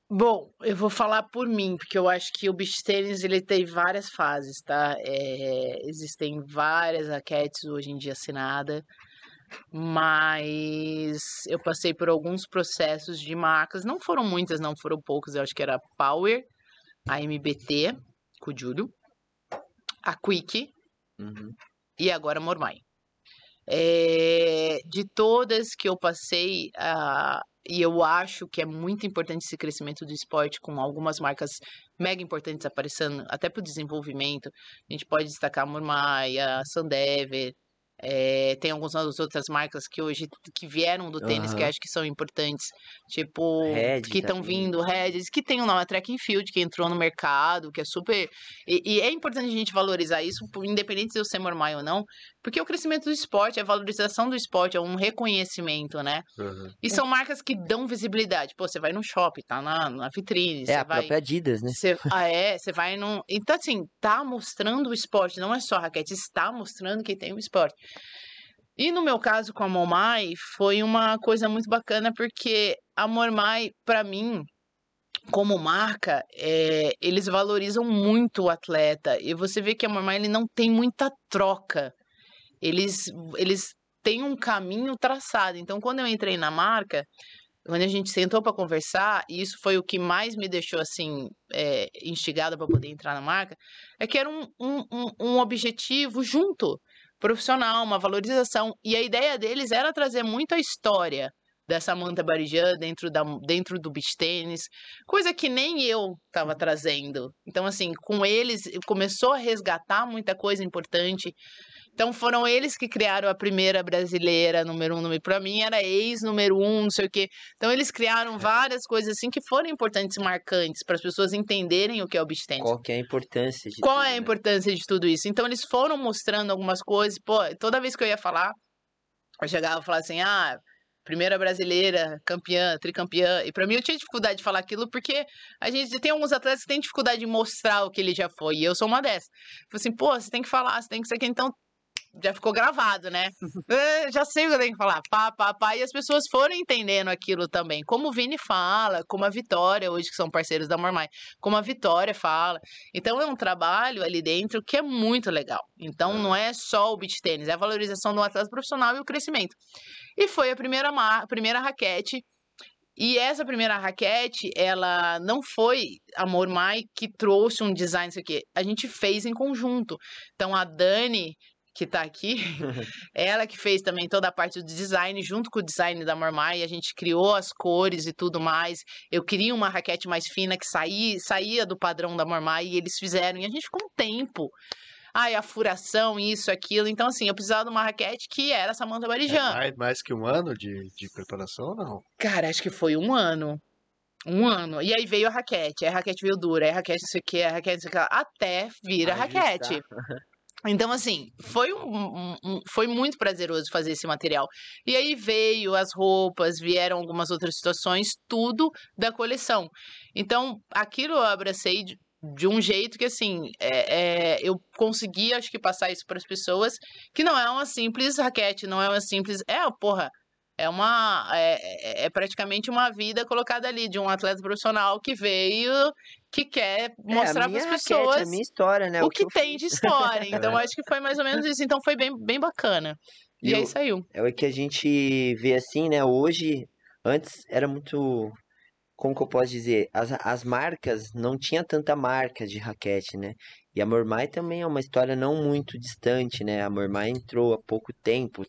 Bom, eu vou falar por mim, porque eu acho que o beach tennis ele tem várias fases, tá? É, existem várias raquetes hoje em dia assinada, mas eu passei por alguns processos de marcas, não foram muitas, não foram poucas, eu acho que era a Power, a MBT, com o Júlio, a Quick Uhum. e agora a Mormai. É, de todas que eu passei, ah, e eu acho que é muito importante esse crescimento do esporte, com algumas marcas mega importantes aparecendo, até para o desenvolvimento. A gente pode destacar a Mormai, a Sandever, é, tem algumas outras marcas que hoje que vieram do tênis que Aham. acho que são importantes, tipo, Red que estão vindo, Regis, que tem o nome Track and Field, que entrou no mercado, que é super. E, e é importante a gente valorizar isso, independente de eu ser Mormai ou não, porque o crescimento do esporte, a valorização do esporte, é um reconhecimento, né? Uhum. E são marcas que dão visibilidade. Pô, você vai no shopping, tá na, na vitrine, É você a vai. própria Adidas, né? Você, ah, é, você vai num. Então, assim, tá mostrando o esporte, não é só raquete, está mostrando que tem o esporte. E no meu caso com a Momai, foi uma coisa muito bacana, porque a Mormai, pra mim, como marca, é, eles valorizam muito o atleta. E você vê que a Mormai ele não tem muita troca. Eles, eles têm um caminho traçado. Então, quando eu entrei na marca, quando a gente sentou para conversar, e isso foi o que mais me deixou assim é, instigada para poder entrar na marca, é que era um, um, um, objetivo junto, profissional, uma valorização. E a ideia deles era trazer muito a história da Samantha Barijan dentro, da, dentro do beach tênis, coisa que nem eu estava trazendo. Então, assim, com eles começou a resgatar muita coisa importante. Então foram eles que criaram a primeira brasileira número um, número para mim era ex número um, não sei o quê. Então eles criaram várias coisas assim que foram importantes, marcantes para as pessoas entenderem o que é o beach tennis. Qual que é a importância de Qual tudo, é a né? importância de tudo isso? Então eles foram mostrando algumas coisas. Pô, toda vez que eu ia falar, eu chegava e falava assim: ah, primeira brasileira, campeã, tricampeã. E pra mim eu tinha dificuldade de falar aquilo porque a gente tem alguns atletas que têm dificuldade de mostrar o que ele já foi. E eu sou uma dessas. Falei assim, pô, você tem que falar, você tem que ser aqui. Então já ficou gravado, né? É, já sei o que eu tenho que falar. Pá, pá, pá. E as pessoas foram entendendo aquilo também. Como o Vini fala, como a Vitória, hoje que são parceiros da Mormai, como a Vitória fala. Então é um trabalho ali dentro que é muito legal. Então não é só o beach tênis, é a valorização do atleta profissional e o crescimento. E foi a primeira, a primeira raquete e essa primeira raquete, ela não foi a Mormai que trouxe um design, isso aqui. A gente fez em conjunto. Então a Dani que tá aqui, ela que fez também toda a parte do design, junto com o design da Mormai, a gente criou as cores e tudo mais. Eu queria uma raquete mais fina que saía, saía do padrão da Mormai e eles fizeram. E a gente ficou um tempo. Ai, a furação, isso, aquilo. Então, assim, eu precisava de uma raquete que era Samantha Barijan. É mais, mais que um ano de, de preparação ou não? Cara, acho que foi um ano. Um ano. E aí veio a raquete. Aí a raquete veio dura. Aí a raquete não sei o que, a raquete não sei o que. Até vir a raquete. Então, assim, foi, um, um, foi muito prazeroso fazer esse material. E aí veio as roupas, vieram algumas outras situações, tudo da coleção. Então, aquilo eu abracei de, de um jeito que, assim, é, é, eu consegui, acho que, passar isso para as pessoas, que não é uma simples raquete, não é uma simples. É, porra, é uma é, é, é, praticamente uma vida colocada ali de um atleta profissional que veio que quer mostrar é, para as pessoas a minha história, né? o, o que, que tem de história. Então acho que foi mais ou menos isso. Então foi bem, bem bacana. E, e aí saiu. É o que a gente vê assim, né? Hoje, antes era muito como que eu posso dizer, as, as marcas não tinha tanta marca de raquete, né? E a Mormai também é uma história não muito distante, né? A Mormai entrou há pouco tempo,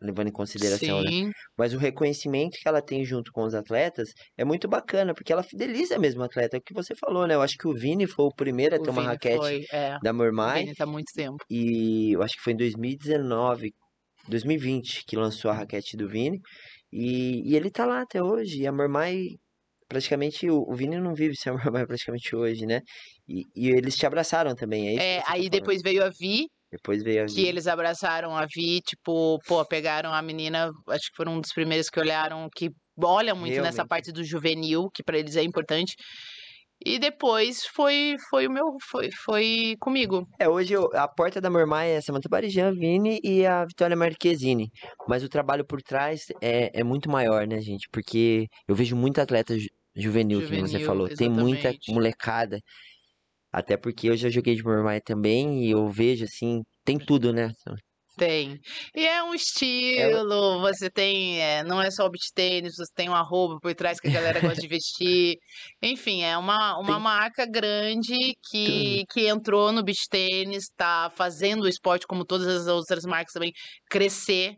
levando em consideração, né? Sim. né? Mas o reconhecimento que ela tem junto com os atletas é muito bacana, porque ela fideliza mesmo o atleta. É o que você falou, né? Eu acho que o Vini foi o primeiro a O ter uma Vini raquete foi, é. da O Mormai. Vini tá muito tempo. E eu acho que foi em 2019, 2020 que lançou a raquete do Vini. E, e ele tá lá até hoje. E a Mormai, praticamente, o, o Vini não vive sem a Mormai praticamente hoje, né? E, e eles te abraçaram também, é isso? É, tá aí falando. depois veio a Vi, Depois veio a que Vi. eles abraçaram a Vi, tipo, pô, pegaram a menina, acho que foram um dos primeiros que olharam, que olha muito nessa Realmente. parte do juvenil, que pra eles é importante. E depois foi foi o meu foi foi comigo. É, hoje eu- a porta da Mormai é Samantha Barijan, Vini e a Vitória Marquezine. Mas o trabalho por trás é, é muito maior, né, gente? Porque eu vejo muito atleta ju- juvenil, que nem você Juvenil, falou. Tem muita exatamente. molecada. Até porque eu já joguei de Mormai também e eu vejo, assim, tem tudo, né? Tem. E é um estilo, você tem, é, não é só o beach tênis, você tem uma roupa por trás que a galera gosta de vestir. Enfim, é uma, uma Tem marca grande que, que entrou no beach tênis, tá fazendo o esporte, como todas as outras marcas também, crescer.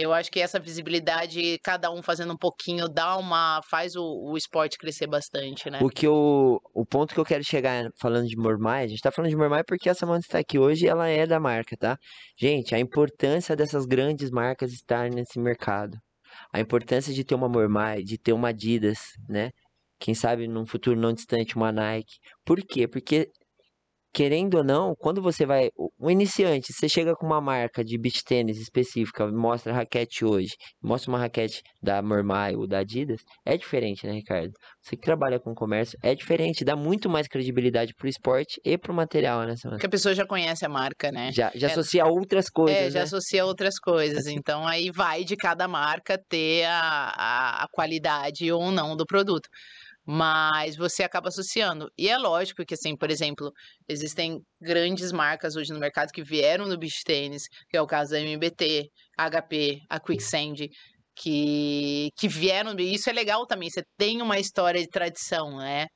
Eu acho que essa visibilidade, cada um fazendo um pouquinho, dá uma. faz o, o esporte crescer bastante, né? O que eu, o ponto que eu quero chegar falando de Mormai, a gente tá falando de Mormai porque a Samantha está aqui hoje e ela é da marca, tá? Gente, a importância dessas grandes marcas estar nesse mercado. A importância de ter uma Mormai, de ter uma Adidas, né? Quem sabe num futuro não distante uma Nike. Por quê? Porque querendo ou não, quando você vai, o o iniciante, você chega com uma marca de beach tênis específica, mostra a raquete hoje, mostra uma raquete da Mormai ou da Adidas, é diferente, né, Ricardo? Você que trabalha com comércio, é diferente, dá muito mais credibilidade pro esporte e pro material, né, Samantha? Porque a pessoa já conhece a marca, né? Já, já É, associa outras coisas, É, já né? associa outras coisas. Então aí vai de cada marca ter a, a, a qualidade ou não do produto. Mas você acaba associando. E é lógico que, assim, por exemplo, existem grandes marcas hoje no mercado que vieram no beach tênis, que é o caso da MBT, HP, a Quicksand, que, que vieram. E isso é legal também. Você tem uma história de tradição, né?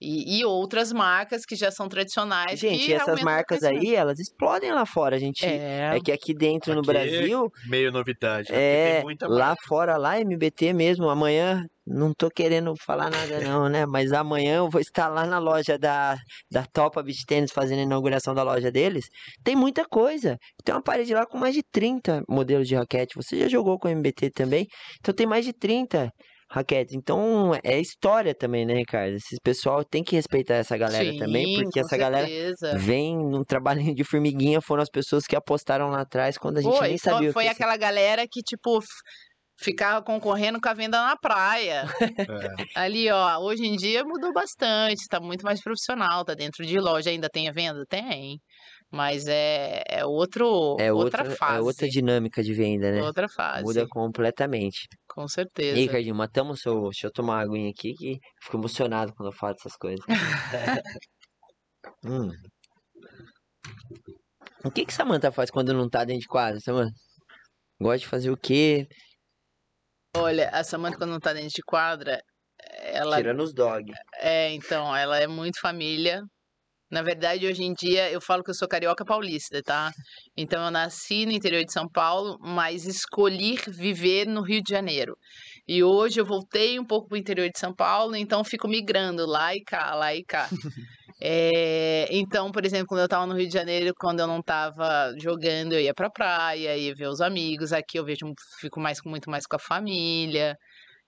E, e outras marcas que já são tradicionais. Gente, que essas marcas aí, elas explodem lá fora, a gente... É, É que aqui dentro no Aqui Brasil, Meio novidade, né? É, tem muita lá fora, lá MBT mesmo, amanhã, não tô querendo falar nada não, né? Mas amanhã eu vou estar lá na loja da, da Topa Beach Tennis fazendo a inauguração da loja deles. Tem muita coisa. Tem uma parede lá com mais de 30 modelos de raquete. Você já jogou com MBT também? Então tem mais de 30 raquetes. Então é história também, né, Ricardo? Esse pessoal tem que respeitar essa galera também, sim, porque com essa galera certeza. vem num trabalhinho de formiguinha, foram as pessoas que apostaram lá atrás quando a gente Foi, nem foi- sabia o foi ia aquela galera que, tipo, ficava concorrendo com a venda na praia. É. Ali, ó, hoje em dia mudou bastante, tá muito mais profissional, tá dentro de loja, ainda tem a venda? Tem. Mas é, é outro, É outra, outra, fase. é outra dinâmica de venda, né? outra fase. Muda completamente. Com E certeza. aí, Ricardinho, matamos o seu. Deixa eu tomar uma aguinha aqui que fico emocionado quando eu falo dessas coisas. Hum. O que que Samantha faz quando não tá dentro de quadra, Samantha? Gosta de fazer o quê? Olha, a Samantha, quando não tá dentro de quadra, ela Tirando os dog. É, então, ela é muito família. Na verdade, hoje em dia, eu falo que eu sou carioca paulista, tá? Então, eu nasci no interior de São Paulo, mas escolhi viver no Rio de Janeiro. E hoje eu voltei um pouco pro interior de São Paulo, então fico migrando lá e cá, lá e cá. É, então, por exemplo, quando eu tava no Rio de Janeiro, quando eu não tava jogando, eu ia pra praia, ia ver os amigos. Aqui eu vejo, fico mais com- muito mais com a família.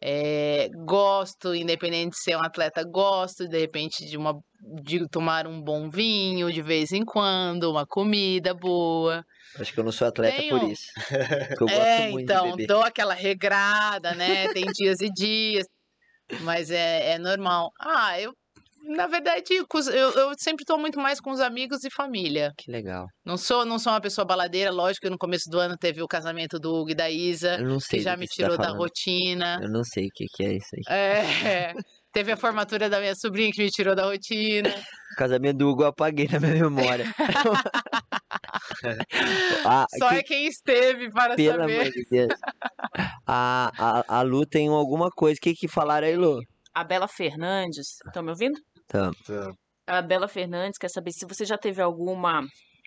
É, gosto, independente de ser um atleta, gosto de repente de uma de tomar um bom vinho de vez em quando, uma comida boa. Acho que eu não sou atleta por Tenho- isso. Porque eu gosto é, então, dou aquela regrada, né? Tem dias e dias, mas é, é normal. Ah, eu, na verdade, eu, eu sempre tô muito mais com os amigos e família. Que legal. Não sou, não sou uma pessoa baladeira, lógico que no começo do ano teve o casamento do Hugo e da Isa, Eu não sei que já me que você tá tirou da falando. rotina. Eu não sei o que que é isso aí. É, teve a formatura da minha sobrinha que me tirou da rotina. Casamento do Hugo eu apaguei na minha memória. ah, Só que- é quem esteve para Pelo saber. amor de Deus. A, a, a Lu tem alguma coisa. O que que falaram aí, Lu? A Bela Fernandes, estão me ouvindo? Tá. Então, A Bela Fernandes quer saber se você já teve alguma,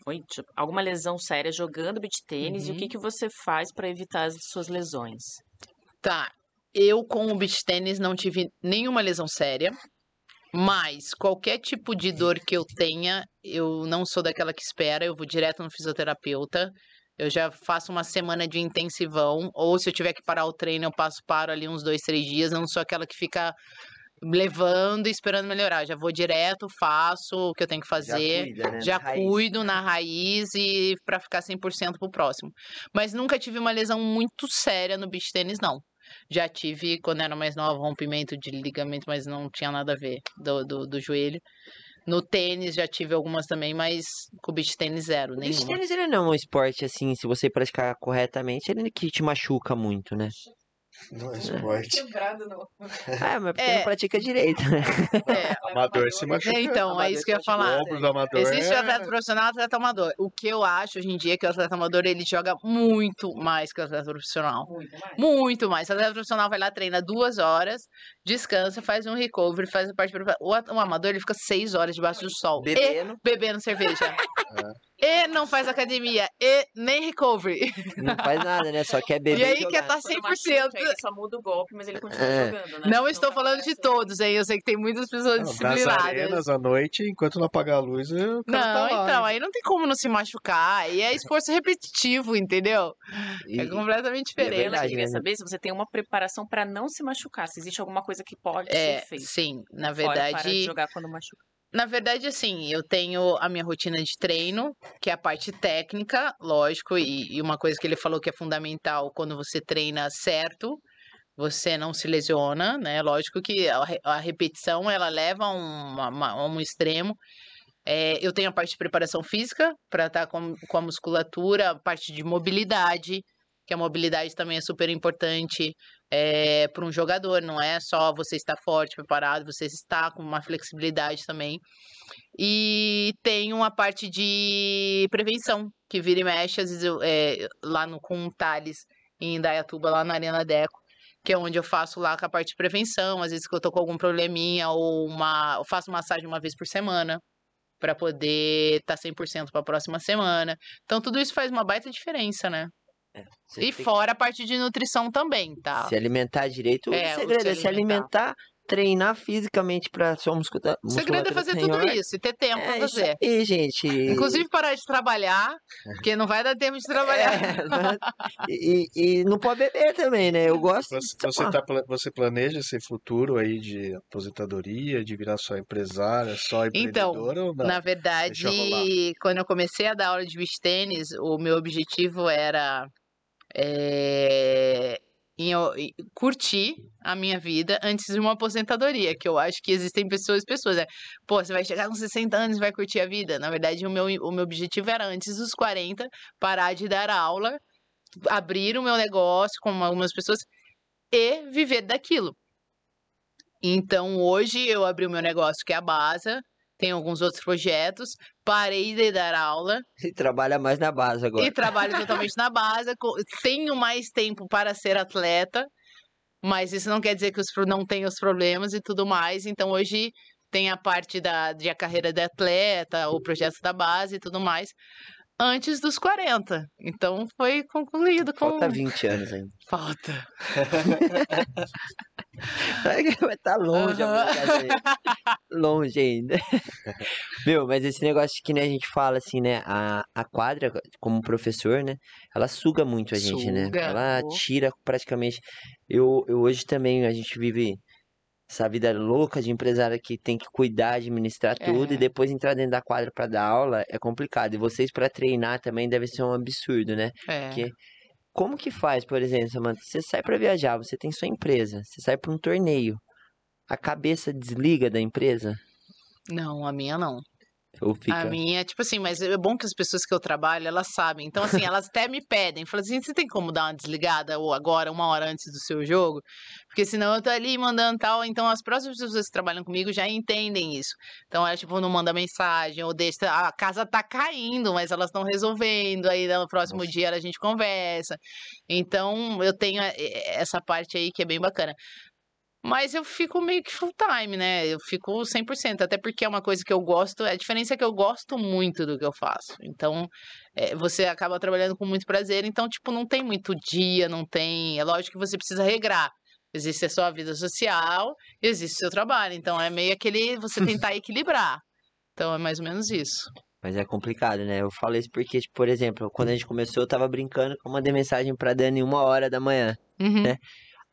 oi, alguma lesão séria jogando beach tênis e o Uhum. que, que você faz para evitar as suas lesões. Tá, eu com o beach tênis não tive nenhuma lesão séria, mas qualquer tipo de dor que eu tenha, eu não sou daquela que espera, eu vou direto no fisioterapeuta. Eu já faço uma semana de intensivão, ou se eu tiver que parar o treino, eu passo paro ali uns dois, três dias. Eu não sou aquela que fica levando e esperando melhorar. Já vou direto, faço o que eu tenho que fazer. cuida, né? Já Na raiz. cuido na raiz e para ficar 100% pro próximo. Mas nunca tive uma lesão muito séria no beach tênis, não. Já tive, quando era mais nova, rompimento de ligamento, mas não tinha nada a ver do, do, do joelho. No tênis já tive algumas também, mas com o beach tênis zero, O beach tênis ele não é um esporte assim, se você praticar corretamente, ele que te machuca muito, né? Não é esporte. Quebrado não. Ah, mas porque É. não pratica direito, né? É, Amador se machuca. É, então, é isso que eu ia falar. Existe o é... atleta profissional e o atleta amador. O que eu acho hoje em dia é que o atleta amador ele joga muito mais que o atleta profissional. Muito mais. Muito mais. O atleta profissional vai lá, treina duas horas, descansa, faz um recovery, faz a parte. O, at- o amador ele fica seis horas debaixo do sol. E Bebendo, bebendo cerveja. E não faz academia. E nem recovery. não faz nada, né? Só quer beber E aí quer estar Quando 100%. machuca, ele só muda o golpe, mas ele continua É. jogando, né? Não Então, estou falando de todos, hein? Eu sei que tem muitas pessoas Não, nas disciplinadas. arenas à noite, enquanto não apagar a luz, o cara Não, tá lá, então, né? aí não tem como não se machucar. E é esforço repetitivo, entendeu? E- É completamente e é diferente. Ela verdade, queria né? saber se você tem uma preparação para não se machucar, se existe alguma coisa que pode É, ser feita. sim, na Fora parar de verdade, jogar quando machuca. Na verdade, assim, eu tenho a minha rotina de treino, que é a parte técnica, lógico, e, e uma coisa que ele falou que é fundamental quando você treina certo, você não se lesiona, né? Lógico que a, a repetição ela leva a, um extremo. É, eu tenho a parte de preparação física para estar com, com a musculatura, a parte de mobilidade, que a mobilidade também é super importante para um jogador, não é só você estar forte, preparado, você está com uma flexibilidade também. E tem uma parte de prevenção, que vira e mexe, às vezes eu, é, lá no, com o Thales, em Indaiatuba, lá na Arena Deco, que é onde eu faço lá com a parte de prevenção, às vezes que eu tô com algum probleminha, ou uma, eu faço massagem uma vez por semana, para poder estar 100% para a próxima semana. Então, tudo isso faz uma baita diferença, né? Você E tem que fora a parte de nutrição também, tá? Se alimentar direito, É, o o segredo se é se alimentar. treinar fisicamente pra sua muscula- O segredo é musculatura fazer ser tudo isso e ter tempo É pra isso fazer. aí, gente. Inclusive parar de trabalhar, porque não vai dar tempo de trabalhar. É, mas- e, e não pode beber também, né? Eu gosto Você, de você, tá, você planeja esse futuro aí de aposentadoria, de virar só empresária, só Então, empreendedora ou não? Na verdade, rolar. quando eu comecei a dar aula de beach tênis, o meu objetivo era é, em curtir a minha vida antes de uma aposentadoria, que eu acho que existem pessoas, pessoas, é, pô, você vai chegar com 60 anos e vai curtir a vida. Na verdade, o meu, o meu objetivo era antes dos 40 parar de dar aula, abrir o meu negócio com algumas pessoas e viver daquilo. Então, hoje eu abri o meu negócio que é a Baza, tenho alguns outros projetos, parei de dar aula E trabalha mais na base agora. e trabalho totalmente na base. Tenho mais tempo para ser atleta, mas isso não quer dizer que os, não tenho os problemas e tudo mais. Então hoje tem a parte da de a carreira de atleta, o projeto da base e tudo mais. Antes dos 40. Então foi concluído com. Falta 20 anos ainda. Falta. Vai estar longe a Aham. brincadeira. Longe ainda. Meu, mas esse negócio que nem a gente fala assim, né? A, a quadra, como professor, né? Ela suga muito a gente, né? Suga, Ela pô. tira praticamente. Eu, eu hoje também, a gente vive essa vida louca de empresário que tem que cuidar, administrar tudo É. e depois entrar dentro da quadra pra dar aula é complicado. E vocês pra treinar também deve ser um absurdo, né? É. Porque como que faz, por exemplo, Samantha? Você sai pra viajar, você tem sua empresa, você sai pra um torneio. A cabeça desliga da empresa? Não, a minha não. Ou fica. A minha, tipo assim, mas é bom que as pessoas que eu trabalho, elas sabem. Então, assim, elas até me pedem. Falam assim, você tem como dar uma desligada ou agora, uma hora antes do seu jogo? Porque senão eu tô ali mandando tal. Então, as próximas pessoas que trabalham comigo já entendem isso. Então, elas, tipo, não manda mensagem ou deixa... A casa tá caindo, mas elas estão resolvendo. Aí, no próximo Nossa. dia, a gente conversa. Então, eu tenho eh, essa parte aí que é bem bacana. Mas eu fico meio que full time, né? Eu fico 100%, até porque é uma coisa que eu gosto. A diferença é que eu gosto muito do que eu faço. Então, é, você acaba trabalhando com muito prazer. Então, tipo, não tem muito dia, não tem. É lógico que você precisa regrar. Existe a sua vida social, existe o seu trabalho. Então, é meio aquele. Você tentar equilibrar. Então, é mais ou menos isso. Mas é complicado, né? Eu falo isso porque, tipo, por exemplo, quando a gente começou, eu tava brincando que eu mandei mensagem pra Dani uma hora da manhã. Uhum. É.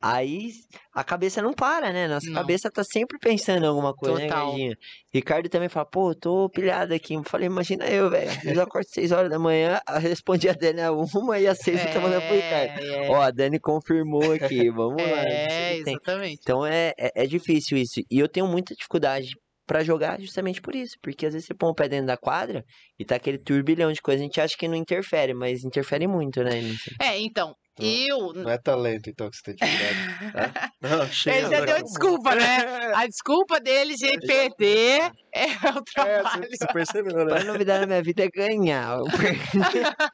Aí a cabeça não para, né? Nossa Não. cabeça tá sempre pensando em alguma coisa, né, Total. Gardinho? Ricardo também fala, pô, tô pilhado aqui. Eu falei, imagina eu, velho. Eu acordo 6 horas da manhã, respondi a Dani a uma e às 6 eu tô mandando pro Ricardo. É, Ó, a Dani confirmou aqui, vamos lá. é, isso tem. exatamente. Então é, é, é difícil isso. E eu tenho muita dificuldade pra jogar justamente por isso. Porque às vezes você põe o pé dentro da quadra e tá aquele turbilhão de coisa. A gente acha que não interfere, mas interfere muito, né? nisso. É, então, eu. Não é talento, então, que você tem dificuldade. tá? Não, chega. Ele já agora. deu desculpa, né? A desculpa dele, GPT, é o É, trabalho. você, você percebeu, né? A novidade na minha vida é ganhar.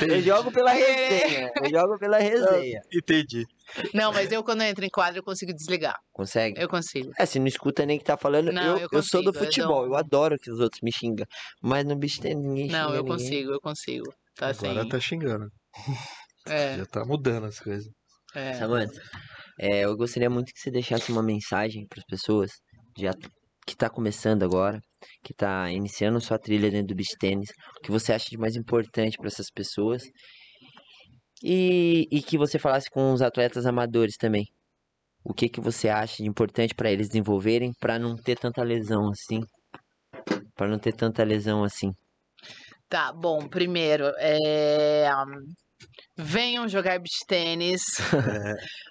Eu jogo pela resenha. Eu jogo pela resenha. Entendi. Não, mas eu quando eu entro em quadro eu consigo desligar. Consegue? Eu consigo. É, se não escuta nem que tá falando, Não, eu, eu eu sou do consigo, eu futebol, dou- eu adoro que os outros me xingam. Mas no bicho tem ninguém Não, eu ninguém. consigo, eu consigo. Tá assim. Agora tá xingando. É, Já tá mudando as coisas. é. Samantha, é, eu gostaria muito que você deixasse uma mensagem para as pessoas já que tá começando agora, que tá iniciando sua trilha dentro do beach tênis, o que você acha de mais importante para essas pessoas e, e que você falasse com os atletas amadores também. O que que você acha de importante para eles desenvolverem para não ter tanta lesão assim? Para não ter tanta lesão assim. Tá, bom, primeiro, é... venham jogar beach tênis.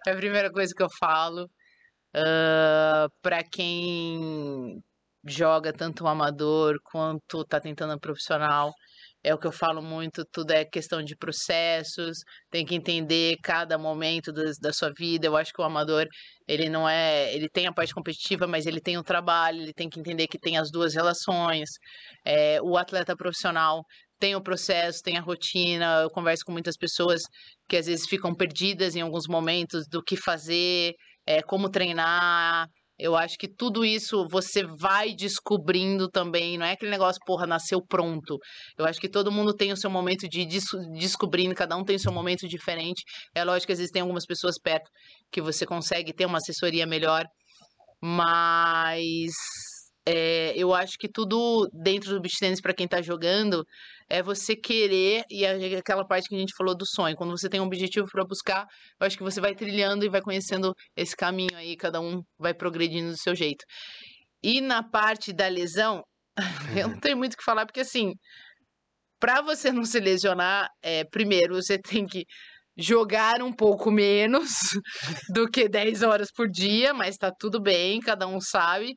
é a primeira coisa que eu falo. Ah, pra quem joga tanto o amador quanto tá tentando o profissional, é o que eu falo muito, tudo é questão de processos, tem que entender cada momento das- da sua vida. Eu acho que o amador, ele não é, ele tem a parte competitiva, mas ele tem o trabalho, ele tem que entender que tem as duas relações. É, o atleta profissional tem o processo, tem a rotina. Eu converso com muitas pessoas que às vezes ficam perdidas em alguns momentos do que fazer, é, como treinar. Eu acho que tudo isso você vai descobrindo também. Não é aquele negócio, porra, nasceu pronto. Eu acho que todo mundo tem o seu momento de des- descobrindo, cada um tem o seu momento diferente. É lógico que às vezes tem algumas pessoas perto que você consegue ter uma assessoria melhor, mas é, eu acho que tudo dentro do beach tennis para quem tá jogando é você querer e aquela parte que a gente falou do sonho. Quando você tem um objetivo para buscar, eu acho que você vai trilhando e vai conhecendo esse caminho aí, cada um vai progredindo do seu jeito. E na parte da lesão, eu não tenho muito o que falar, porque assim, para você não se lesionar, é, primeiro você tem que jogar um pouco menos do que 10 horas por dia, mas tá tudo bem, cada um sabe.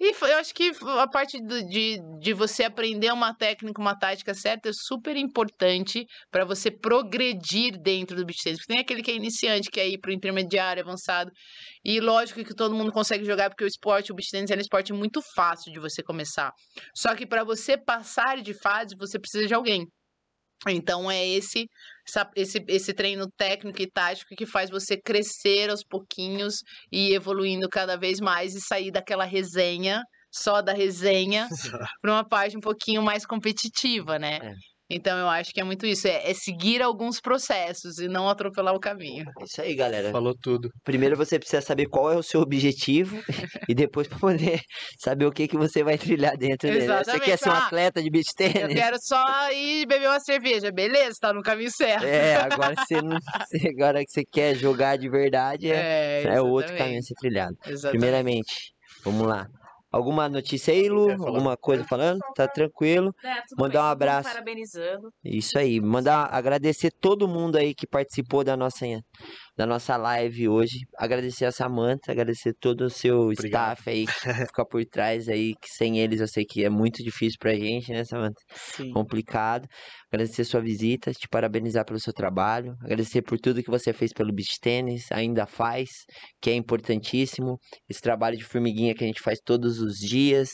E eu acho que a parte do- de, de você aprender uma técnica, uma tática certa é super importante para você progredir dentro do beach tennis. Porque tem aquele que é iniciante, que é ir pro intermediário, avançado. E lógico que todo mundo consegue jogar, porque o esporte, o beach tennis é um esporte muito fácil de você começar. Só que para você passar de fase, você precisa de alguém. Então é esse, essa- esse esse treino técnico e tático que faz você crescer aos pouquinhos e ir evoluindo cada vez mais e sair daquela resenha, só da resenha, para uma parte um pouquinho mais competitiva, né? É. Então eu acho que é muito isso, é, é seguir alguns processos e não atropelar o caminho. É isso aí, galera. Falou tudo. Primeiro você precisa saber qual é o seu objetivo e depois para poder saber o que que você vai trilhar dentro dele. Você Exatamente. quer ser um Ah, atleta de beach Eu tennis? quero só ir beber uma cerveja, beleza? Tá no caminho certo. É, agora você não, você- agora que você quer jogar de verdade é, É, é outro caminho a ser trilhado. exatamente. Primeiramente, vamos lá. Alguma notícia aí, Lu? Alguma coisa falando? Tá tranquilo? É, Mandar bem, um abraço. Parabenizando. Isso aí, mandar agradecer todo mundo aí que participou da nossa da nossa live hoje. Agradecer a Samantha, agradecer todo o seu Obrigado. staff aí que fica por trás aí, que sem eles eu sei que é muito difícil pra gente, né, Samantha? Sim. Complicado. Agradecer sua visita, te parabenizar pelo seu trabalho, agradecer por tudo que você fez pelo beach tênis, ainda faz, que é importantíssimo. Esse trabalho de formiguinha que a gente faz todos os dias.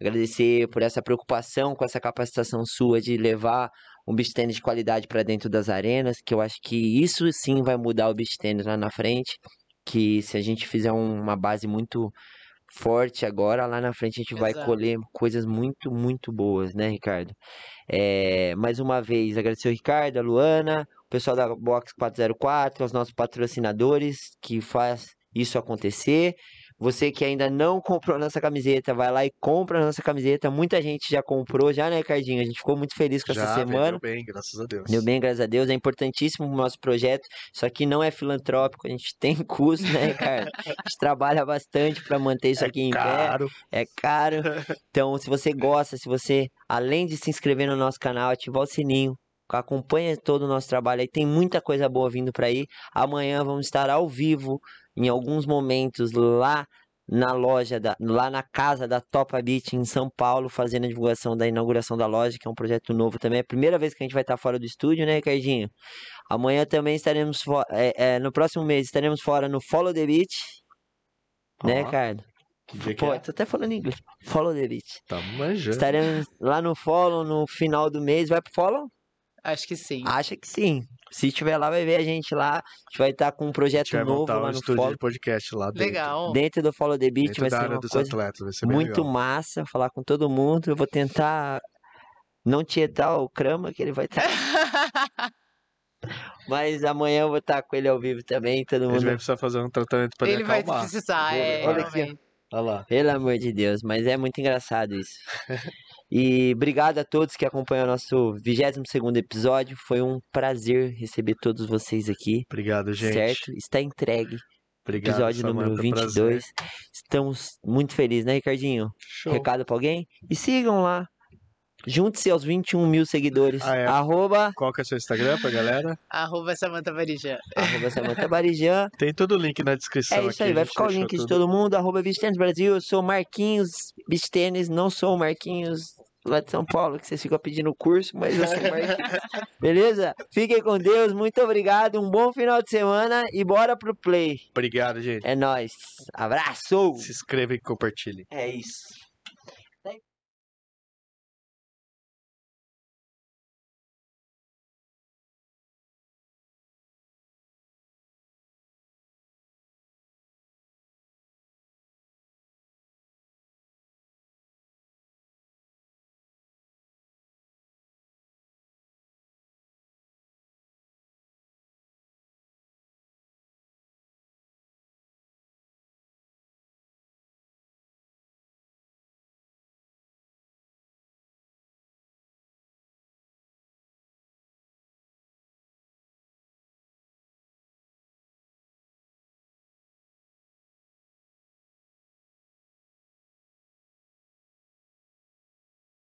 Agradecer por essa preocupação com essa capacitação sua de levar um beach tênis de qualidade para dentro das arenas, que eu acho que isso sim vai mudar o beach tênis lá na frente, que se a gente fizer um- uma base muito forte agora, lá na frente a gente vai Exato. colher coisas muito, muito boas, né, Ricardo? É, mais uma vez, agradecer o Ricardo, a Luana, o pessoal da Box 404, os nossos patrocinadores que faz isso acontecer. Você que ainda não comprou nossa camiseta, vai lá e compra a nossa camiseta. Muita gente já comprou, já, né, Cardinho? A gente ficou muito feliz com essa Já semana. vendeu bem, graças a Deus. Deu bem, graças a Deus. É importantíssimo o nosso projeto. Isso aqui não é filantrópico, a gente tem custo, né, Ricardo? A gente trabalha bastante para manter isso aqui em pé. Caro. É caro. Então, se você gosta, se você, além de se inscrever no nosso canal, ativar o sininho, acompanha todo o nosso trabalho aí, tem muita coisa boa vindo para aí. Amanhã vamos estar ao vivo, em alguns momentos, lá na loja, da, lá na casa da Topa Beach em São Paulo, fazendo a divulgação da inauguração da loja, que é um projeto novo também. É a primeira vez que a gente vai estar fora do estúdio, né, Ricardinho? Amanhã também estaremos, fo- é, é, no próximo mês, estaremos fora no Follow the Beach, né, Ricardo? Que dia que Pô, é? tô até falando em inglês. Follow the Beach. Tá manjando. Estaremos lá no Follow no final do mês. Vai pro Follow? Acho que sim. Acha que sim. Se estiver lá, vai ver a gente lá. A gente vai estar com um projeto novo montar um lá no estúdio Follow. de podcast lá dentro. Legal. Dentro do Follow the Beach Dentro vai da ser área uma dos coisa atletas, vai ser muito legal. massa. Falar com todo mundo. Eu vou tentar não tietar o Crama, que ele vai estar. Mas amanhã eu vou estar com ele ao vivo também. Todo A gente mundo. vai precisar fazer um tratamento pra ele, Ele vai precisar, é. Olha aqui. Olha lá. Pelo amor de Deus, mas é muito engraçado isso. E obrigado a todos que acompanham o nosso 22º episódio. Foi um prazer receber todos vocês aqui, Obrigado, gente. certo? Está entregue, Obrigado, episódio número Samantha, 22. prazer. Estamos muito felizes, né, Ricardinho? Show. Recado pra alguém? E sigam lá. Junte-se aos 21 mil seguidores. Ah, é. Arroba, Qual que é o seu Instagram pra galera? Arroba Samanta Varijã. arroba Samantha Barijan. Tem todo o link na descrição É isso aqui, aí, vai ficar o link de tudo. todo mundo. Arroba Beach Tennis Brasil. Eu sou o Marquinhos Beach Tennis, não sou o Marquinhos lá de São Paulo, que vocês ficam pedindo curso, mas eu sou o Marquinhos. Beleza? Fiquem com Deus, muito obrigado. Um bom final de semana e bora pro play. Obrigado, gente. É nóis. Abraço! Se inscreva e compartilhe. É isso.